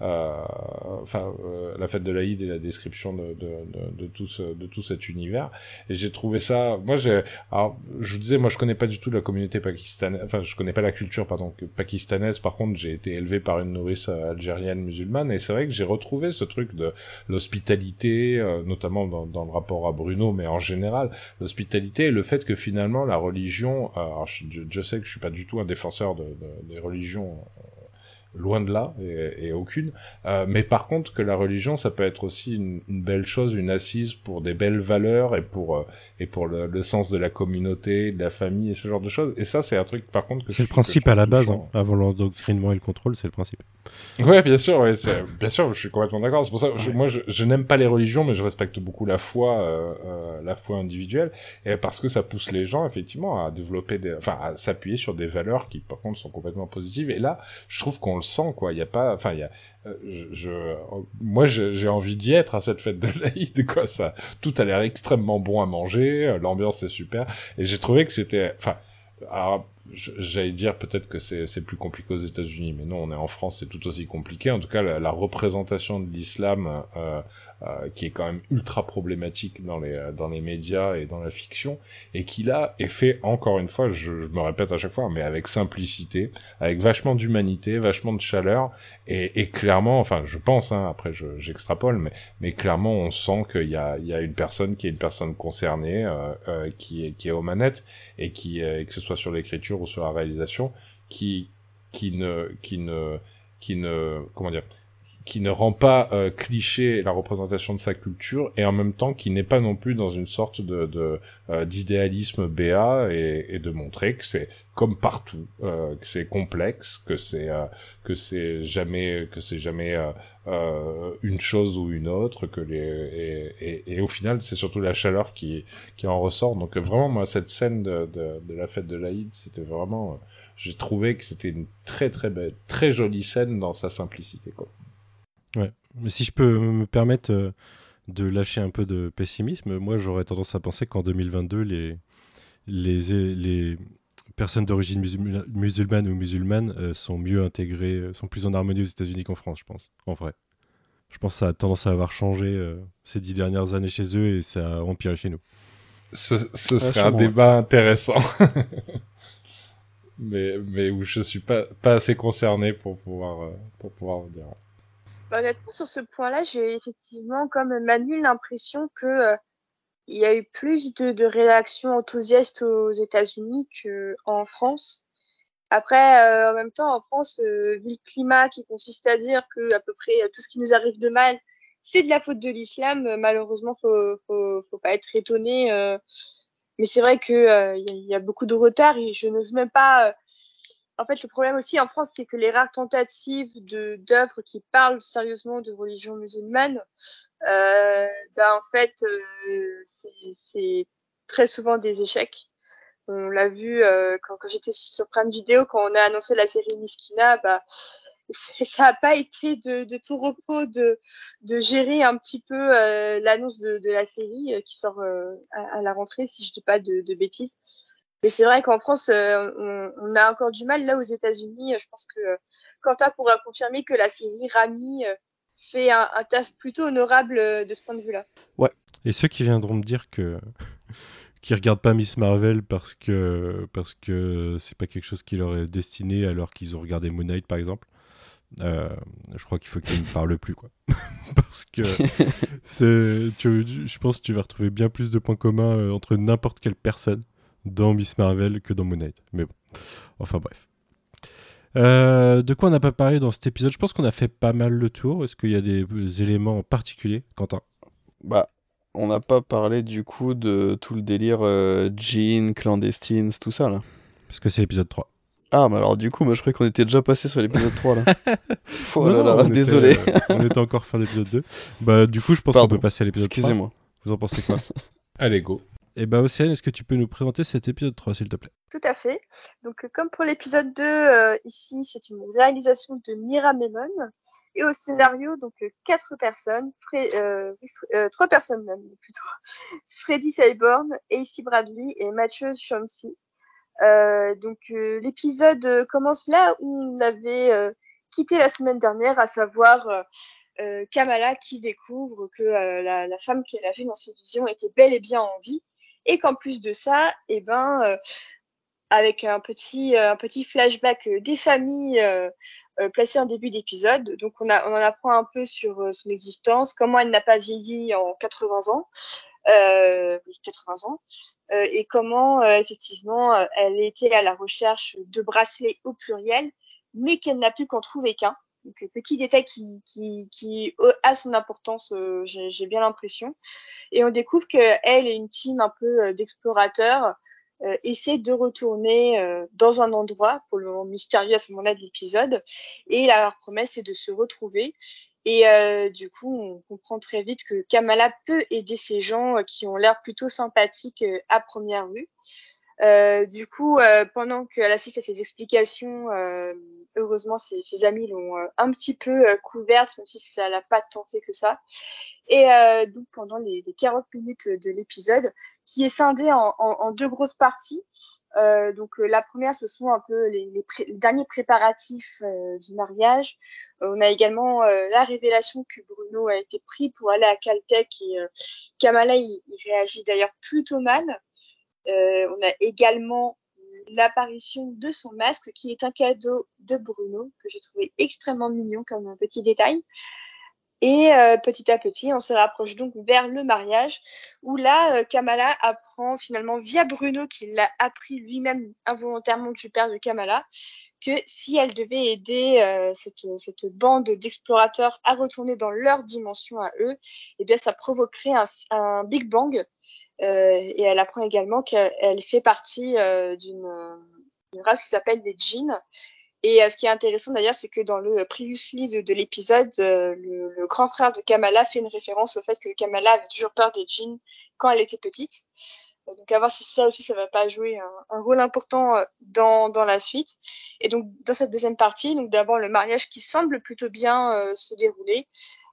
enfin euh, la fête de l'Aïd et la description de, de, de, tout ce, de tout cet univers. Et j'ai trouvé ça, moi j'ai, alors je vous disais, moi je connais pas du tout la communauté pakistanaise, enfin je connais pas la culture pardon pakistanaise. Par contre, j'ai été élevé par une nourrice euh, algérienne musulmane, et c'est vrai que j'ai retrouvé ce truc de l'hospitalité, euh, notamment dans, dans le rapport à Bruno, mais en général, l'hospitalité et le fait que finalement la religion, euh, alors je, je- sais que je suis pas du tout un défenseur de, de- des religions, euh, loin de là, et, et aucune, euh, mais par contre que la religion, ça peut être aussi une, une belle chose, une assise pour des belles valeurs et pour euh, et pour le, le sens de la communauté, de la famille et ce genre de choses. Et ça, c'est un truc par contre que C'est le principe à la base, hein. avant l'endoctrinement et le contrôle, c'est le principe. [laughs] Ouais, bien sûr, ouais, bien sûr, je suis complètement d'accord. C'est pour ça, que je- moi, je, je n'aime pas les religions, mais je respecte beaucoup la foi, euh, euh, la foi individuelle, et parce que ça pousse les gens effectivement à développer des, enfin, à s'appuyer sur des valeurs qui, par contre, sont complètement positives. Et là, je trouve qu'on le sent, quoi. Il y a pas, enfin, il y a, euh, je, je- moi, je- j'ai envie d'y être à cette fête de l'Aïd, quoi. Ça, tout a l'air extrêmement bon à manger, euh, l'ambiance est super, et j'ai trouvé que c'était, enfin, alors, j'allais dire peut-être que c'est plus compliqué aux États-Unis, mais non, on est en France, c'est tout aussi compliqué. En tout cas, la, la représentation de l'islam, euh, euh, qui est quand même ultra problématique dans les euh, dans les médias et dans la fiction, et qui là est fait encore une fois, je, je me répète à chaque fois, mais avec simplicité, avec vachement d'humanité, vachement de chaleur, et, et clairement, enfin, je pense, hein, après je- j'extrapole, mais mais clairement, on sent qu'il y a il y a une personne qui est une personne concernée, euh, euh, qui est qui est aux manettes et qui euh, que ce soit sur l'écriture ou sur la réalisation qui qui ne qui ne qui ne comment dire qui ne rend pas euh, cliché la représentation de sa culture et en même temps qui n'est pas non plus dans une sorte de de, euh, d'idéalisme béat et, et de montrer que c'est comme partout euh, que c'est complexe que c'est euh, que c'est jamais que c'est jamais euh, euh, une chose ou une autre que les et, et, et au final c'est surtout la chaleur qui qui en ressort. Donc vraiment moi cette scène de, de, de la fête de l'Aïd c'était vraiment j'ai trouvé que c'était une très très belle très jolie scène dans sa simplicité quoi Mais si je peux me permettre euh, de lâcher un peu de pessimisme, moi j'aurais tendance à penser qu'en 2022, les, les, les personnes d'origine musulmane, musulmane ou musulmane euh, sont mieux intégrées, euh, sont plus en harmonie aux États-Unis qu'en France, je pense, en vrai. Je pense que ça a tendance à avoir changé euh, ces dix dernières années chez eux et ça a empiré chez nous. ce, ce serait un débat intéressant [laughs] mais mais où je suis pas pas assez concerné pour pouvoir euh, pour pouvoir vous dire Bah, honnêtement, sur ce point-là, j'ai effectivement, comme Manu, l'impression que euh, il y a eu plus de, de réactions enthousiastes aux États-Unis qu'en France. Après, euh, en même temps, en France, euh, vu le climat qui consiste à dire que à peu près tout ce qui nous arrive de mal, c'est de la faute de l'islam, euh, malheureusement, faut, faut, faut pas être étonné. euh. mais c'est vrai que il y, y a beaucoup de retard et je n'ose même pas. En fait, le problème aussi en France, c'est que les rares tentatives d'œuvres qui parlent sérieusement de religion musulmane, euh, ben en fait, euh, c'est- très souvent des échecs. On l'a vu euh, quand, j'étais sur Prime Video, quand on a annoncé la série Miskina, bah, [laughs] ça n'a pas été de, de tout repos de, gérer un petit peu euh, l'annonce de, la série qui sort à, la rentrée, si je dis pas de bêtises. Et c'est vrai qu'en France, euh, on, on a encore du mal. Là, aux États-Unis, euh, je pense que euh, Quentin pourra confirmer que la série Rami euh, fait un, un taf plutôt honorable euh, de ce point de vue-là. Et ceux qui viendront me dire que [laughs] qui regardent pas Miss Marvel parce que parce que c'est pas quelque chose qui leur est destiné alors qu'ils ont regardé Moon Knight par exemple, Euh, je crois qu'il faut qu'il ne parle plus, quoi. [laughs] Parce que [laughs] c'est, tu, je pense que tu vas retrouver bien plus de points communs entre n'importe quelle personne dans Miss Marvel que dans Moon Knight. Mais bon, enfin bref. Euh, de quoi on n'a pas parlé dans cet épisode? Je pense qu'on a fait pas mal le tour. Est-ce qu'il y a des euh, éléments particuliers, Quentin? Bah, on n'a pas parlé du coup de tout le délire euh, Jean, clandestines, tout ça là. Parce que c'est l'épisode 3. Ah, bah alors du coup, moi je croyais qu'on était déjà passé sur l'épisode 3 là. [laughs] oh Non, là non, là, on désolé. était, euh, on était encore fin d'épisode 2. Bah, du coup, je pense qu'on peut passer à l'épisode 3. Excusez-moi. Vous en pensez quoi? [laughs] Allez, go. Eh bah, Océane, est-ce que tu peux nous présenter cet épisode 3, s'il te plaît? Tout à fait. Donc, euh, comme pour l'épisode 2, euh, ici, c'est une réalisation de Mira Memon. Et au scénario, donc, euh, quatre personnes, Fre- trois personnes même, [laughs] plutôt. Freddy Cyborn, AC Bradley et Mathieu Chauncey. Donc, l'épisode commence là où on avait quitté la semaine dernière, à savoir Kamala qui découvre que la, femme qu'elle a vue dans ses visions était bel et bien en vie et qu'en plus de ça, eh ben, euh, avec un petit, euh, un petit flashback euh, des familles euh, placées en début d'épisode. Donc on, a, on en apprend un peu sur son existence, comment elle n'a pas vieilli en 80 ans, euh, oui, 80 ans, et comment effectivement elle était à la recherche de bracelets au pluriel, mais qu'elle n'a pu qu'en trouver qu'un. Donc euh, petit détail qui, euh, a son importance, euh, j'ai bien l'impression. Et on découvre qu'elle et une team un peu d'explorateurs euh, essaient de retourner dans un endroit, pour le moment mystérieux à ce moment-là de l'épisode, et leur promesse est de se retrouver. Et du coup, on comprend très vite que Kamala peut aider ces gens qui ont l'air plutôt sympathiques à première vue. Euh, du coup, euh, pendant qu'elle assiste à ces explications, euh, heureusement, ses, ses amis l'ont un petit peu couverte, même si ça l'a pas tant fait que ça. Et euh, donc, pendant les, les 40 minutes de l'épisode, qui est scindé en, en, en deux grosses parties, euh, donc la première, ce sont un peu les, les, les derniers préparatifs euh, du mariage. On a également la révélation que Bruno a été pris pour aller à Caltech et Kamala il, il réagit d'ailleurs plutôt mal. Euh, on a également l'apparition de son masque qui est un cadeau de Bruno que j'ai trouvé extrêmement mignon comme un petit détail. Et euh, petit à petit, on se rapproche donc vers le mariage, où là, euh, Kamala apprend finalement via Bruno, qui l'a appris lui-même involontairement du père de Kamala, que si elle devait aider cette, bande d'explorateurs à retourner dans leur dimension à eux, eh bien, ça provoquerait un Big Bang. Euh, et elle apprend également qu'elle fait partie euh, d'une race qui s'appelle les djinns. Et euh, ce qui est intéressant d'ailleurs, c'est que dans le previously de, de l'épisode, le, grand frère de Kamala fait une référence au fait que Kamala avait toujours peur des djinns quand elle était petite. Donc à voir si ça aussi, ça va pas jouer un, rôle important dans, dans la suite. Et donc dans cette deuxième partie, donc d'abord le mariage qui semble plutôt bien se dérouler,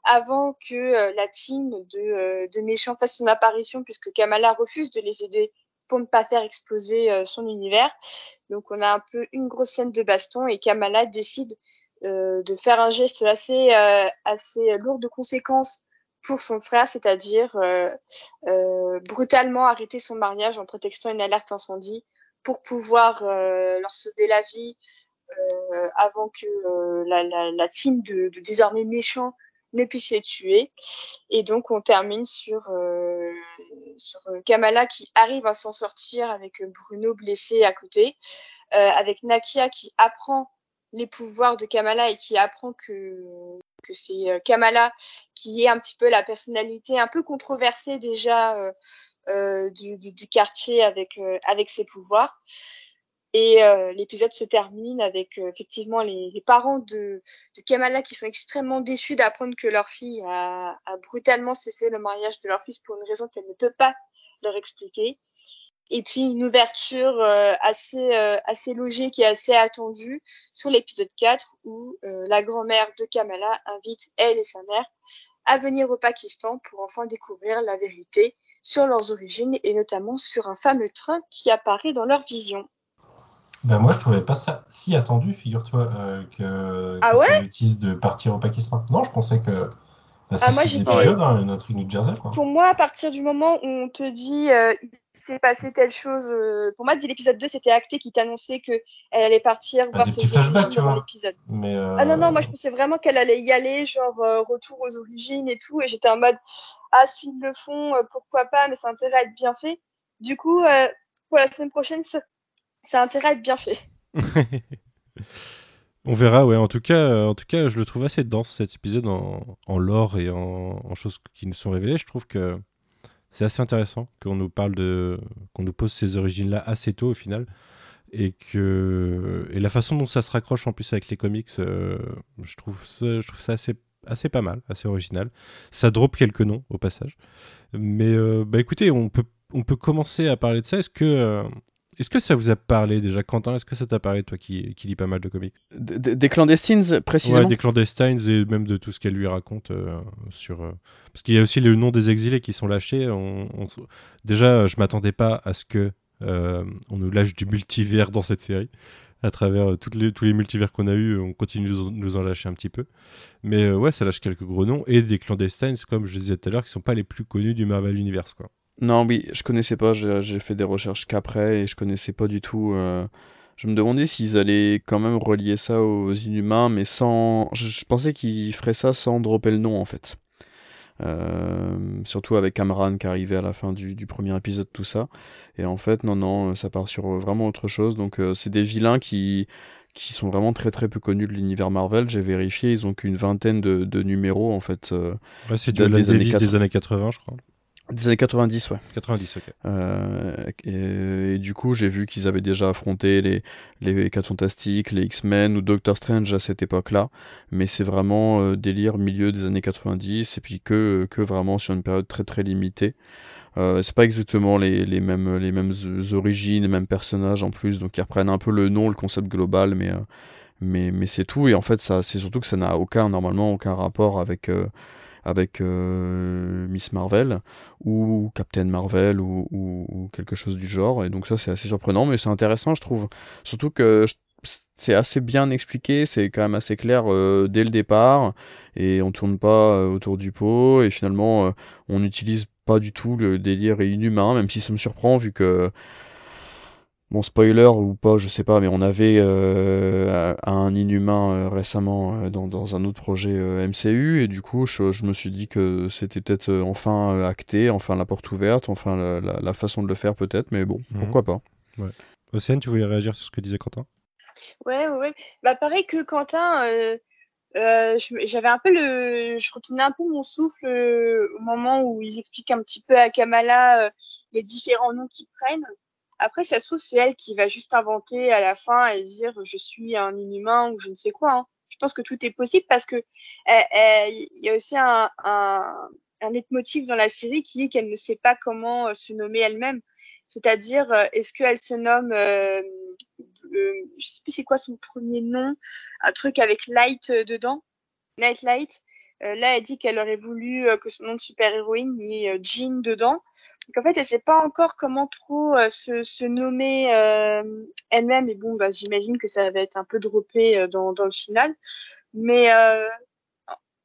avant que euh, la team de, euh, de méchants fasse son apparition, puisque Kamala refuse de les aider pour ne pas faire exploser euh, son univers. Donc on a un peu une grosse scène de baston et Kamala décide de faire un geste assez assez lourd de conséquences pour son frère, c'est-à-dire brutalement arrêter son mariage en prétextant une alerte incendie pour pouvoir leur sauver la vie avant que la, team de désormais méchants ne puisse les tuer. Et donc on termine sur, euh, sur euh, Kamala qui arrive à s'en sortir avec euh, Bruno blessé à côté, euh, avec Nakia qui apprend les pouvoirs de Kamala et qui apprend que, que c'est euh, Kamala qui est un petit peu la personnalité un peu controversée déjà euh, du, du, du quartier avec, avec ses pouvoirs. Et euh, l'épisode se termine avec euh, effectivement les, parents de, Kamala qui sont extrêmement déçus d'apprendre que leur fille a, brutalement cessé le mariage de leur fils pour une raison qu'elle ne peut pas leur expliquer. Et puis une ouverture euh, assez, euh, assez logique et assez attendue sur l'épisode 4 où la grand-mère de Kamala invite elle et sa mère à venir au Pakistan pour enfin découvrir la vérité sur leurs origines et notamment sur un fameux train qui apparaît dans leur vision. Ben moi, je trouvais pas ça si attendu, figure-toi, euh, que, Ah que ouais ça utilise de partir au Pakistan. Non, je pensais que c'est Ah, moi, épisodes, hein, une intrigue New Jersey, quoi. Pour moi, à partir du moment où on te dit euh, il s'est passé telle chose. euh, Pour moi, dès l'épisode 2, c'était acté qui t'annonçait que elle allait partir Ah, voir des ses petits flashbacks, tu vois. Mais, euh, Ah non, non, moi je pensais vraiment qu'elle allait y aller, genre retour aux origines et tout, et j'étais en mode, ah s'ils le font, pourquoi pas, mais ça a intérêt à être bien fait. Du coup, pour la semaine prochaine, ça, a intérêt à être bien fait. [laughs] On verra, ouais. En tout cas, euh, en tout cas, je le trouve assez dense cet épisode en, en lore et en, choses qui nous sont révélées. Je trouve que c'est assez intéressant qu'on nous parle de, qu'on nous pose ces origines-là assez tôt au final, et que et la façon dont ça se raccroche en plus avec les comics, euh, je trouve ça, assez assez pas mal, assez original. Ça drop quelques noms au passage, mais euh, bah écoutez, on peut on peut commencer à parler de ça. Est-ce que est-ce que ça vous a parlé déjà, Quentin? Est-ce que ça t'a parlé, toi qui, qui lis pas mal de comics? D- Des clandestines, précisément? Ouais, des clandestines et même de tout ce qu'elle lui raconte euh, sur. euh, Parce qu'il y a aussi le nom des exilés qui sont lâchés. On, on s- Déjà, je m'attendais pas à ce que euh, on nous lâche du multivers dans cette série. À travers toutes les, tous les multivers qu'on a eu, on continue de nous en- lâcher un petit peu. Mais ouais, ça lâche quelques gros noms et des clandestines, comme je disais tout à l'heure, qui sont pas les plus connus du Marvel Universe, quoi. Non, oui, je connaissais pas, j'ai fait des recherches qu'après et je connaissais pas du tout. euh, Je me demandais s'ils allaient quand même relier ça aux Inhumains, mais sans. Je, je pensais qu'ils feraient ça sans dropper le nom en fait. Euh, surtout avec Amran qui arrivait à la fin du, du premier épisode, tout ça. Et en fait, non, non, ça part sur vraiment autre chose. Donc, euh, c'est des vilains qui, qui sont vraiment très très peu connus de l'univers Marvel. J'ai vérifié, ils ont qu'une vingtaine de, de numéros en fait. euh, Ouais, c'est du des années Davis 80. des années 80, je crois. Des années 90, ouais. 90, ok. Euh, et, et du coup, j'ai vu qu'ils avaient déjà affronté les, les 4 Fantastiques, les X-Men ou Doctor Strange à cette époque-là. Mais c'est vraiment euh, délire milieu des années 90 et puis que, que vraiment sur une période très très limitée. Euh, c'est pas exactement les, les mêmes, les mêmes origines, les mêmes personnages en plus, donc ils reprennent un peu le nom, le concept global, mais, euh, mais, mais c'est tout. Et en fait, ça, c'est surtout que ça n'a aucun, normalement, aucun rapport avec, avec euh, Miss Marvel ou Captain Marvel ou, quelque chose du genre. Et donc ça, c'est assez surprenant, mais c'est intéressant, je trouve. Surtout que c'est assez bien expliqué, c'est quand même assez clair euh, dès le départ, et on tourne pas euh, autour du pot, et finalement, on n'utilise pas du tout le délire inhumain, même si ça me surprend, vu que... Bon, spoiler ou pas, je sais pas, mais on avait euh, un inhumain euh, récemment euh, dans, dans un autre projet euh, MCU, et du coup, je, je me suis dit que c'était peut-être euh, enfin euh, acté, enfin la porte ouverte, enfin la, la- la façon de le faire peut-être, mais bon, Mhm. pourquoi pas. Océane, tu voulais réagir sur ce que disait Quentin? Ouais, ouais, ouais. Bah, pareil que Quentin, euh, euh, j'avais un peu le, je retenais un peu mon souffle euh, au moment où ils expliquent un petit peu à Kamala euh, les différents noms qu'ils prennent. Après, ça se trouve, c'est elle qui va juste inventer à la fin et dire je suis un inhumain ou je ne sais quoi. hein. Je pense que tout est possible parce que elle- elle- il y a aussi un, un, un dans la série qui est qu'elle ne sait pas comment euh, se nommer elle-même. C'est-à-dire, euh, est-ce qu'elle se nomme euh, euh, je sais plus c'est quoi son premier nom, un truc avec Light euh, dedans, Night Light. Euh, là, elle dit qu'elle aurait voulu euh, que son nom de super-héroïne y ait euh, Jean dedans. Donc en fait, elle sait pas encore comment trop se, nommer elle-même. Et bon, bah, j'imagine que ça va être un peu droppé dans, le final. Mais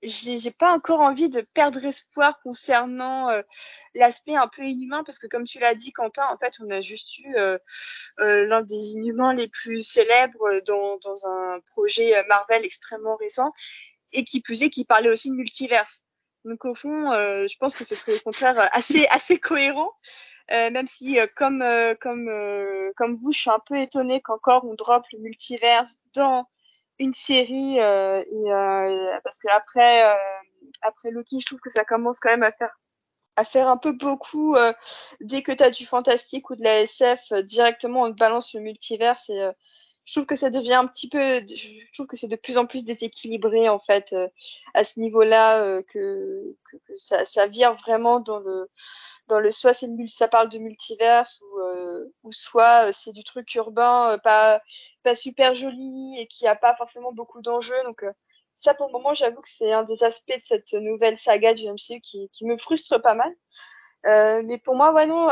j'ai pas encore envie de perdre espoir concernant l'aspect un peu inhumain parce que comme tu l'as dit Quentin en fait on a juste eu l'un des inhumains les plus célèbres dans, un projet Marvel extrêmement récent et qui plus est qui parlait aussi de multiverse. Donc au fond euh, je pense que ce serait au contraire euh, assez [laughs] assez cohérent. Euh, même si euh, comme euh, comme euh, comme vous je suis un peu étonnée qu'encore on drop le multiverse dans une série et, parce que après après Loki je trouve que ça commence quand même à faire à faire un peu beaucoup dès que tu as du fantastique ou de la SF directement on te balance le multiverse et je trouve que ça devient un petit peu je trouve que c'est de plus en plus déséquilibré en fait euh, à ce niveau-là euh, que, que, que ça, ça vire vraiment dans le dans le soit c'est ça parle de multiverse ou euh, ou soit euh, c'est du truc urbain euh, pas pas super joli et qui a pas forcément beaucoup d'enjeux. Donc euh, ça pour le moment j'avoue que c'est un des aspects de cette nouvelle saga du MCU qui, qui me frustre pas mal. Mais pour moi ouais non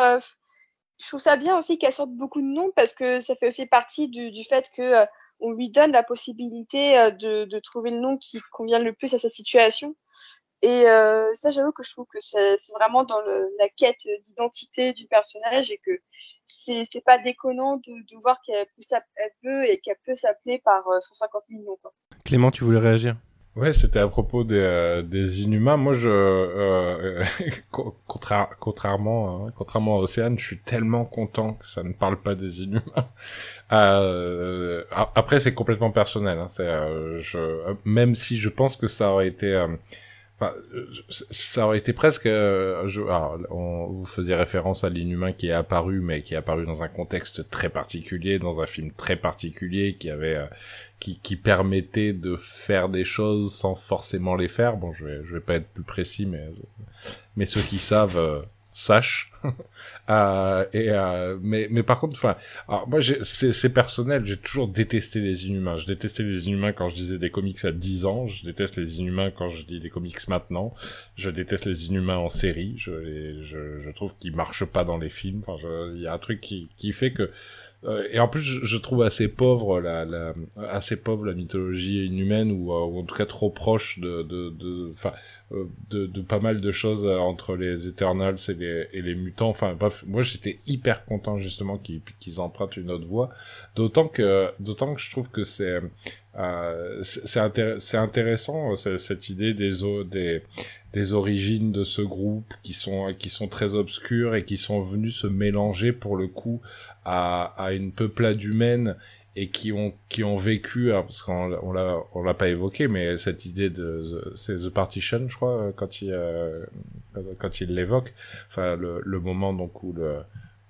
je trouve ça bien aussi qu'elle sorte beaucoup de noms parce que ça fait aussi partie du, fait que euh, on lui donne la possibilité euh, de, trouver le nom qui convient le plus à sa situation Et euh, ça, j'avoue que je trouve que c'est vraiment dans la quête d'identité du personnage et que c'est pas déconnant de, voir qu'elle peut, et qu'elle peut s'appeler par euh, 150 millions. Quoi. Clément, tu voulais réagir? Ouais, c'était à propos des, euh, des Inhumains. Moi, je, euh, [laughs] co- contra- contrairement, hein, contrairement à Océane, je suis tellement content que ça ne parle pas des Inhumains. [laughs] Euh, après, c'est complètement personnel. Hein, euh, je, euh, même si je pense que ça aurait été, euh, euh, ça aurait été presque. euh, je, alors, on, vous faisiez référence à l'inhumain qui est apparu, mais qui est apparu dans un contexte très particulier, dans un film très particulier, qui avait, euh, qui, qui permettait de faire des choses sans forcément les faire. Bon, je vais, je vais pas être plus précis, mais, mais ceux qui savent sachent. [laughs] Euh, et euh, mais mais par contre, enfin, moi c'est personnel. J'ai toujours détesté les Inhumains. Je détestais les Inhumains quand je disais des comics à 10 ans. Je déteste les Inhumains quand je dis des comics maintenant. Je déteste les Inhumains en série. Je je, je trouve qu'ils marchent pas dans les films. Enfin, il y a un truc qui qui fait que euh, et en plus, je, trouve assez pauvre la, la assez pauvre la mythologie inhumaine ou, euh, ou en tout cas trop proche de de de de, de pas mal de choses euh, entre les Eternals et les et les mutants. Enfin bref, moi j'étais hyper content justement qu'ils empruntent une autre voie. D'autant que d'autant que je trouve que c'est euh, c'est c'est intér- c'est intéressant euh, cette idée des des des origines de ce groupe qui sont qui sont très obscures et qui sont venus se mélanger pour le coup à, à une peuplade humaine et qui ont qui ont vécu alors, parce qu'on on l'a on l'a pas évoqué mais cette idée de c'est the partition je crois quand il euh, quand, quand il l'évoque. Enfin le, le moment donc où le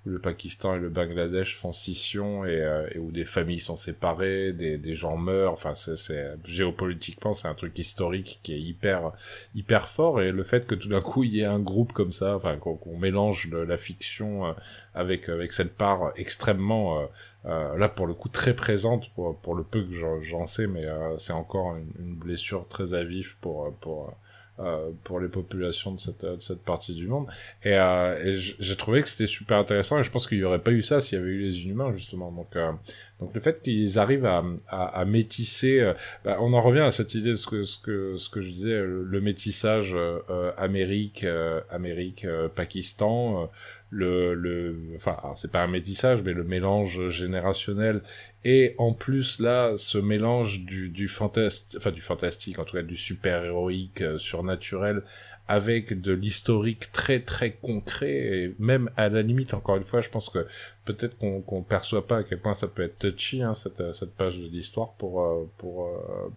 le Pakistan et le Bangladesh font scission et, euh, et où des familles sont séparées, des, des gens meurent. Enfin, c'est, géopolitiquement, c'est un truc historique qui est hyper hyper fort. Et le fait que tout d'un coup il y ait un groupe comme ça, enfin qu'on, mélange la fiction euh, avec avec cette part extrêmement euh, euh, là pour le coup très présente pour pour le peu que j'en, sais, mais euh, c'est encore une, une blessure très à vif pour pour euh, pour les populations de cette, de cette partie du monde. Et, euh, et j'ai trouvé que c'était super intéressant et je pense qu'il y aurait pas eu ça s'il y avait eu les Inhumains justement. Donc, euh, donc le fait qu'ils arrivent à, à, à métisser, euh, bah, on en revient à cette idée de ce que ce que ce que je disais, le, le métissage euh, Amérique, Amérique, Pakistan. le, le, enfin, c'est pas un métissage, mais le mélange générationnel et en plus là, ce mélange du, du enfin du fantastique, en tout cas du super héroïque, euh, surnaturel, avec de l'historique très très concret et même à la limite, encore une fois, je pense que peut-être qu'on qu'on perçoit pas à quel point ça peut être touchy hein, cette euh, cette page de l'histoire pour euh,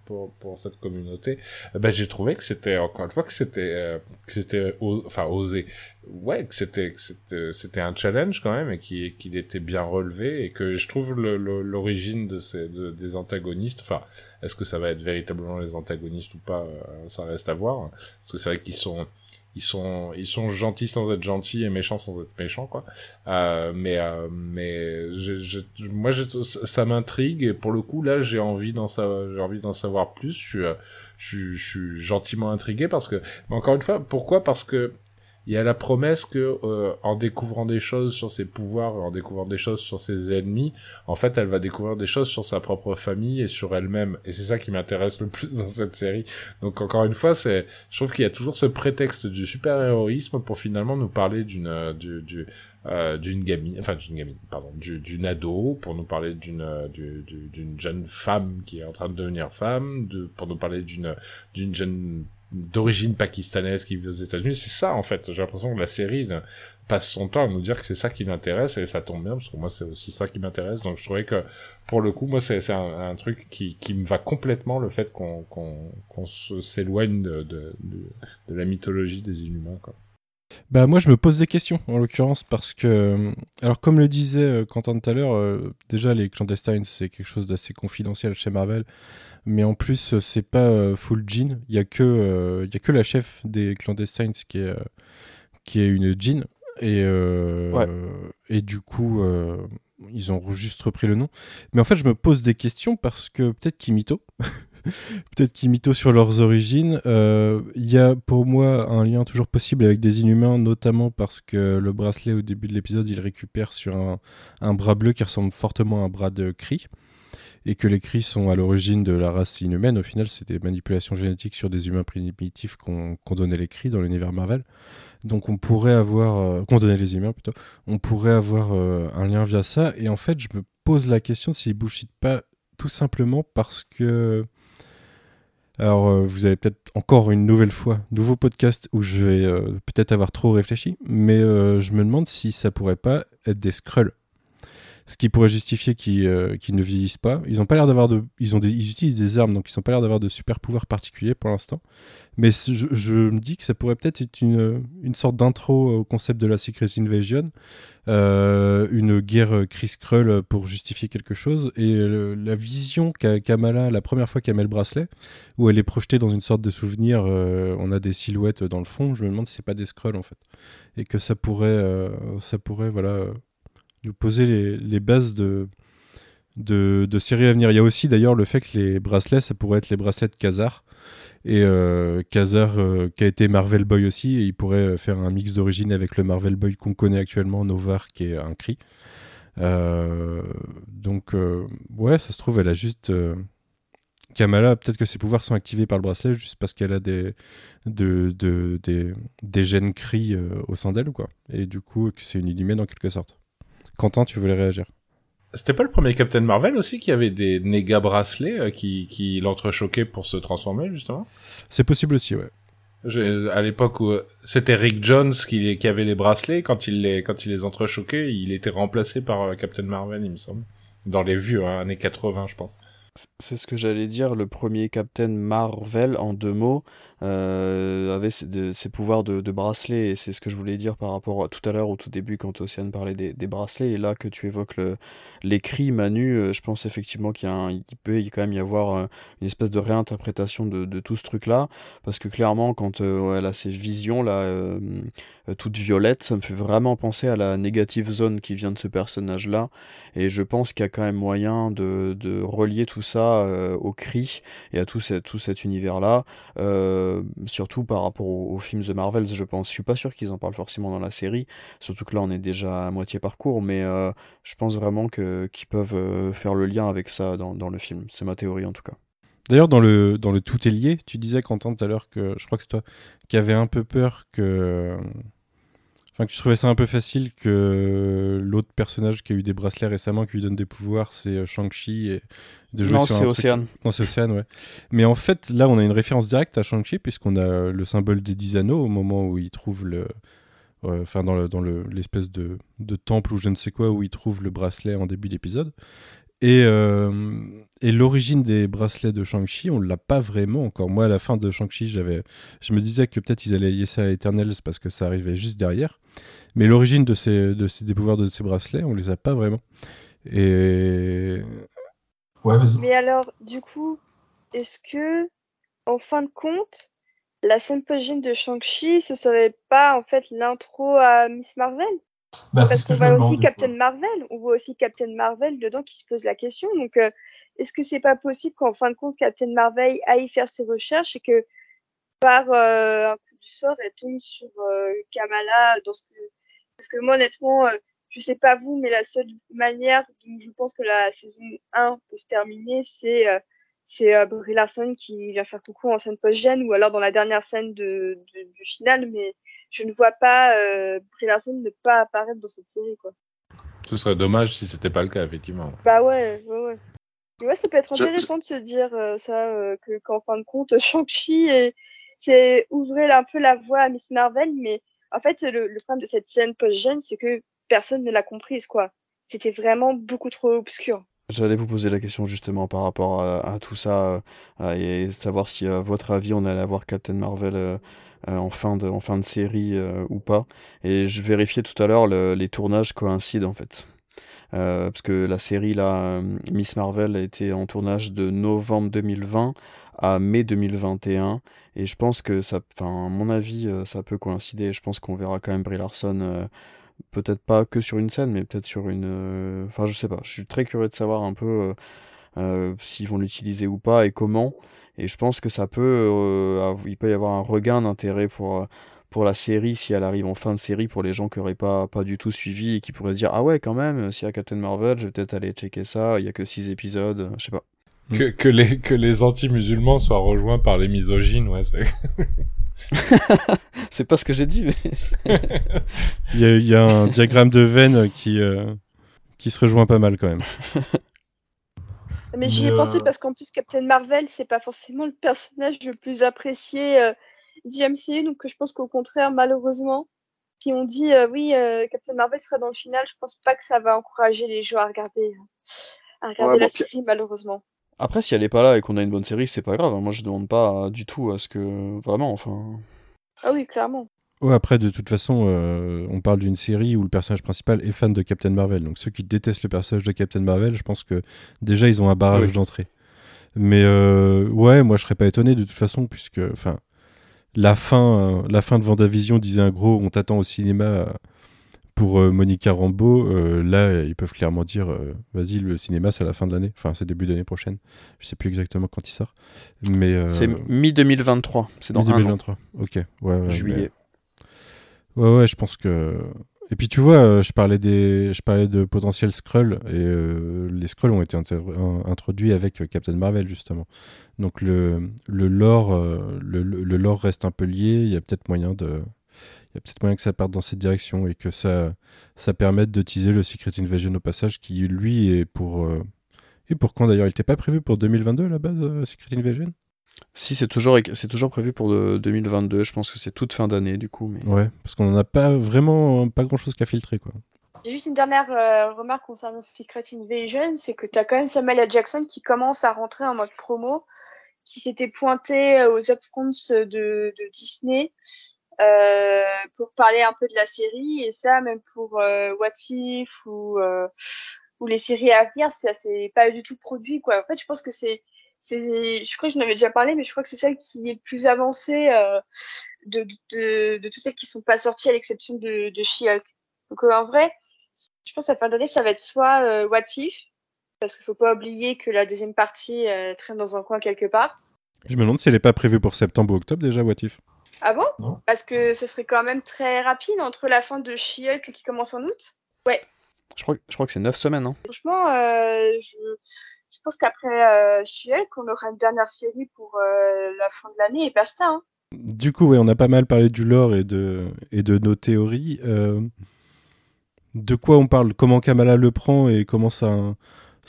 pour, pour cette communauté. Ben j'ai trouvé que c'était encore une fois que c'était c'était enfin osé. Ouais, que c'était c'était un challenge quand même et qui qu'il était bien relevé et que je trouve le- l'origine de ces de, des antagonistes. Enfin, est-ce que ça va être véritablement les antagonistes ou pas euh, Ça reste à voir. Parce que c'est vrai qu'ils sont ils sont ils sont gentils sans être gentils et méchants sans être méchants quoi euh, mais euh, mais moi ça, m'intrigue et pour le coup là j'ai envie d'en savoir j'ai envie d'en savoir plus je suis je, je suis gentiment intrigué parce que encore une fois pourquoi? Parce que il y a la promesse que euh, en découvrant des choses sur ses pouvoirs en découvrant des choses sur ses ennemis en fait elle va découvrir des choses sur sa propre famille et sur elle-même. Et c'est ça qui m'intéresse le plus dans cette série. Donc encore une fois c'est je trouve qu'il y a toujours ce prétexte du super-héroïsme pour finalement nous parler d'une euh, du, du, euh, d'une gamine, enfin d'une gamine, pardon, du- d'une ado, pour nous parler d'une euh, du- du- d'une jeune femme qui est en train de devenir femme, de, pour nous parler d'une d'une jeune d'origine pakistanaise qui vit aux États-Unis. C'est ça en fait. J'ai l'impression que la série passe son temps à nous dire que c'est ça qui l'intéresse et ça tombe bien parce que moi c'est aussi ça qui m'intéresse. Donc je trouvais que pour le coup moi c'est un, truc qui me va complètement le fait qu'on s'éloigne de, la mythologie des Inhumains. Bah moi je me pose des questions en l'occurrence parce que alors comme le disait euh, Quentin tout à l'heure euh, déjà les clandestines c'est quelque chose d'assez confidentiel chez Marvel mais en plus c'est pas euh, full jean il y a que euh, il y a que la chef des clandestines qui est euh, qui est une jean et Ouais. et du coup ils ont juste repris le nom mais en fait je me pose des questions parce que peut-être mytho [laughs] peut-être mytho sur leurs origines. Euh, Il y a pour moi un lien toujours possible avec des inhumains, notamment parce que le bracelet au début de l'épisode, il récupère sur un, un bras bleu qui ressemble fortement à un bras de Kree. Et que les cris sont à l'origine de la race inhumaine. Au final, c'est des manipulations génétiques sur des humains primitifs qu'on donnait les cris dans l'univers Marvel. Donc on pourrait avoir, euh, qu'on donnait les humains plutôt, on pourrait avoir euh, un lien via ça. Et en fait, je me pose la question s'ils bullshit pas tout simplement parce que alors, euh, vous avez peut-être encore une nouvelle fois, nouveau podcast où je vais peut-être avoir trop réfléchi, mais je me demande si ça pourrait pas être des Skrulls. Ce qui pourrait justifier qu'ils euh, qu'ils ne vieillissent pas. Ils ont pas l'air d'avoir ils utilisent des armes, donc ils ont pas l'air d'avoir de super pouvoirs particuliers pour l'instant. Mais je, me dis que ça pourrait peut-être être une, sorte d'intro au concept de la Secret Invasion, euh, une guerre Chris Krull pour justifier quelque chose, et euh, la vision qu'a Kamala la première fois qu'elle met le bracelet, où elle est projetée dans une sorte de souvenir, on a des silhouettes dans le fond, je me demande si c'est pas des Skrulls en fait. Et que ça pourrait, ça pourrait voilà, nous poser les, bases de, de, séries à venir. Il y a aussi d'ailleurs le fait que les bracelets, ça pourrait être les bracelets de Khazar. Et euh, Khazar, euh, qui a été Marvel Boy aussi, et il pourrait faire un mix d'origine avec le Marvel Boy qu'on connaît actuellement, Novar, qui est un cri. Euh, donc, ouais, ça se trouve, elle a juste. Kamala, peut-être que ses pouvoirs sont activés par le bracelet juste parce qu'elle a des, de, de- des, des gènes cris au sein d'elle, quoi. Et du coup, que c'est une inhumaine en quelque sorte. Quentin, tu voulais réagir C'était pas le premier Captain Marvel aussi qui avait des néga bracelets euh, qui, qui l'entrechoquaient pour se transformer, justement? C'est possible aussi, ouais. À l'époque où euh, c'était Rick Jones qui, qui avait les bracelets, quand il les, quand il les entrechoquait, il était remplacé par euh, Captain Marvel, il me semble. Dans les vues, hein, années 80, je pense. C'est ce que j'allais dire, le premier Captain Marvel, en deux mots, euh, avait ses, pouvoirs de, bracelet, et c'est ce que je voulais dire par rapport à tout à l'heure, au tout début, quand Océane parlait des, bracelets, et là que tu évoques le, les cris Manu, euh, je pense effectivement qu'il peut quand même y avoir euh, une espèce de réinterprétation de, tout ce truc-là, parce que clairement, quand euh, elle a ces visions-là, toutes violettes, ça me fait vraiment penser à la négative zone qui vient de ce personnage-là, et je pense qu'il y a quand même moyen de, relier tout ça au cri et à tout, ce- tout cet univers-là, surtout par rapport aux, aux films The Marvels, je pense. Je suis pas sûr qu'ils en parlent forcément dans la série, surtout que là on est déjà à moitié parcours, mais euh, je pense vraiment que qu'ils peuvent euh, faire le lien avec ça dans, dans le film. C'est ma théorie en tout cas. D'ailleurs, dans le, dans le tout est lié, tu disais, Quentin, tout à l'heure, que je crois que c'est toi qui avait un peu peur que. Enfin, que tu trouvais ça un peu facile que l'autre personnage qui a eu des bracelets récemment, qui lui donne des pouvoirs, c'est euh, Shang-Chi. Et de jouer Non, c'est truc- Océane. Non, c'est Océane, ouais. Mais en fait, là, on a une référence directe à Shang-Chi, puisqu'on a le symbole des dix anneaux au moment où il trouve le. euh, Enfin, dans le- dans le- l'espèce de, de temple ou je ne sais quoi, où il trouve le bracelet en début d'épisode. Et, euh, et l'origine des bracelets de Shang-Chi, on l'a pas vraiment encore. Moi, à la fin de Shang-Chi, j'avais, je me disais que peut-être ils allaient lier ça à Eternals parce que ça arrivait juste derrière. Mais l'origine de ces, de ces, des pouvoirs de ces bracelets, on les a pas vraiment. Et Ouais. Mais alors, du coup, est-ce que, en fin de compte, la scène post de Shang-Chi, ce serait pas en fait l'intro à Miss Marvel? Bah, Parce qu'on voit aussi Captain Marvel, on voit aussi Captain Marvel dedans qui se pose la question. Donc, euh, est-ce que c'est pas possible qu'en fin de compte, Captain Marvel aille faire ses recherches et que par euh, un coup du sort, elle tombe sur euh, Kamala dans ce que... Parce que moi, honnêtement, euh, je sais pas vous, mais la seule manière dont je pense que la saison 1 peut se terminer, c'est euh, c'est euh, Brie Larson qui vient faire coucou en scène post-gène ou alors dans la dernière scène de, de- du final, mais je ne vois pas euh, Brie Larson ne pas apparaître dans cette série, quoi. Ce serait dommage si c'était pas le cas, effectivement. Bah ouais, ouais, ouais. Et ouais, ça peut être Je- intéressant de se dire euh, ça, euh, que qu'en fin de compte, [laughs] Shang-Chi, est- c'est ouvrir un peu la voie à Miss Marvel, mais en fait, le, le problème de cette scène post-gène, c'est que personne ne l'a comprise, quoi. C'était vraiment beaucoup trop obscur. J'allais vous poser la question justement par rapport à, tout ça euh, et savoir si à votre avis on allait avoir Captain Marvel euh, euh, en fin de en fin de série ou pas. Et je vérifiais tout à l'heure le- les tournages coïncident en fait. Parce que la série là, Miss Marvel a été en tournage de novembre 2020 à mai 2021 et je pense que ça, enfin à mon avis ça peut coïncider. Je pense qu'on verra quand même Brie Larson peut-être pas que sur une scène, mais peut-être sur une. euh, Enfin, je sais pas. Je suis très curieux de savoir un peu euh, euh, s'ils vont l'utiliser ou pas et comment. Et je pense que ça peut, euh, il peut y avoir un regain d'intérêt pour pour la série si elle arrive en fin de série pour les gens qui auraient pas, pas du tout suivi et qui pourraient se dire ah ouais quand même s'il y a Captain Marvel je vais peut-être aller checker ça il y a que six épisodes je sais pas Que, les, que les anti-musulmans soient rejoints par les misogynes, ouais. [laughs] [laughs] c'est pas ce que j'ai dit mais [laughs] Il y, a- il y a un diagramme de veine qui, euh, qui se rejoint pas mal quand même. [laughs] Mais j'y ai pensé euh, parce qu'en plus, Captain Marvel, c'est pas forcément le personnage le plus apprécié euh, du MCU. Donc, je pense qu'au contraire, malheureusement, si on dit euh, oui, euh, Captain Marvel sera dans le final, je pense pas que ça va encourager les gens à regarder, à regarder Ouais, la bon, puis- série, malheureusement. Après si elle est pas là et qu'on a une bonne série c'est pas grave hein. moi je demande pas du tout à ce que vraiment enfin Ah oui, clairement. Ouais, après, de toute façon, euh, on parle d'une série où le personnage principal est fan de Captain Marvel. Donc ceux qui détestent le personnage de Captain Marvel, je pense que déjà ils ont un barrage Oui. d'entrée. Mais euh, ouais, moi je serais pas étonné de toute façon, puisque enfin la fin, euh, la fin de Vendavision disait un gros, on t'attend au cinéma euh, pour euh, Monica Rambeau. Euh, là, ils peuvent clairement dire, euh, vas-y, le cinéma c'est à la fin de l'année, enfin c'est début d'année prochaine. Je sais plus exactement quand il sort, mais c'est mi 2023 c'est dans un an 2023. Ok, ouais, ouais, mais- juillet Ouais, ouais, je pense que. Et puis tu vois, je parlais des, je parlais de potentiels Skrulls et euh, les Skrulls ont été introduits avec Captain Marvel justement. Donc le le lore, le lore reste un peu lié. Il y a peut-être moyen de, il y a peut-être moyen que ça parte dans cette direction et que ça ça permette de teaser le Secret Invasion au passage qui lui est pour euh, et pour quand d'ailleurs? Il n'était pas prévu pour 2022 à la base euh, Secret Invasion? Si, c'est toujours, c'est toujours prévu pour de- 2022. Je pense que c'est toute fin d'année, du coup. Mais... Ouais, parce qu'on n'en a pas vraiment pas grand chose qu'à filtrer quoi. Juste une dernière euh, remarque concernant Secret Invasion, c'est que tu as quand même Samuel L. Jackson qui commence à rentrer en mode promo, qui s'était pointé euh, aux upfronts de, de Disney euh, pour parler un peu de la série, et ça même pour euh, What If ou, euh, les séries à venir, ça c'est pas du tout produit quoi. En fait, je pense que c'est je crois que je n'avais déjà parlé, mais je crois que c'est celle qui est plus avancée euh, de, toutes celles qui sont pas sorties à l'exception de, de She-Hulk. Donc en vrai, je pense à la fin d'année, ça va être soit What If, parce qu'il faut pas oublier que la deuxième partie traîne dans un coin quelque part. Je me demande si elle est pas prévue pour septembre ou octobre déjà, What If Ah bon? Non. Parce que ce serait quand même très rapide entre la fin de She-Hulk qui commence en août. Je crois, je crois que c'est 9 semaines. Hein. Franchement, euh, je, je pense qu'après euh, She-Hulk, on aura une dernière série pour euh, la fin de l'année et basta. Hein. Du coup, ouais, on a pas mal parlé du lore et de, et de nos théories. Euh, de quoi on parle? Comment Kamala le prend et comment ça,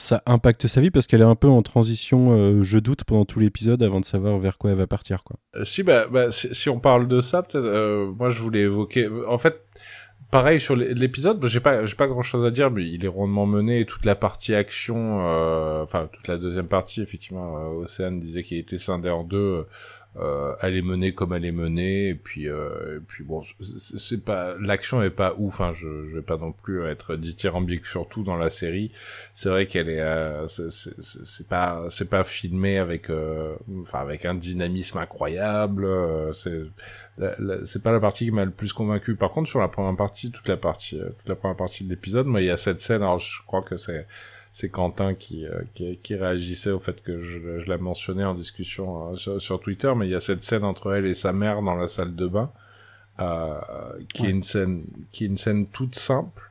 ça impacte sa vie Parce qu'elle est un peu en transition, euh, je doute, pendant tout l'épisode avant de savoir vers quoi elle va partir. Quoi. Euh, si, bah, bah, si, on parle de ça, peut-être, euh, moi je voulais évoquer. En fait, pareil sur l'é- l'épisode, j'ai pas, j'ai pas grand chose à dire, mais il est rondement mené. Toute la partie action, enfin toute la deuxième partie, effectivement, Océane disait qu'il était scindé en deux. Euh, elle est menée comme elle est menée, et puis, euh, et puis bon, c'est pas, l'action est pas ouf. Hein, je, je vais pas non plus être dithyrambique sur tout dans la série. C'est vrai qu'elle est, euh, c'est- pas, c'est pas filmé avec, euh, enfin avec un dynamisme incroyable. euh, c'est, c'est pas la partie qui m'a le plus convaincu. Par contre, sur la première partie, toute la partie, euh, toute la première partie de l'épisode, moi, il y a cette scène. Alors, je crois que c'est, c'est Quentin qui, euh, qui, qui réagissait au fait que je, je l'ai mentionné en discussion euh, sur, sur Twitter, mais il y a cette scène entre elle et sa mère dans la salle de bain, euh, qui est une scène, qui est une scène toute simple,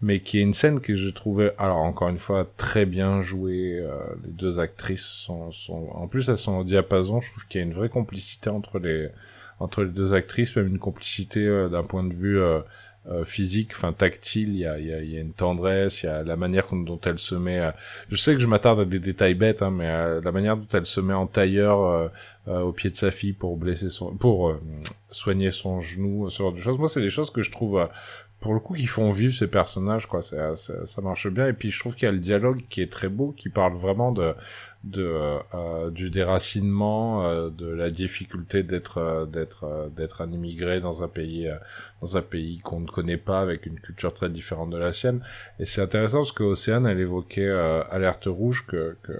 mais qui est une scène que j'ai trouvé, alors encore une fois, très bien jouée. euh, les deux actrices sont, sont, en plus elles sont au diapason. Je trouve qu'il y a une vraie complicité entre les, entre les deux actrices, même une complicité d'un point de vue euh, physique, enfin tactile. Il y a, y, a, y a une tendresse, il y a la manière dont- elle se met. Je sais que je m'attarde à des détails bêtes, hein, mais euh, la manière dont elle se met en tailleur euh, euh, au pied de sa fille pour blesser son, pour soigner son genou, ce genre de choses. Moi, c'est des choses que je trouve. pour le coup, qui font vivre ces personnages, quoi. Ça, ça, ça marche bien. Et puis, je trouve qu'il y a le dialogue qui est très beau, qui parle vraiment de, de euh, du déracinement, euh, de la difficulté d'être euh, d'être euh, d'être un immigré dans un pays euh, dans un pays qu'on ne connaît pas avec une culture très différente de la sienne. Et c'est intéressant parce que Océane elle évoquait Alerte rouge que que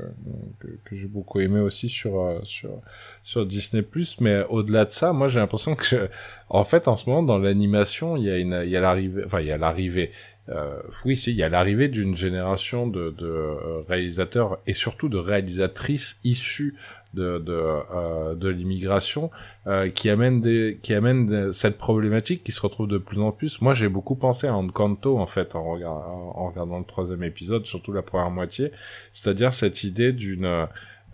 que, j'ai beaucoup aimé aussi sur sur sur Disney mais au-delà de ça, moi j'ai l'impression que en fait en ce moment dans l'animation, il y a une il y a l'arrivée enfin il y a l'arrivée euh, oui, il y a l'arrivée d'une génération de, euh, réalisateurs et surtout de réalisatrices issues de euh, l'immigration euh, qui amène qui cette problématique qui se retrouve de plus en plus. Moi, j'ai beaucoup pensé à Encanto en fait en, regard, en regardant le troisième épisode, surtout la première moitié, c'est-à-dire cette idée d'une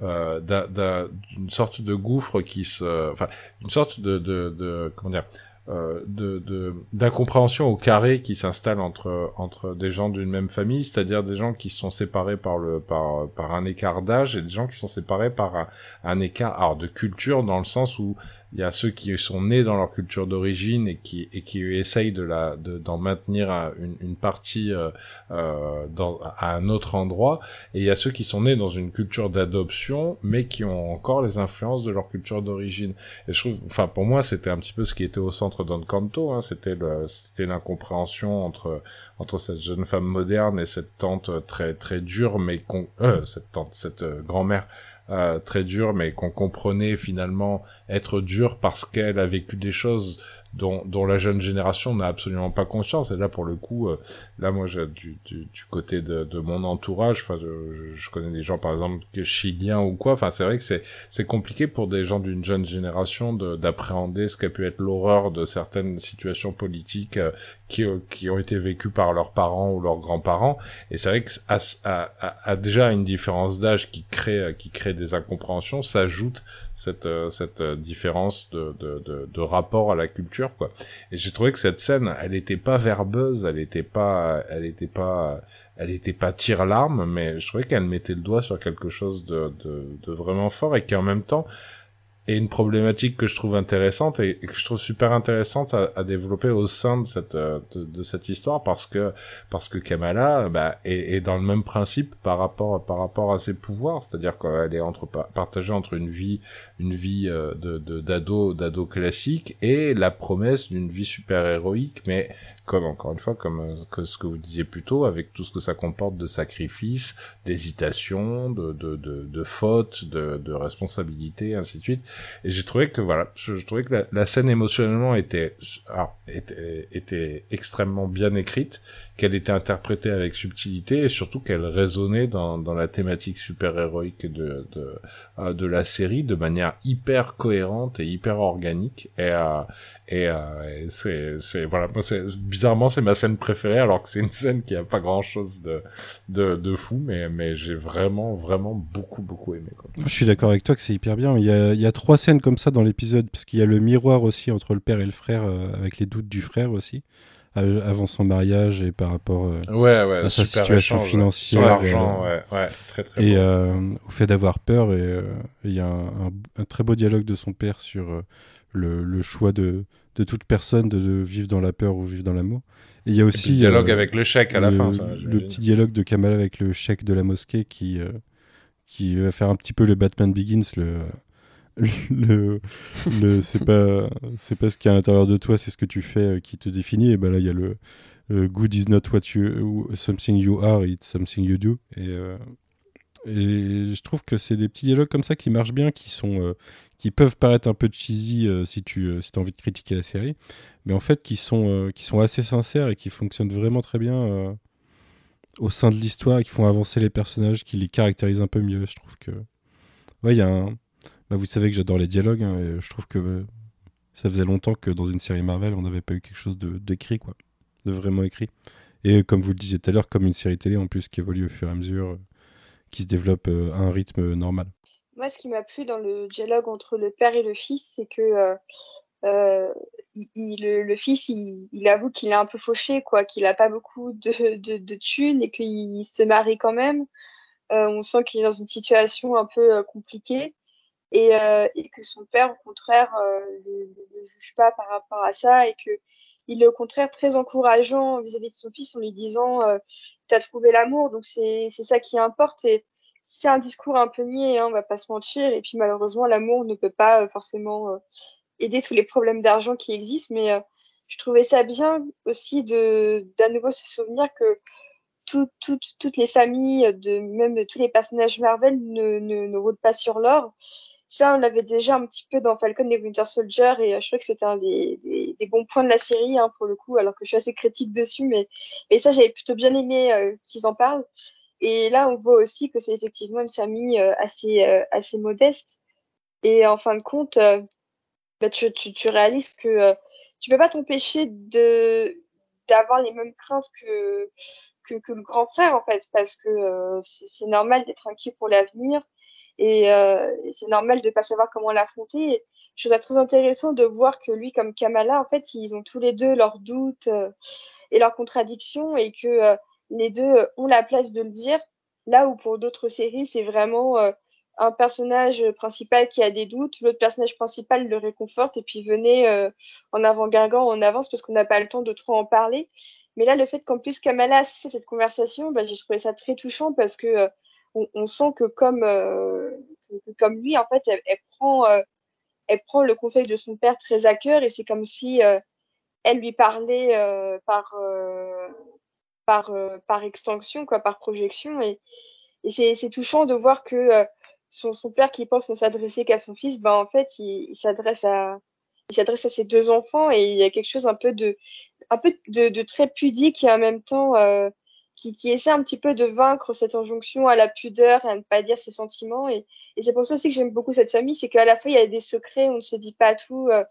euh, d'une sorte de gouffre qui se, enfin, une sorte de, de, de comment dire, de d'incompréhension au carré qui s'installe entre entre des gens d'une même famille, c'est-à-dire des gens qui sont séparés par le par par un écart d'âge et des gens qui sont séparés par un, écart de culture dans le sens où il y a ceux qui sont nés dans leur culture d'origine et qui et qui essayent de la d'en maintenir une, une partie euh, euh, dans à un autre endroit. Et il y a ceux qui sont nés dans une culture d'adoption mais qui ont encore les influences de leur culture d'origine. Et je trouve enfin pour moi c'était un petit peu ce qui était au centre d'Encanto hein, c'était le c'était l'incompréhension entre entre cette jeune femme moderne et cette tante très très dure mais con, euh, cette tante cette euh, grand-mère euh, très dur, mais qu'on comprenait finalement être dur parce qu'elle a vécu des choses dont, dont la jeune génération n'a absolument pas conscience. Et là, pour le coup, euh, là, moi, j'ai du, du, du, côté de, de mon entourage, enfin, je, je, connais des gens, par exemple, chiliens ou quoi. Enfin, c'est vrai que c'est c'est compliqué pour des gens d'une jeune génération d'appréhender ce qu'a pu être l'horreur de certaines situations politiques euh, qui, qui ont été vécues par leurs parents ou leurs grands-parents. Et c'est vrai que à, à, à, déjà une différence d'âge qui crée qui crée des incompréhensions, s'ajoute cette euh, cette différence de, de, de, de rapport à la culture quoi. Et j'ai trouvé que cette scène, elle était pas verbeuse, elle était pas, elle était pas, elle était pas tire-larme, mais je trouvais qu'elle mettait le doigt sur quelque chose de, de, de vraiment fort et qui en même temps et une problématique que je trouve intéressante et, que je trouve super intéressante à, développer au sein de cette euh, de, cette histoire parce que parce que Kamala bah, est, est, dans le même principe par rapport par rapport à ses pouvoirs. C'est-à-dire qu'elle est entre partagée entre une vie une vie euh, de d'ado d'ado classique et la promesse d'une vie super héroïque mais comme encore une fois comme euh, que ce que vous disiez plus tôt avec tout ce que ça comporte de sacrifices d'hésitation de de, de, de fautes de, de responsabilités ainsi de suite et j'ai trouvé que voilà, je, trouvais que la, scène émotionnellement était, était, était extrêmement bien écrite, qu'elle était interprétée avec subtilité et surtout qu'elle résonnait dans, dans la thématique super héroïque de de, euh, de la série de manière hyper cohérente et hyper organique. Et, euh, et, euh, c'est c'est voilà, c'est bizarrement c'est ma scène préférée alors que c'est une scène qui a pas grand chose de de, de fou, mais mais j'ai vraiment vraiment beaucoup beaucoup aimé. Je suis d'accord avec toi que c'est hyper bien. Il y a il y a trois scènes comme ça dans l'épisode parce qu'il y a le miroir aussi entre le père et le frère euh, avec les doutes du frère aussi avant son mariage et par rapport euh, ouais, ouais, à sa situation échange, financière. Sur l'argent, ouais, très très Et euh, au fait d'avoir peur, et euh, il y a un, un, un, très beau dialogue de son père sur euh, le, le, choix de, de toute personne de, de, vivre dans la peur ou vivre dans l'amour. Et il y a aussi le dialogue avec le chèque à la fin. Ça, le petit dialogue de Kamal avec le chèque de la mosquée qui, qui va faire un petit peu le Batman Begins, le le, le c'est pas c'est pas ce qu'il y a à l'intérieur de toi c'est ce que tu fais euh, qui te définit. Et ben là il y a le, good is not what you something you are it's something you do. Et euh, et je trouve que c'est des petits dialogues comme ça qui marchent bien qui sont euh, qui peuvent paraître un peu cheesy si tu si as envie de critiquer la série mais en fait qui sont qui sont assez sincères et qui fonctionnent vraiment très bien au sein de l'histoire et qui font avancer les personnages qui les caractérisent un peu mieux je trouve que ouais il y a un bah, vous savez que j'adore les dialogues hein, et je trouve que euh, ça faisait longtemps que dans une série Marvel, on n'avait pas eu quelque chose d'écrit, quoi, de vraiment écrit. Et comme vous le disiez tout à l'heure, comme une série télé en plus qui évolue au fur et à mesure, euh, qui se développe euh, à un rythme normal. Moi, ce qui m'a plu dans le dialogue entre le père et le fils, c'est que le, fils, il, avoue qu'il est un peu fauché, quoi, qu'il n'a pas beaucoup de, thunes et qu'il se marie quand même. On sent qu'il est dans une situation un peu compliquée et, euh, et, que son père, au contraire, euh, ne le juge pas par rapport à ça et que il est au contraire très encourageant vis-à-vis -vis de son fils en lui disant euh, t'as trouvé l'amour donc c'est ça qui importe et c'est un discours un peu niais hein, on va pas se mentir et puis malheureusement l'amour ne peut pas euh, forcément euh, aider tous les problèmes d'argent qui existent mais euh, je trouvais ça bien aussi de d'à nouveau se souvenir que tout, tout, toutes les familles de même tous les personnages Marvel ne, ne, ne roulent pas sur l'or ça, on l'avait déjà un petit peu dans Falcon et Winter Soldier, et je crois que c'était un des, des, des, bons points de la série, hein, pour le coup, alors que je suis assez critique dessus, mais, mais ça, j'avais plutôt bien aimé qu'ils en parlent. Et là, on voit aussi que c'est effectivement une famille assez, assez modeste. Et en fin de compte, bah, tu, tu, tu, réalises que tu peux pas t'empêcher de d'avoir les mêmes craintes que, que, que le grand frère en fait parce que euh, c'est normal d'être inquiet pour l'avenir et, euh, c'est normal de pas savoir comment l'affronter. Je trouve ça très intéressant de voir que lui comme Kamala en fait ils ont tous les deux leurs doutes euh, et leurs contradictions et que euh, les deux ont la place de le dire là où pour d'autres séries c'est vraiment un personnage principal qui a des doutes, l'autre personnage principal le réconforte et puis venez euh, en avant gargant en avance parce qu'on n'a pas le temps de trop en parler. Mais là, le fait qu'en plus Kamala fait cette conversation, bah, j'ai trouvé ça très touchant parce que euh, on, on, sent que comme euh, comme lui, en fait, elle, elle prend elle prend le conseil de son père très à cœur et c'est comme si elle lui parlait par par par extension quoi, par projection. Et, et c'est touchant de voir que son, son père qui pense ne s'adresser qu'à son fils, ben en fait, il, il s'adresse à il s'adresse à ses deux enfants et il y a quelque chose un peu de un peu de, de très pudique et en même temps euh, qui, qui essaie un petit peu de vaincre cette injonction à la pudeur et à ne pas dire ses sentiments et, et c'est pour ça aussi que j'aime beaucoup cette famille c'est qu'à la fois il y a des secrets on ne se dit pas tout euh,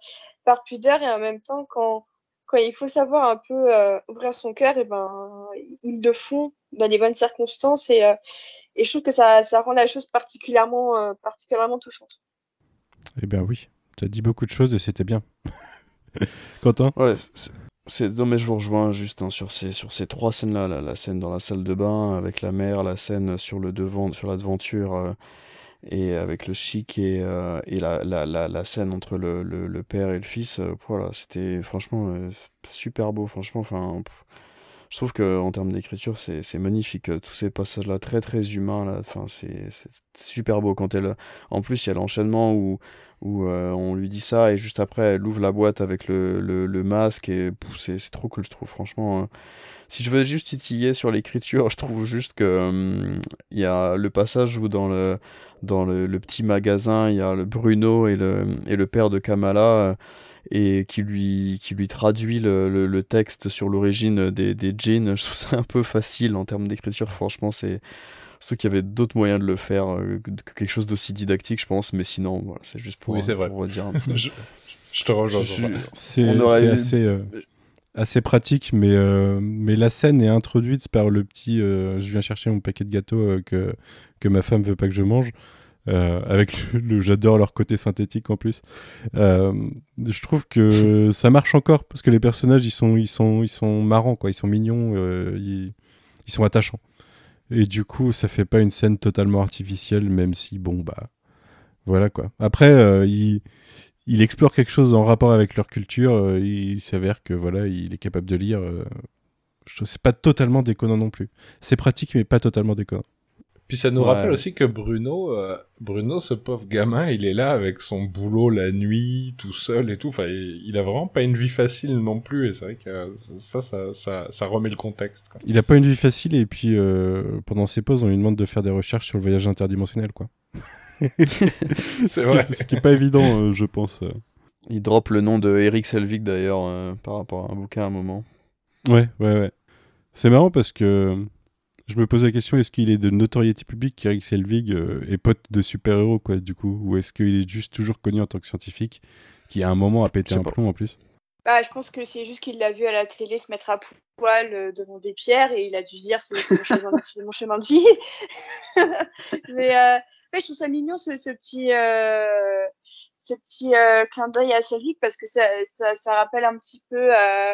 par pudeur et en même temps quand quand il faut savoir un peu euh, ouvrir son cœur et ben ils le font dans les bonnes circonstances et euh, et je trouve que ça, ça rend la chose particulièrement, euh, particulièrement touchante. Eh bien oui, tu as dit beaucoup de choses et c'était bien. [laughs] Quentin? Ouais, c'est non mais je vous rejoins juste hein, sur ces sur ces trois scènes là, la, scène dans la salle de bain avec la mère, la scène sur le devant sur la devanture euh, et avec le chic et, euh, et la, la, la, scène entre le, le, père et le fils, euh, voilà, c'était franchement super beau, franchement, enfin je trouve que en termes d'écriture, c'est magnifique. Euh, tous ces passages-là, très très humains, là, enfin, c'est super beau. Quand elle, en plus, il y a l'enchaînement où, où euh, on lui dit ça et juste après, elle ouvre la boîte avec le, le, masque et c'est trop cool, je trouve. Franchement, hein. Si je veux juste titiller sur l'écriture, [laughs] je trouve juste que hum, il y a le passage où dans le dans le, le, petit magasin, il y a le Bruno et le et le père de Kamala. Euh, et qui lui, qui lui traduit le, le, le texte sur l'origine des, des jeans. [laughs] Je trouve ça un peu facile en termes d'écriture, franchement, c'est ceux qui avaient d'autres moyens de le faire euh, que quelque chose d'aussi didactique, je pense, mais sinon, voilà, c'est juste pour, oui, c'est vrai. pour dire. [laughs] je, je, te rejoins. C'est assez, euh, assez pratique, mais, euh, mais la scène est introduite par le petit. Euh, je viens chercher mon paquet de gâteaux euh, que, que ma femme veut pas que je mange. Avec le, le j'adore leur côté synthétique en plus. Je trouve que [laughs] ça marche encore parce que les personnages ils sont ils sont ils sont marrants quoi, ils sont mignons, ils, ils, sont attachants. Et du coup, ça fait pas une scène totalement artificielle, même si bon bah voilà quoi. Après, il il explore quelque chose en rapport avec leur culture. il s'avère que voilà, il est capable de lire. je c'est pas totalement déconnant non plus. C'est pratique, mais pas totalement déconnant. Puis ça nous ouais. rappelle aussi que Bruno, euh, Bruno, ce pauvre gamin, il est là avec son boulot la nuit, tout seul et tout. Enfin, il, il a vraiment pas une vie facile non plus. Et c'est vrai que ça, ça, ça, ça, remet le contexte. Quoi. Il a pas une vie facile et puis euh, pendant ses pauses, on lui demande de faire des recherches sur le voyage interdimensionnel, quoi. [laughs] c'est vrai. Ce qui est pas évident, euh, je pense. Il drop le nom de Eric Selvig d'ailleurs euh, par rapport à un bouquin à un moment. Ouais, ouais, ouais. C'est marrant parce que je me pose la question est-ce qu'il est de notoriété publique qu'Eric Selvig euh, est pote de super-héros quoi du coup? Ou est-ce qu'il est juste toujours connu en tant que scientifique qui à un moment a pété un pas. plomb en plus? Bah, je pense que c'est juste qu'il l'a vu à la télé se mettre à poil euh, devant des pierres et il a dû se dire c'est mon, chemin, mon chemin de vie. [laughs] Mais euh, ouais, je trouve ça mignon ce, ce petit euh, ce petit euh, clin d'œil à Selvig parce que ça, ça, ça, rappelle un petit peu euh,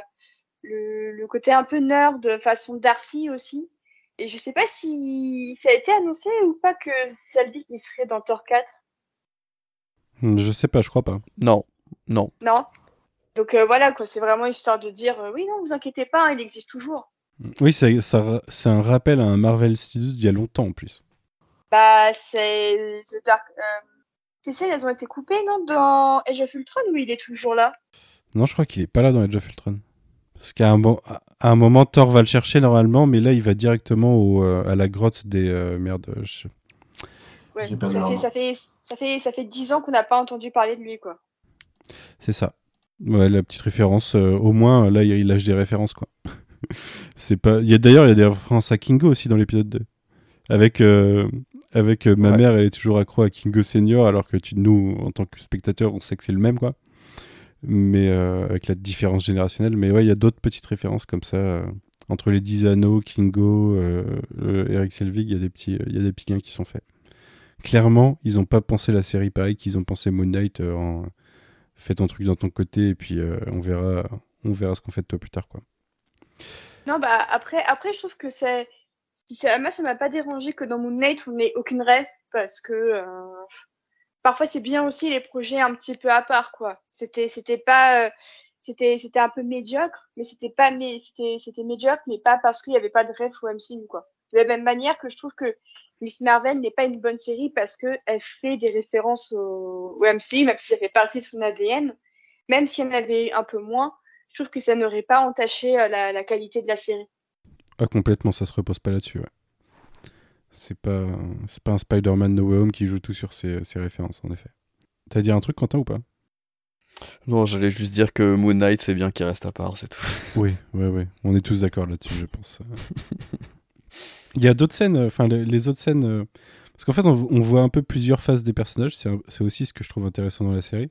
le, le côté un peu nerd de façon Darcy aussi. Et je sais pas si ça a été annoncé ou pas que Selvig il serait dans Thor 4. Je sais pas, je crois pas. Non, non. Non. Donc euh, voilà quoi, c'est vraiment histoire de dire euh, oui non vous inquiétez pas, hein, il existe toujours. Oui, c'est ça, c'est un rappel à un Marvel Studios d'il y a longtemps en plus. Bah c'est The Dark. Euh... C'est ça, elles ont été coupées non dans Age of Ultron ou il est toujours là? Non, je crois qu'il est pas là dans Age of Ultron. Parce qu'à un, à un moment, Thor va le chercher normalement, mais là, il va directement au, euh, à la grotte des. Euh, merde. Je... Ouais, ça, fait, ça, fait, ça fait ça fait dix ans qu'on n'a pas entendu parler de lui, quoi. C'est ça. Ouais, la petite référence, euh, au moins, là, il il lâche des références, quoi. [laughs] c'est pas. Il y a d'ailleurs, il y a des références à Kingo aussi dans l'épisode 2. Avec, euh, avec euh, ma Ouais. mère, elle est toujours accro à Kingo Senior, alors que tu, nous, en tant que spectateur, on sait que c'est le même, quoi. Mais euh, avec la différence générationnelle. Mais ouais, il y a d'autres petites références comme ça. euh, entre les 10 anneaux, Kingo, Eric Selvig, il y a des petits, il y a des petits liens qui sont faits. Clairement, ils n'ont pas pensé la série pareil qu'ils ont pensé Moon Knight euh, en fais ton truc dans ton côté et puis euh, on verra on verra ce qu'on fait de toi plus tard quoi. Non, bah après, après, je trouve que c'est, si ça, moi, ça m'a pas dérangé que dans Moon Knight, on ait aucune rêve parce que euh, parfois c'est bien aussi les projets un petit peu à part, quoi. C'était, c'était pas, euh, c'était, c'était un peu médiocre, mais c'était pas, mais c'était, c'était médiocre, mais pas parce qu'il y avait pas de rêve au MCU, quoi. De la même manière que je trouve que Miss Marvel n'est pas une bonne série parce que elle fait des références au, au MCU, même si ça fait partie de son ADN, même s'il y en avait un peu moins je trouve que ça n'aurait pas entaché euh, la, la qualité de la série. Ah complètement ça se repose pas là-dessus ouais. C'est pas c'est pas un Spider-Man No Way Home qui joue tout sur ses, ses références en effet. T'as dit un truc Quentin ou pas? Non, j'allais juste dire que Moon Knight, c'est bien qu'il reste à part, c'est tout. [laughs] Oui, ouais, ouais. On est tous d'accord là-dessus, je pense. [laughs] Il y a d'autres scènes, euh, enfin les, les autres scènes, euh, parce qu'en fait on, on voit un peu plusieurs phases des personnages. C'est aussi ce que je trouve intéressant dans la série,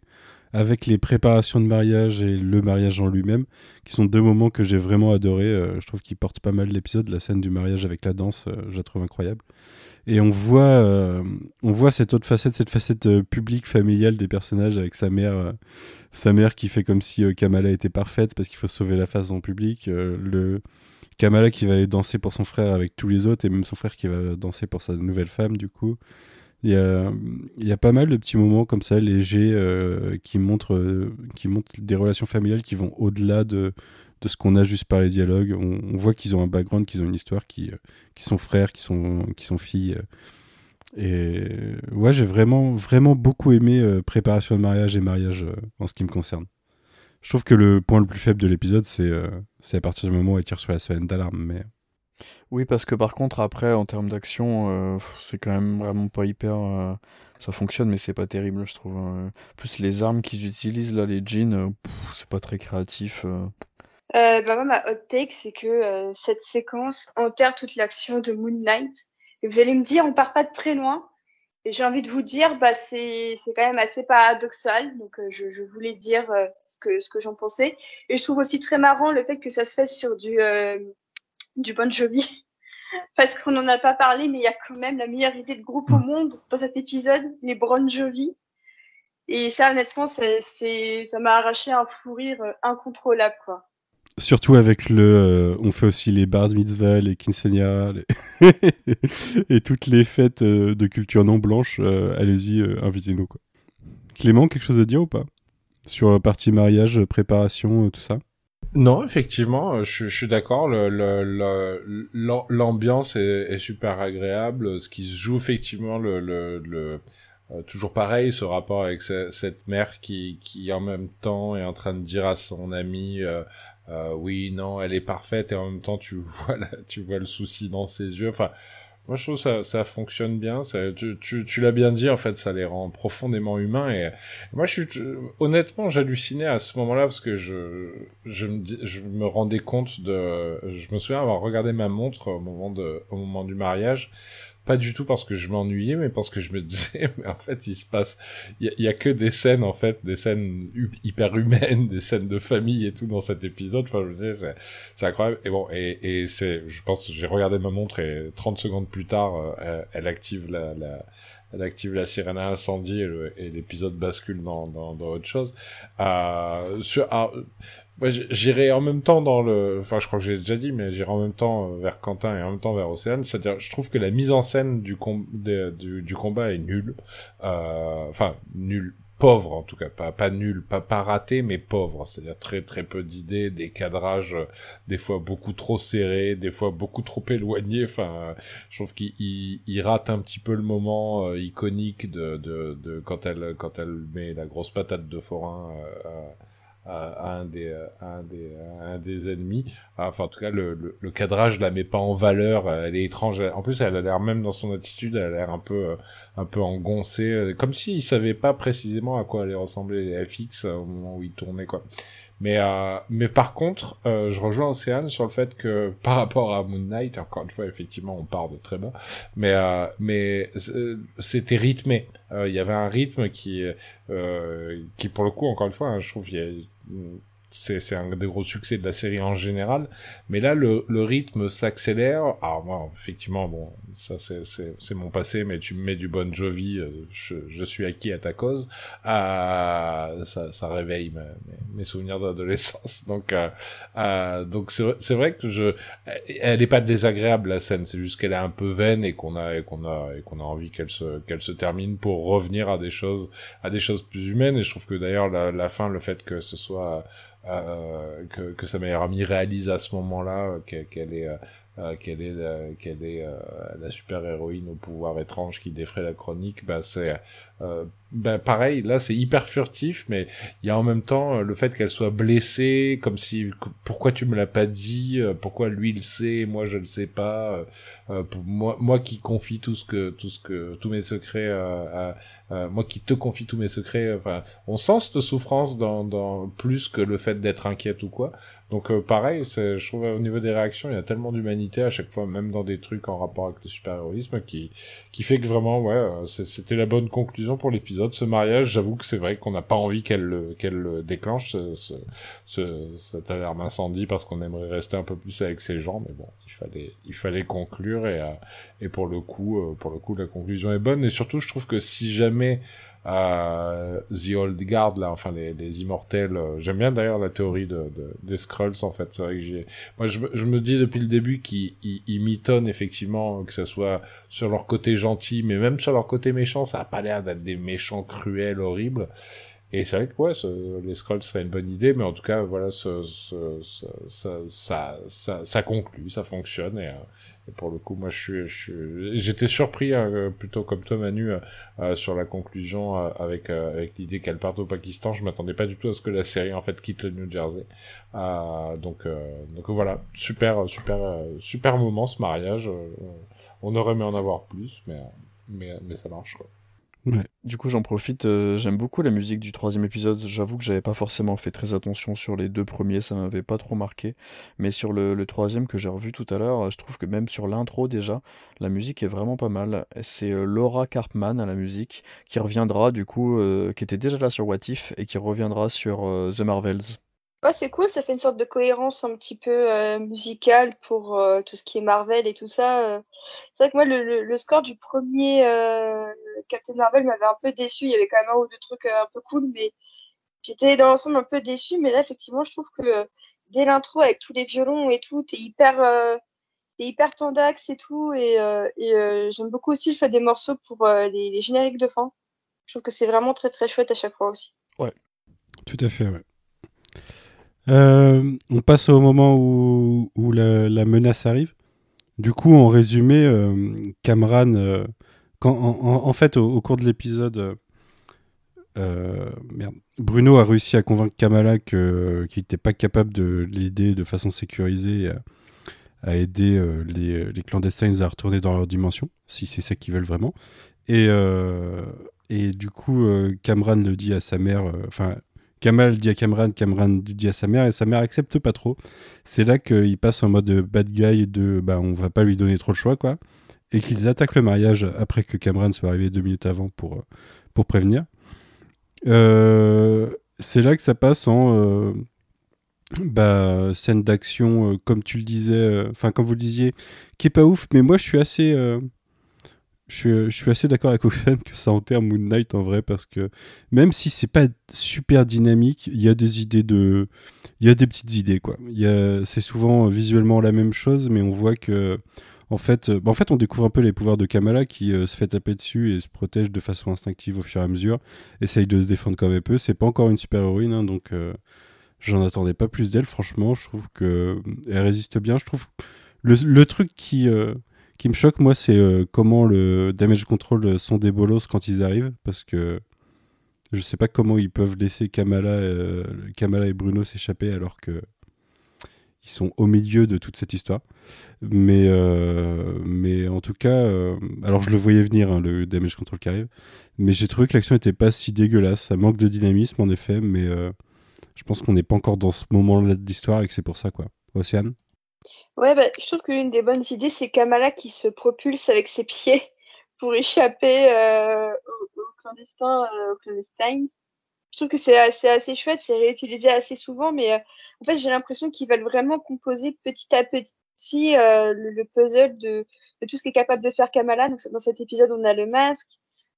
avec les préparations de mariage et le mariage en lui-même, qui sont deux moments que j'ai vraiment adoré. euh, je trouve qu'ils portent pas mal l'épisode. La scène du mariage avec la danse, euh, je la trouve incroyable. Et on voit, euh, on voit cette autre facette, cette facette euh, publique, familiale des personnages avec sa mère, sa mère qui fait comme si Kamala était parfaite parce qu'il faut sauver la face en public. le Kamala qui va aller danser pour son frère avec tous les autres et même son frère qui va danser pour sa nouvelle femme du coup. Il y a, y a pas mal de petits moments comme ça légers euh, qui montrent, euh, qui montrent des relations familiales qui vont au-delà de, de ce qu'on a juste par les dialogues. On, voit qu'ils ont un background, qu'ils ont une histoire, qui, euh, sont frères, qui sont, qui sont filles. euh. Et ouais, j'ai vraiment, vraiment beaucoup aimé préparation de mariage et mariage en ce qui me concerne. Je trouve que le point le plus faible de l'épisode, c'est à partir du moment où elle tire sur la semaine d'alarme. Mais Oui, parce que par contre, après, en termes d'action, euh, c'est quand même vraiment pas hyper. euh, ça fonctionne, mais c'est pas terrible, je trouve. euh. Plus les armes qu'ils utilisent, là, les jeans, euh, c'est pas très créatif. bah, moi, ma hot take, c'est que cette séquence enterre toute l'action de Moon Knight. Et vous allez me dire, on part pas de très loin. Et j'ai envie de vous dire, bah, c'est c'est quand même assez paradoxal. Donc, je, voulais dire ce que ce que j'en pensais. Et je trouve aussi très marrant le fait que ça se fasse sur du du Bon Jovi. [laughs] Parce qu'on n'en a pas parlé, mais il y a quand même la meilleure idée de groupe au monde dans cet épisode, les Bon Jovi. Et ça, honnêtement, c'est, ça m'a arraché un fou rire euh, incontrôlable, quoi. surtout avec le, euh, on fait aussi les bar mitzvah, les quinceañeras, les- [laughs] et toutes les fêtes euh, de culture non blanche. euh, Allez-y, invitez-nous quoi. Clément, quelque chose à dire ou pas? Sur la partie mariage, préparation, tout ça? Non, effectivement, euh, je, suis d'accord. le- le- le- L'ambiance est, est super agréable. Ce qui se joue effectivement, le, euh, toujours pareil, ce rapport avec ce- cette mère qui, qui en même temps est en train de dire à son ami, euh, oui, non, elle est parfaite, et en même temps tu [laughs] vois, la- tu vois le souci dans ses yeux. Enfin, moi je trouve ça, ça fonctionne bien. Ça, tu tu, l'as bien dit, en fait, ça les rend profondément humains. Et moi, je suis honnêtement, j'hallucinais à ce moment-là parce que je, je me, je me rendais compte de, je me souviens avoir regardé ma montre au moment de, au moment du mariage. Pas du tout parce que je m'ennuyais, mais parce que je me [laughs] disais, mais en fait, il se passe, il y a, que des scènes, en fait, des scènes hyper humaines, des scènes de famille et tout dans cet épisode. Enfin, je me disais, c'est, incroyable. Et bon, et, et c'est, je pense, j'ai regardé ma montre et 30 secondes plus tard, euh, elle, active la, elle active la sirène à incendie et l'épisode bascule dans, dans, autre chose. Euh, sur, moi, j'irai en même temps dans le, enfin, je crois que j'ai déjà dit, mais j'irai en même temps euh, vers Quentin et en même temps vers Océane. C'est-à-dire, je trouve que la mise en scène du, com du, du combat est nulle. Euh, enfin, nulle. Pauvre, en tout cas. Pas, pas nul, pas, pas raté, mais pauvre. C'est-à-dire très, très peu d'idées, des cadrages, euh, des fois beaucoup trop serrés, des fois beaucoup trop éloignés. Enfin, euh, je trouve qu'il il, il rate un petit peu le moment iconique de, de, de quand elle quand elle met la grosse patate de forain à, un des à un des à un des ennemis. Enfin, en tout cas, le, le, le cadrage la met pas en valeur. Elle est étrange. En plus, elle a l'air même dans son attitude, elle a l'air un peu un peu engoncée, comme s'il savait pas précisément à quoi allait ressembler les FX au moment où il tournait quoi. Mais, euh, mais par contre, euh, je rejoins Océane sur le fait que [laughs] par rapport à Moon Knight, encore une fois, effectivement, on part de très bas, mais, euh, mais euh, c'était rythmé. Euh, Il y avait un rythme qui, euh, qui pour le coup, encore une fois, hein, je trouve, il y a c'est c'est un des gros succès de la série en général. Mais là le, le rythme s'accélère. Alors moi effectivement bon ça c'est mon passé mais tu me mets du Bon Jovi euh, je, je suis acquis à ta cause. Ah ça ça réveille mes, mes souvenirs d'adolescence. [laughs] Donc euh, euh, donc c'est vrai que je elle est pas désagréable la scène. C'est juste qu'elle est un peu vaine et qu'on a et qu'on a et qu'on a envie qu'elle se qu'elle se termine pour revenir à des choses à des choses plus humaines. Et je trouve que d'ailleurs la, la fin le fait que ce soit que, que sa meilleure amie réalise à ce moment-là euh, qu'elle est euh, qu'elle est la, qu'elle est euh, la super héroïne au pouvoir étrange qui défraie la chronique bah c'est euh, ben pareil là c'est hyper furtif mais il y a en même temps le fait qu'elle soit blessée comme si pourquoi tu me l'as pas dit pourquoi lui il sait moi je le sais pas euh, pour moi moi qui confie tout ce que tout ce que tous mes secrets à, à, moi qui te confie tous mes secrets enfin on sent cette souffrance dans, dans plus que le fait d'être inquiète ou quoi donc euh, pareil, je trouve au niveau des réactions, il y a tellement d'humanité à chaque fois, même dans des trucs en rapport avec le super-héroïsme, qui, qui fait que vraiment, ouais, euh, c'était la bonne conclusion pour l'épisode. Ce mariage, j'avoue que c'est vrai qu'on n'a pas envie qu'elle qu'elle déclenche ce, ce, ce, cette alarme incendie parce qu'on aimerait rester un peu plus avec ces gens, mais bon, il fallait, il fallait conclure et, euh, et pour le coup, pour le coup, la conclusion est bonne. Et surtout, je trouve que si jamais euh, The Old Guard là enfin les, les immortels euh, j'aime bien d'ailleurs la théorie de, de des Skrulls en fait. C'est vrai que j'ai moi je, je, me dis depuis le début qu'ils ils, mitonnent effectivement que ça soit sur leur côté gentil mais même sur leur côté méchant ça a pas l'air d'être des méchants cruels horribles. Et c'est vrai que ouais, ce, les scrolls serait une bonne idée, mais en tout cas, voilà, ce, ce, ça, ça, ça, ça, conclut, ça fonctionne, et, euh, pour le coup, moi, j'étais surpris, euh, plutôt comme toi, Manu, euh, euh sur la conclusion avec l'idée qu'elle parte au Pakistan. Je m'attendais pas du tout à ce que la série en fait quitte le New Jersey. donc voilà, super super super moment ce mariage. on aurait aimé en avoir plus, mais ça marche. Du coup, j'en profite. euh, j'aime beaucoup la musique du troisième épisode. J'avoue que j'avais pas forcément fait très attention sur les deux premiers, ça m'avait pas trop marqué. Mais sur le, troisième que j'ai revu tout à l'heure, je trouve que même sur l'intro déjà, la musique est vraiment pas mal. C'est euh, Laura Carpman à la musique qui reviendra du coup, euh, qui était déjà là sur What If et qui reviendra sur The Marvels. Ouais, c'est cool, ça fait une sorte de cohérence un petit peu euh, musicale pour euh, tout ce qui est Marvel et tout ça. euh. C'est vrai que moi, le, le, score du premier Captain Marvel m'avait un peu déçu. Il y avait quand même un ou deux trucs un peu cool, mais j'étais dans l'ensemble un peu déçu. Mais là, effectivement, je trouve que dès l'intro, avec tous les violons et tout, t'es hyper, hyper tendax et tout. Et, j'aime beaucoup aussi le choix des morceaux pour les, les génériques de fin. Je trouve que c'est vraiment très très chouette à chaque fois aussi. Tout à fait, ouais. Euh, on passe au moment où, la, menace arrive. Du coup, en résumé, euh, Cameron, euh, en, fait, au, cours de l'épisode, euh, Bruno a réussi à convaincre Kamala qu'il n'était pas capable de l'aider de façon sécurisée à, aider les, clandestins à retourner dans leur dimension, si c'est ça qu'ils veulent vraiment. Et, du coup, Cameron le dit à sa mère, enfin, Kamal dit à Cameron, Cameron dit à sa mère, et sa mère accepte pas trop. C'est là qu'il passe en mode bad guy de bah on va pas lui donner trop de choix quoi. Et qu'ils attaquent le mariage après que Cameron soit arrivé deux minutes avant pour, pour prévenir. Euh, c'est là que ça passe en euh, bah, scène d'action, euh, comme tu le disais, euh, enfin comme vous le disiez, qui est pas ouf, mais moi je suis assez. Je suis, assez d'accord avec Oxane que ça enterre Moon Knight en vrai parce que même si c'est pas super dynamique, il y a des idées de, il y a des petites idées quoi. C'est souvent visuellement la même chose, mais on voit que, en fait, euh, bah, en fait, on découvre un peu les pouvoirs de Kamala qui euh, se fait taper dessus et se protège de façon instinctive au fur et à mesure, essaye de se défendre comme elle peut. C'est pas encore une super héroïne, hein, donc euh, j'en attendais pas plus d'elle. Franchement, je trouve que elle résiste bien. Je trouve le, le truc qui qui me choque, moi, c'est euh, comment le damage control sont des bolos quand ils arrivent, parce que Je sais pas comment ils peuvent laisser Kamala, euh, Kamala et Bruno s'échapper alors que ils sont au milieu de toute cette histoire. Mais, euh, mais en tout cas, euh, alors je le voyais venir, hein, le damage control qui arrive, mais j'ai trouvé que l'action n'était pas si dégueulasse. Ça manque de dynamisme en effet, mais euh, je pense qu'on n'est pas encore dans ce moment-là de l'histoire et que c'est pour ça, quoi. Océane? Ouais, bah, je trouve qu'une des bonnes idées, c'est Kamala qui se propulse avec ses pieds pour échapper euh, aux, aux clandestins, euh, aux clandestines. Je trouve que c'est assez, assez chouette, c'est réutilisé assez souvent, mais euh, en fait, j'ai l'impression qu'ils veulent vraiment composer petit à petit euh, le, le puzzle de, de tout ce qu'est capable de faire Kamala. Donc, dans cet épisode, on a le masque,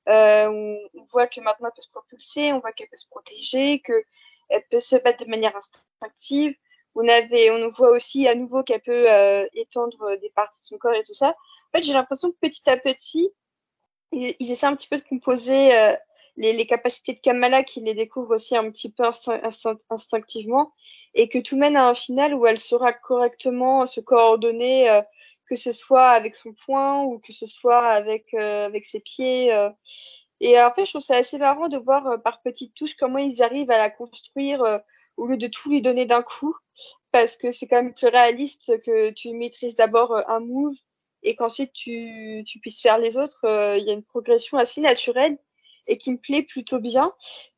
euh, on, on voit que maintenant elle peut se propulser, on voit qu'elle peut se protéger, qu'elle peut se battre de manière instinctive. On avait, on voit aussi à nouveau qu'elle peut euh, étendre des parties de son corps et tout ça. En fait, j'ai l'impression que petit à petit, ils, essaient un petit peu de composer euh, les, les, capacités de Kamala, qui les découvre aussi un petit peu instinct, instinct, instinctivement, et que tout mène à un final où elle saura correctement se coordonner, euh, que ce soit avec son poing ou que ce soit avec euh, avec ses pieds. euh. Et après, je trouve ça assez marrant de voir euh, par petites touches comment ils arrivent à la construire euh, au lieu de tout lui donner d'un coup, parce que c'est quand même plus réaliste que tu maîtrises d'abord euh, un move et qu'ensuite tu, puisses faire les autres. Euh, Il y a une progression assez naturelle et qui me plaît plutôt bien.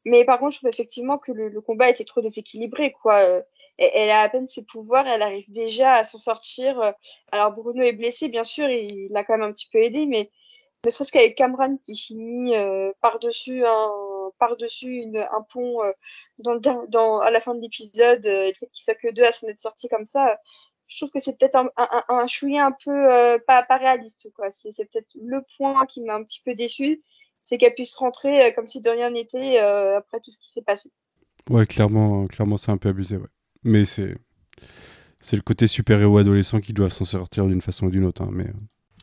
Mais par contre, je trouve effectivement que le, le combat était trop déséquilibré, quoi. Elle, a à peine ses pouvoirs, elle arrive déjà à s'en sortir. Alors Bruno est blessé, bien sûr, il l'a quand même un petit peu aidé, mais ne serait-ce qu'avec Cameron qui finit euh, par-dessus un par-dessus un pont euh, à la fin de l'épisode euh, et qu'il soit que deux à s'en être sorti comme ça, je trouve que c'est peut-être un, un, un, chouïa un peu euh, pas, pas réaliste. C'est, peut-être le point qui m'a un petit peu déçu, c'est qu'elle puisse rentrer comme si de rien n'était après tout ce qui s'est passé. Ouais, clairement, clairement c'est un peu abusé, ouais. Mais c'est c'est le côté super-héros adolescent qui doivent s'en sortir d'une façon ou d'une autre. Hein, mais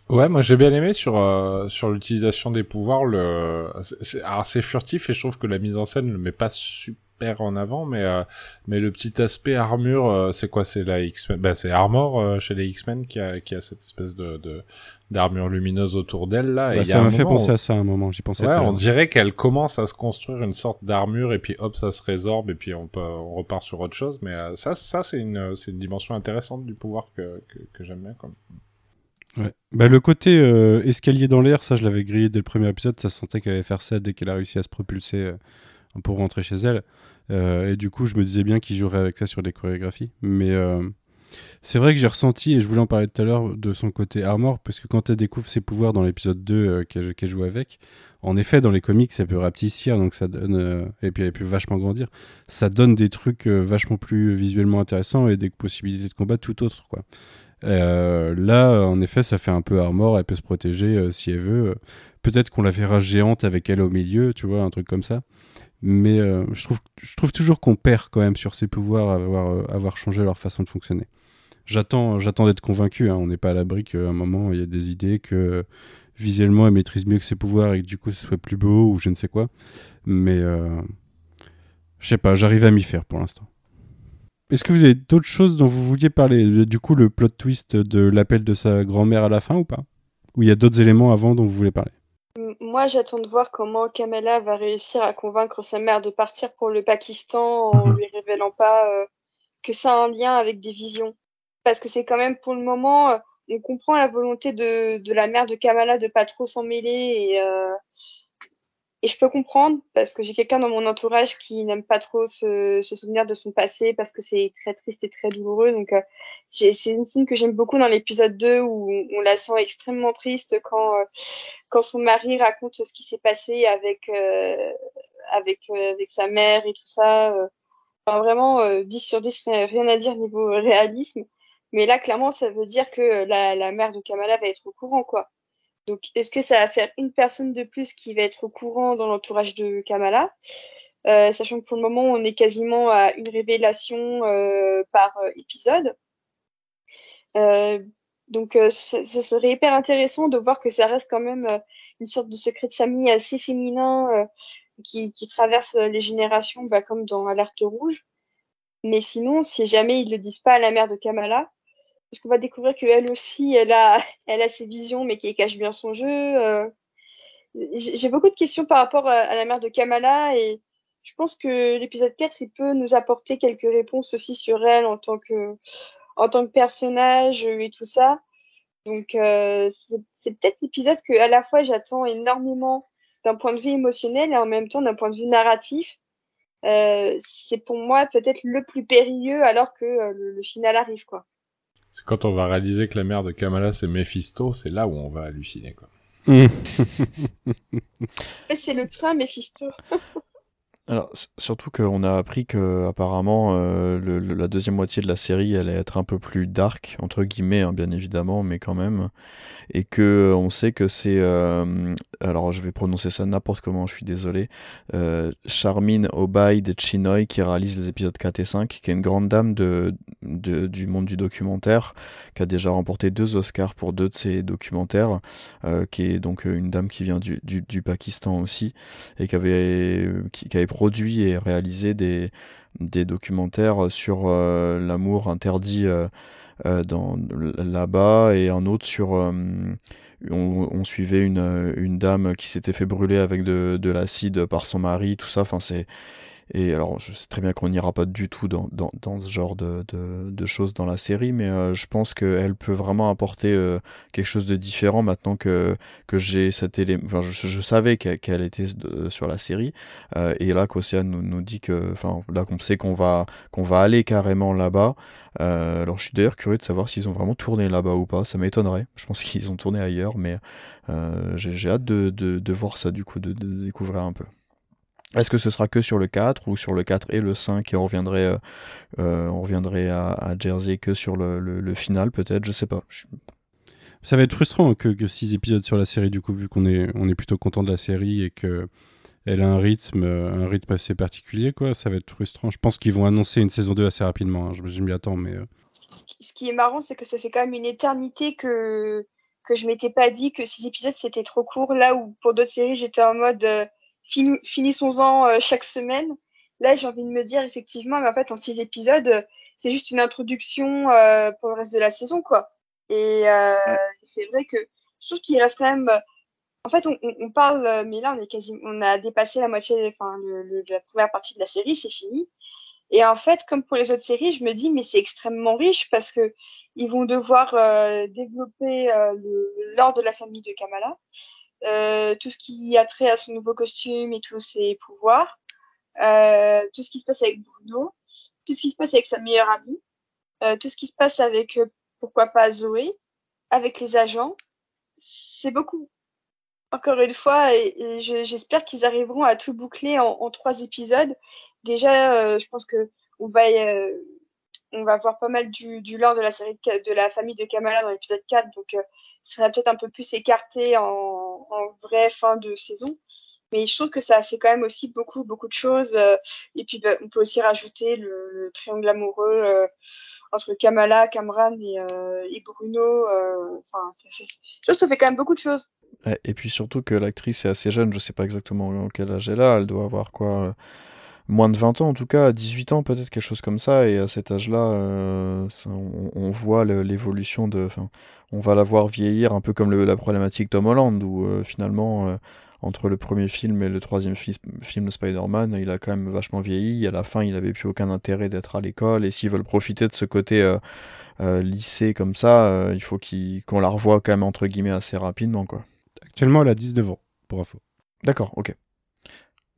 Ouais, moi j'ai bien aimé sur euh, sur l'utilisation des pouvoirs. Le, c'est, alors c'est furtif et je trouve que la mise en scène ne le met pas super en avant, mais euh, mais le petit aspect armure, euh, c'est quoi? C'est la X, ben c'est Armor euh, chez les X-Men qui a qui a cette espèce de, de d'armure lumineuse autour d'elle là. bah, et ça m'a fait penser où- à ça à un moment. J'y pensais. Ouais, on dirait qu'elle commence à se construire une sorte d'armure et puis hop, ça se résorbe et puis on peut, on repart sur autre chose. Mais euh, ça, ça c'est une, c'est une dimension intéressante du pouvoir que, que, que j'aime bien. Comme... Ouais. Bah, le côté euh, escalier dans l'air, ça je l'avais grillé dès le premier épisode, ça se sentait qu'elle allait faire ça dès qu'elle a réussi à se propulser euh, pour rentrer chez elle. Euh, et du coup, je me disais bien qu'il jouerait avec ça sur des chorégraphies. Mais c'est vrai que j'ai ressenti, et je voulais en parler tout à l'heure, de son côté armor, parce que quand elle découvre ses pouvoirs dans l'épisode 2 euh, qu'elle joue avec, en effet, dans les comics, elle peut rapetissir, donc ça donne, et puis elle peut vachement grandir. Ça donne des trucs vachement plus visuellement intéressants et des possibilités de combat tout autres. Euh, là, en effet, ça fait un peu armor, elle peut se protéger euh, si elle veut. Peut-être qu'on la verra géante avec elle au milieu, tu vois, un truc comme ça. Mais euh, je, trouve, je trouve toujours qu'on perd quand même sur ses pouvoirs avoir, avoir changé leur façon de fonctionner. J'attends, j'attends d'être convaincu. Hein. On n'est pas à l'abri qu'à un moment, il y a des idées que visuellement, elle maîtrise mieux que ses pouvoirs et que du coup, ce soit plus beau ou je ne sais quoi. Mais je sais pas, j'arrive à m'y faire pour l'instant. Est-ce que vous avez d'autres choses dont vous vouliez parler? Du coup, le plot twist de l'appel de sa grand-mère à la fin ou pas? Ou il y a d'autres éléments avant dont vous voulez parler? Moi, j'attends de voir comment Kamala va réussir à convaincre sa mère de partir pour le Pakistan en Mhm. lui révélant pas euh, que ça a un lien avec des visions. Parce que c'est quand même pour le moment, euh, on comprend la volonté de, de la mère de Kamala de pas trop s'en mêler et, euh, et je peux comprendre parce que j'ai quelqu'un dans mon entourage qui n'aime pas trop se, se souvenir de son passé parce que c'est très triste et très douloureux. Donc, euh, c'est une scène que j'aime beaucoup dans l'épisode 2 où on, la sent extrêmement triste quand, euh, quand son mari raconte ce qui s'est passé avec, euh, avec, euh, avec sa mère et tout ça. euh. Enfin, vraiment, euh, 10 sur 10, rien rien à dire niveau réalisme. Mais là, clairement, ça veut dire que la, la mère de Kamala va être au courant, quoi. Donc, est-ce que ça va faire une personne de plus qui va être au courant dans l'entourage de Kamala Euh, Sachant que pour le moment, on est quasiment à une révélation euh, par euh, épisode. Donc, ce, serait hyper intéressant de voir que ça reste quand même une sorte de secret de famille assez féminin qui, traverse les générations, bah, comme dans Alerte Rouge. Mais sinon, si jamais ils le disent pas à la mère de Kamala, parce qu'on va découvrir qu'elle aussi, elle a, [laughs] elle a ses visions, mais qu'elle cache bien son jeu. euh, j'ai beaucoup de questions par rapport à, la mère de Kamala et je pense que l'épisode 4, il peut nous apporter quelques réponses aussi sur elle en tant que, en tant que personnage et tout ça. Donc, euh, c'est peut-être l'épisode que à la fois j'attends énormément d'un point de vue émotionnel et en même temps d'un point de vue narratif. Euh, c'est pour moi peut-être le plus périlleux alors que le, le final arrive, quoi. C'est quand on va réaliser que la mère de Kamala c'est Mephisto, c'est là où on va halluciner quoi. Et C'est le train Mephisto. [laughs] Alors, surtout qu'on a appris que apparemment euh, la deuxième moitié de la série allait être un peu plus dark, entre guillemets, hein, bien évidemment, mais quand même. Et que on sait que c'est... euh, alors, je vais prononcer ça n'importe comment, je suis désolé. Euh, Charmine Obaid Chinoy qui réalise les épisodes 4 et 5, qui est une grande dame de, du monde du documentaire, qui a déjà remporté deux Oscars pour deux de ses documentaires, euh, qui est donc une dame qui vient du, du, du Pakistan aussi et qui avait, qui, qui avait produit et réalisé des, documentaires sur euh, l'amour interdit euh, euh, là-bas et un autre sur... on, suivait une, une dame qui s'était fait brûler avec de, de l'acide par son mari, tout ça. Enfin, c'est et alors, je sais très bien qu'on n'ira pas du tout dans, dans, ce genre de, de, choses dans la série, mais euh, je pense qu'elle peut vraiment apporter euh, quelque chose de différent maintenant que, que j'ai cet élément. Enfin, je, savais qu'elle était sur la série, euh, et là, qu'Océane nous, nous dit que, enfin, là qu'on sait qu'on va, qu'on va aller carrément là-bas. Alors, je suis d'ailleurs curieux de savoir s'ils ont vraiment tourné là-bas ou pas. Ça m'étonnerait. Je pense qu'ils ont tourné ailleurs, mais j'ai hâte de, de, voir ça, du coup, de découvrir un peu. Est-ce que ce sera que sur le 4 ou sur le 4 et le 5 et on reviendrait, euh, euh, on reviendrait à, à Jersey que sur le, le, le final peut-être? Je sais pas. Je- Ça va être frustrant que, que six épisodes sur la série, du coup, vu qu'on est, on est plutôt content de la série et que elle a un rythme, euh, un rythme assez particulier, quoi. Ça va être frustrant. Je pense qu'ils vont annoncer une saison 2 assez rapidement. hein. Je, je m'y attends, mais. euh, Ce qui est marrant, c'est que ça fait quand même une éternité que, que je m'étais pas dit que six épisodes c'était trop court. Là où pour d'autres séries, j'étais en mode euh, finissons-en euh, chaque semaine. Là, j'ai envie de me dire effectivement, mais en fait, en six épisodes, euh, c'est juste une introduction euh, pour le reste de la saison, quoi. Et euh, c'est vrai que je trouve qu'il reste quand même. En fait, on, on, on parle, mais là, on est quasi, on a dépassé la moitié, enfin, le, le- la première partie de la série, c'est fini. Et en fait, comme pour les autres séries, je me dis, mais c'est extrêmement riche parce que ils vont devoir euh, développer euh, l'ordre de la famille de Kamala, euh, tout ce qui a trait à son nouveau costume et tous ses pouvoirs, euh, tout ce qui se passe avec Bruno, tout ce qui se passe avec sa meilleure amie, euh, tout ce qui se passe avec, euh, pourquoi pas, Zoé, avec les agents. C'est beaucoup. Encore une fois, et, et je- j'espère qu'ils arriveront à tout boucler en, en trois épisodes. Déjà, euh, je pense que on va, euh, on va voir pas mal du, du lore de la série de, de la famille de Kamala dans l'épisode 4, donc serait peut-être un peu plus écarté en, vraie fin de saison. Mais je trouve que ça fait quand même aussi beaucoup, beaucoup de choses. euh, et puis, bah, on peut aussi rajouter le, le triangle amoureux euh, entre Kamala, Kamran et, euh, Bruno. Enfin, je trouve que ça fait quand même beaucoup de choses. Et puis surtout que l'actrice est assez jeune, je sais pas exactement quel âge elle a, elle doit avoir quoi Moins de 20 ans en tout cas, 18 ans peut-être, quelque chose comme ça, et à cet âge-là, euh, on, on voit l'évolution de... Enfin, on va la voir vieillir un peu comme le- la problématique Tom Holland, où euh, finalement, euh, entre le premier film et le troisième fi- film de Spider-Man, il a quand même vachement vieilli, à la fin il avait plus aucun intérêt d'être à l'école, et s'ils veulent profiter de ce côté lycée comme ça, il faut qu'on la revoie quand même entre guillemets assez rapidement, quoi. Actuellement, elle a 19 ans, pour info. D'accord, ok.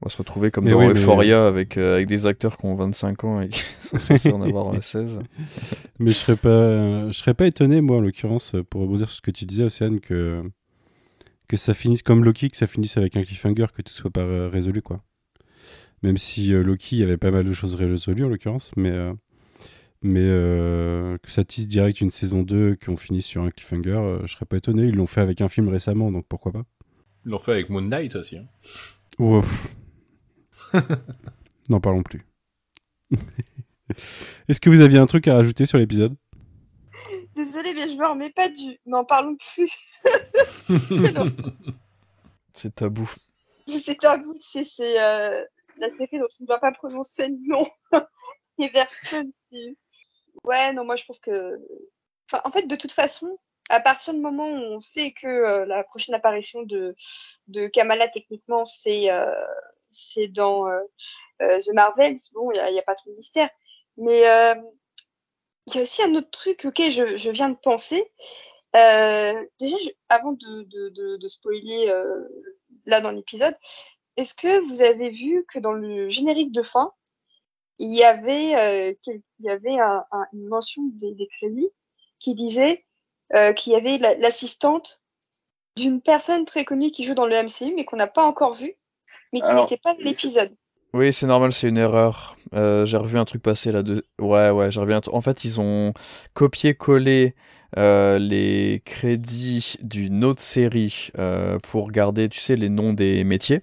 On va se retrouver comme Mais dans oui, mais- Euphoria avec, euh, avec des acteurs qui ont 25 ans et qui sont censés en avoir euh, 16. [laughs] Mais je serais pas, je serais pas étonné, moi, en l'occurrence, pour rebondir sur ce que tu disais, Océane, que, que ça finisse comme Loki, que ça finisse avec un cliffhanger, que tout soit pas euh, résolu, quoi. Même si euh, Loki, il y avait pas mal de choses résolues, en l'occurrence, mais, euh, mais euh, que ça tisse direct une saison 2, qu'on finisse sur un cliffhanger, euh, je serais pas étonné. Ils l'ont fait avec un film récemment, donc pourquoi pas. Ils l'ont fait avec Moon Knight aussi. Hein. Ouf. N'en parlons plus. [laughs] Est-ce que vous aviez un truc à rajouter sur l'épisode? Désolée, mais je me remets pas du. N'en parlons plus. [laughs] C'est tabou. C'est tabou, c'est euh, la série dont on ne doit pas prononcer le nom. [laughs] Et Version, c'est. Ouais, non, moi je pense que. Enfin, en fait, de toute façon, à partir du moment où on sait que euh, la prochaine apparition de, de Kamala, techniquement, c'est euh, c'est dans euh, euh, The Marvels, bon, il n'y a, a pas trop de mystère. Mais euh, il y a aussi un autre truc auquel je, je viens de penser. Euh, déjà, je- avant de, de, de, de spoiler euh, là dans l'épisode, est-ce que vous avez vu que dans le générique de fin, il y avait, euh, il y avait un- un- une mention des, des crédits qui disait qu'il y avait la- l'assistante d'une personne très connue qui joue dans le MCU, mais qu'on n'a pas encore vu, mais qui n'était pas dans l'épisode. Oui, c'est normal, c'est une erreur. Euh, j'ai revu un truc passer là. De... Ouais, ouais, j'ai revu un truc. En fait, ils ont copié-collé euh, les crédits d'une autre série euh, pour garder, tu sais, les noms des métiers.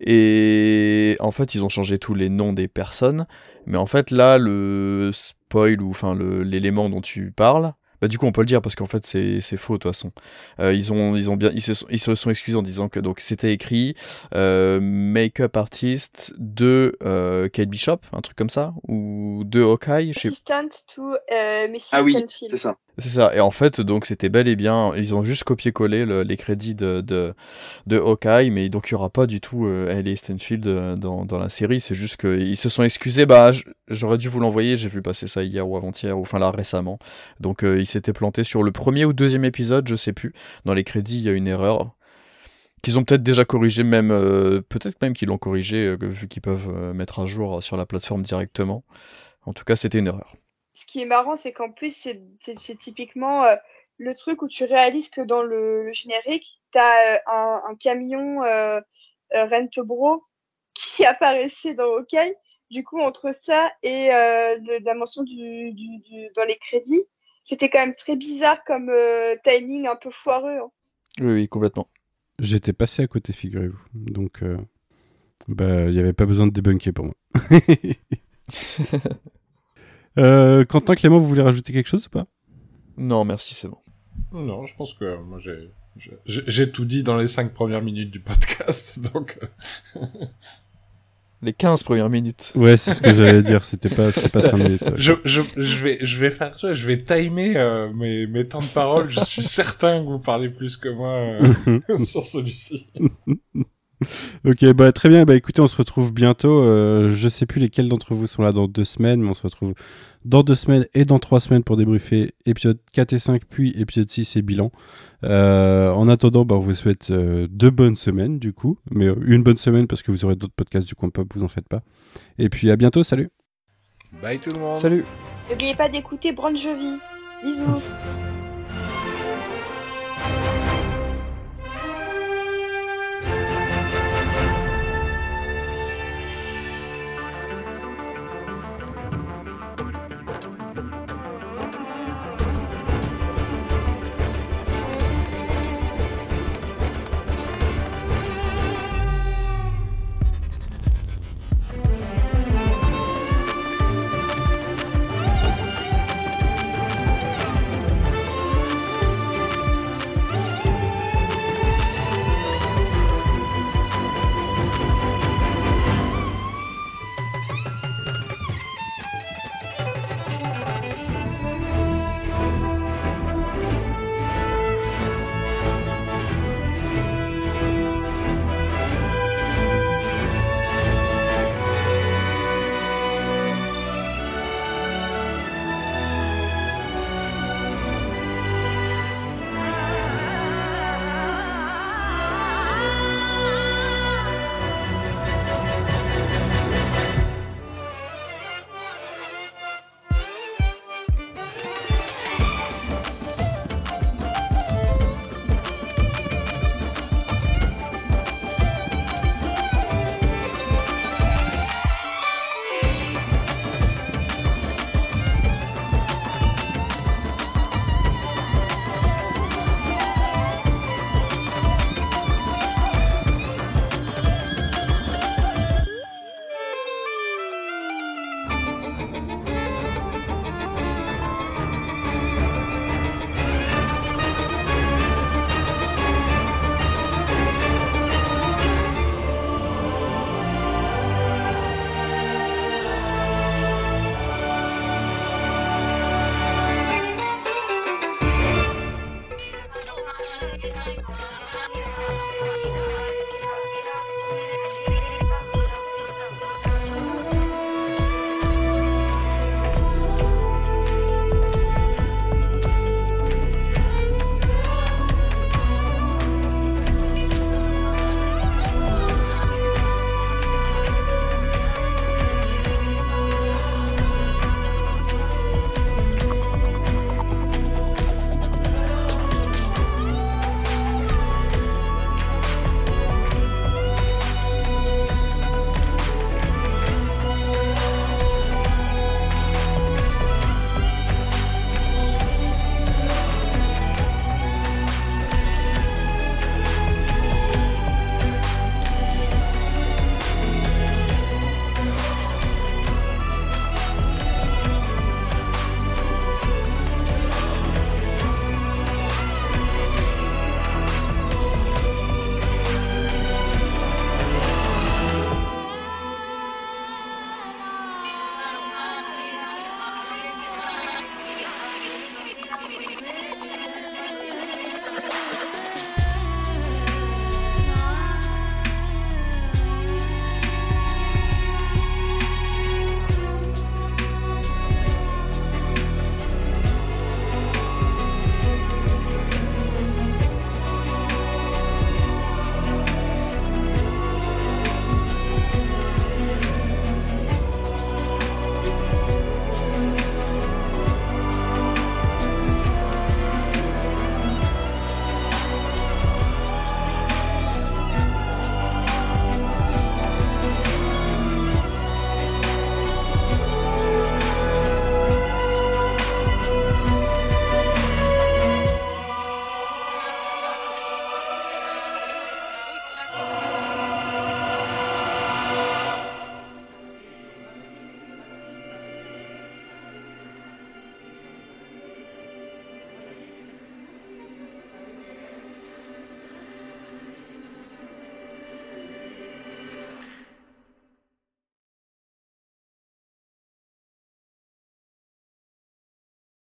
Et en fait, ils ont changé tous les noms des personnes. Mais en fait, là, le spoil ou enfin le- l'élément dont tu parles, bah du coup, on peut le dire parce qu'en fait, c'est c'est faux de toute façon. Euh, ils ont ils ont bien ils se sont, ils se sont excusés en disant que donc c'était écrit euh, make-up artist de euh, Kate Bishop, un truc comme ça, ou de Hawkeye, je sais Assistant to euh, Mrs. Ah oui, c'est ça. C'est ça. Et en fait, donc c'était bel et bien, ils ont juste copié-collé le- les crédits de, de, Hawkeye, mais donc il n'y aura pas du tout euh, Ellie Stanfield euh, dans, la série. C'est juste qu'ils se sont excusés. Bah, j'aurais dû vous l'envoyer. J'ai vu passer ça hier ou avant-hier, ou enfin là récemment. Donc euh, ils s'étaient plantés sur le premier ou deuxième épisode, je sais plus. Dans les crédits, il y a une erreur qu'ils ont peut-être déjà corrigé, même euh, peut-être même qu'ils l'ont corrigé vu qu'ils peuvent mettre à jour sur la plateforme directement. En tout cas, c'était une erreur. Qui est marrant, c'est qu'en plus, c'est typiquement euh, le truc où tu réalises que dans le, le générique, tu as un, un camion euh, euh, Rentobro qui [laughs] apparaissait dans Hawkeye. Du coup, entre ça et euh, le- la mention du, du, du- dans les crédits, c'était quand même très bizarre comme euh, timing un peu foireux. hein. Oui, oui, complètement. J'étais passé à côté, figurez-vous. Donc, euh, bah, il n'y avait pas besoin de débunker pour moi. [laughs] Euh, Quentin, Clément, vous voulez rajouter quelque chose ou pas? Non, merci, c'est bon. Non, je pense que moi j'ai j'ai- tout dit dans les cinq premières minutes du podcast, [laughs] donc euh, Les 15 premières minutes. Ouais, c'est ce que j'allais dire. C'était pas, c'était pas 5 [laughs] minutes. ouais. je, je, je vais je vais faire ça, je vais timer euh, mes mes temps de parole. Je suis certain que vous parlez plus que moi euh, [laughs] sur celui-ci. [laughs] Ok, bah très bien. Bah écoutez, on se retrouve bientôt. Euh, je sais plus lesquels d'entre vous sont là dans deux semaines, mais on se retrouve dans deux semaines et dans trois semaines pour débriefer épisode 4 et 5, puis épisode 6 et bilan. Euh, en attendant, bah, on vous souhaite euh, deux bonnes semaines du coup, mais euh, une bonne semaine parce que vous aurez d'autres podcasts du coin pop, vous en faites pas. Et puis à bientôt, salut. Bye tout le monde. Salut N'oubliez pas d'écouter Bon Jovi. Bisous. [laughs]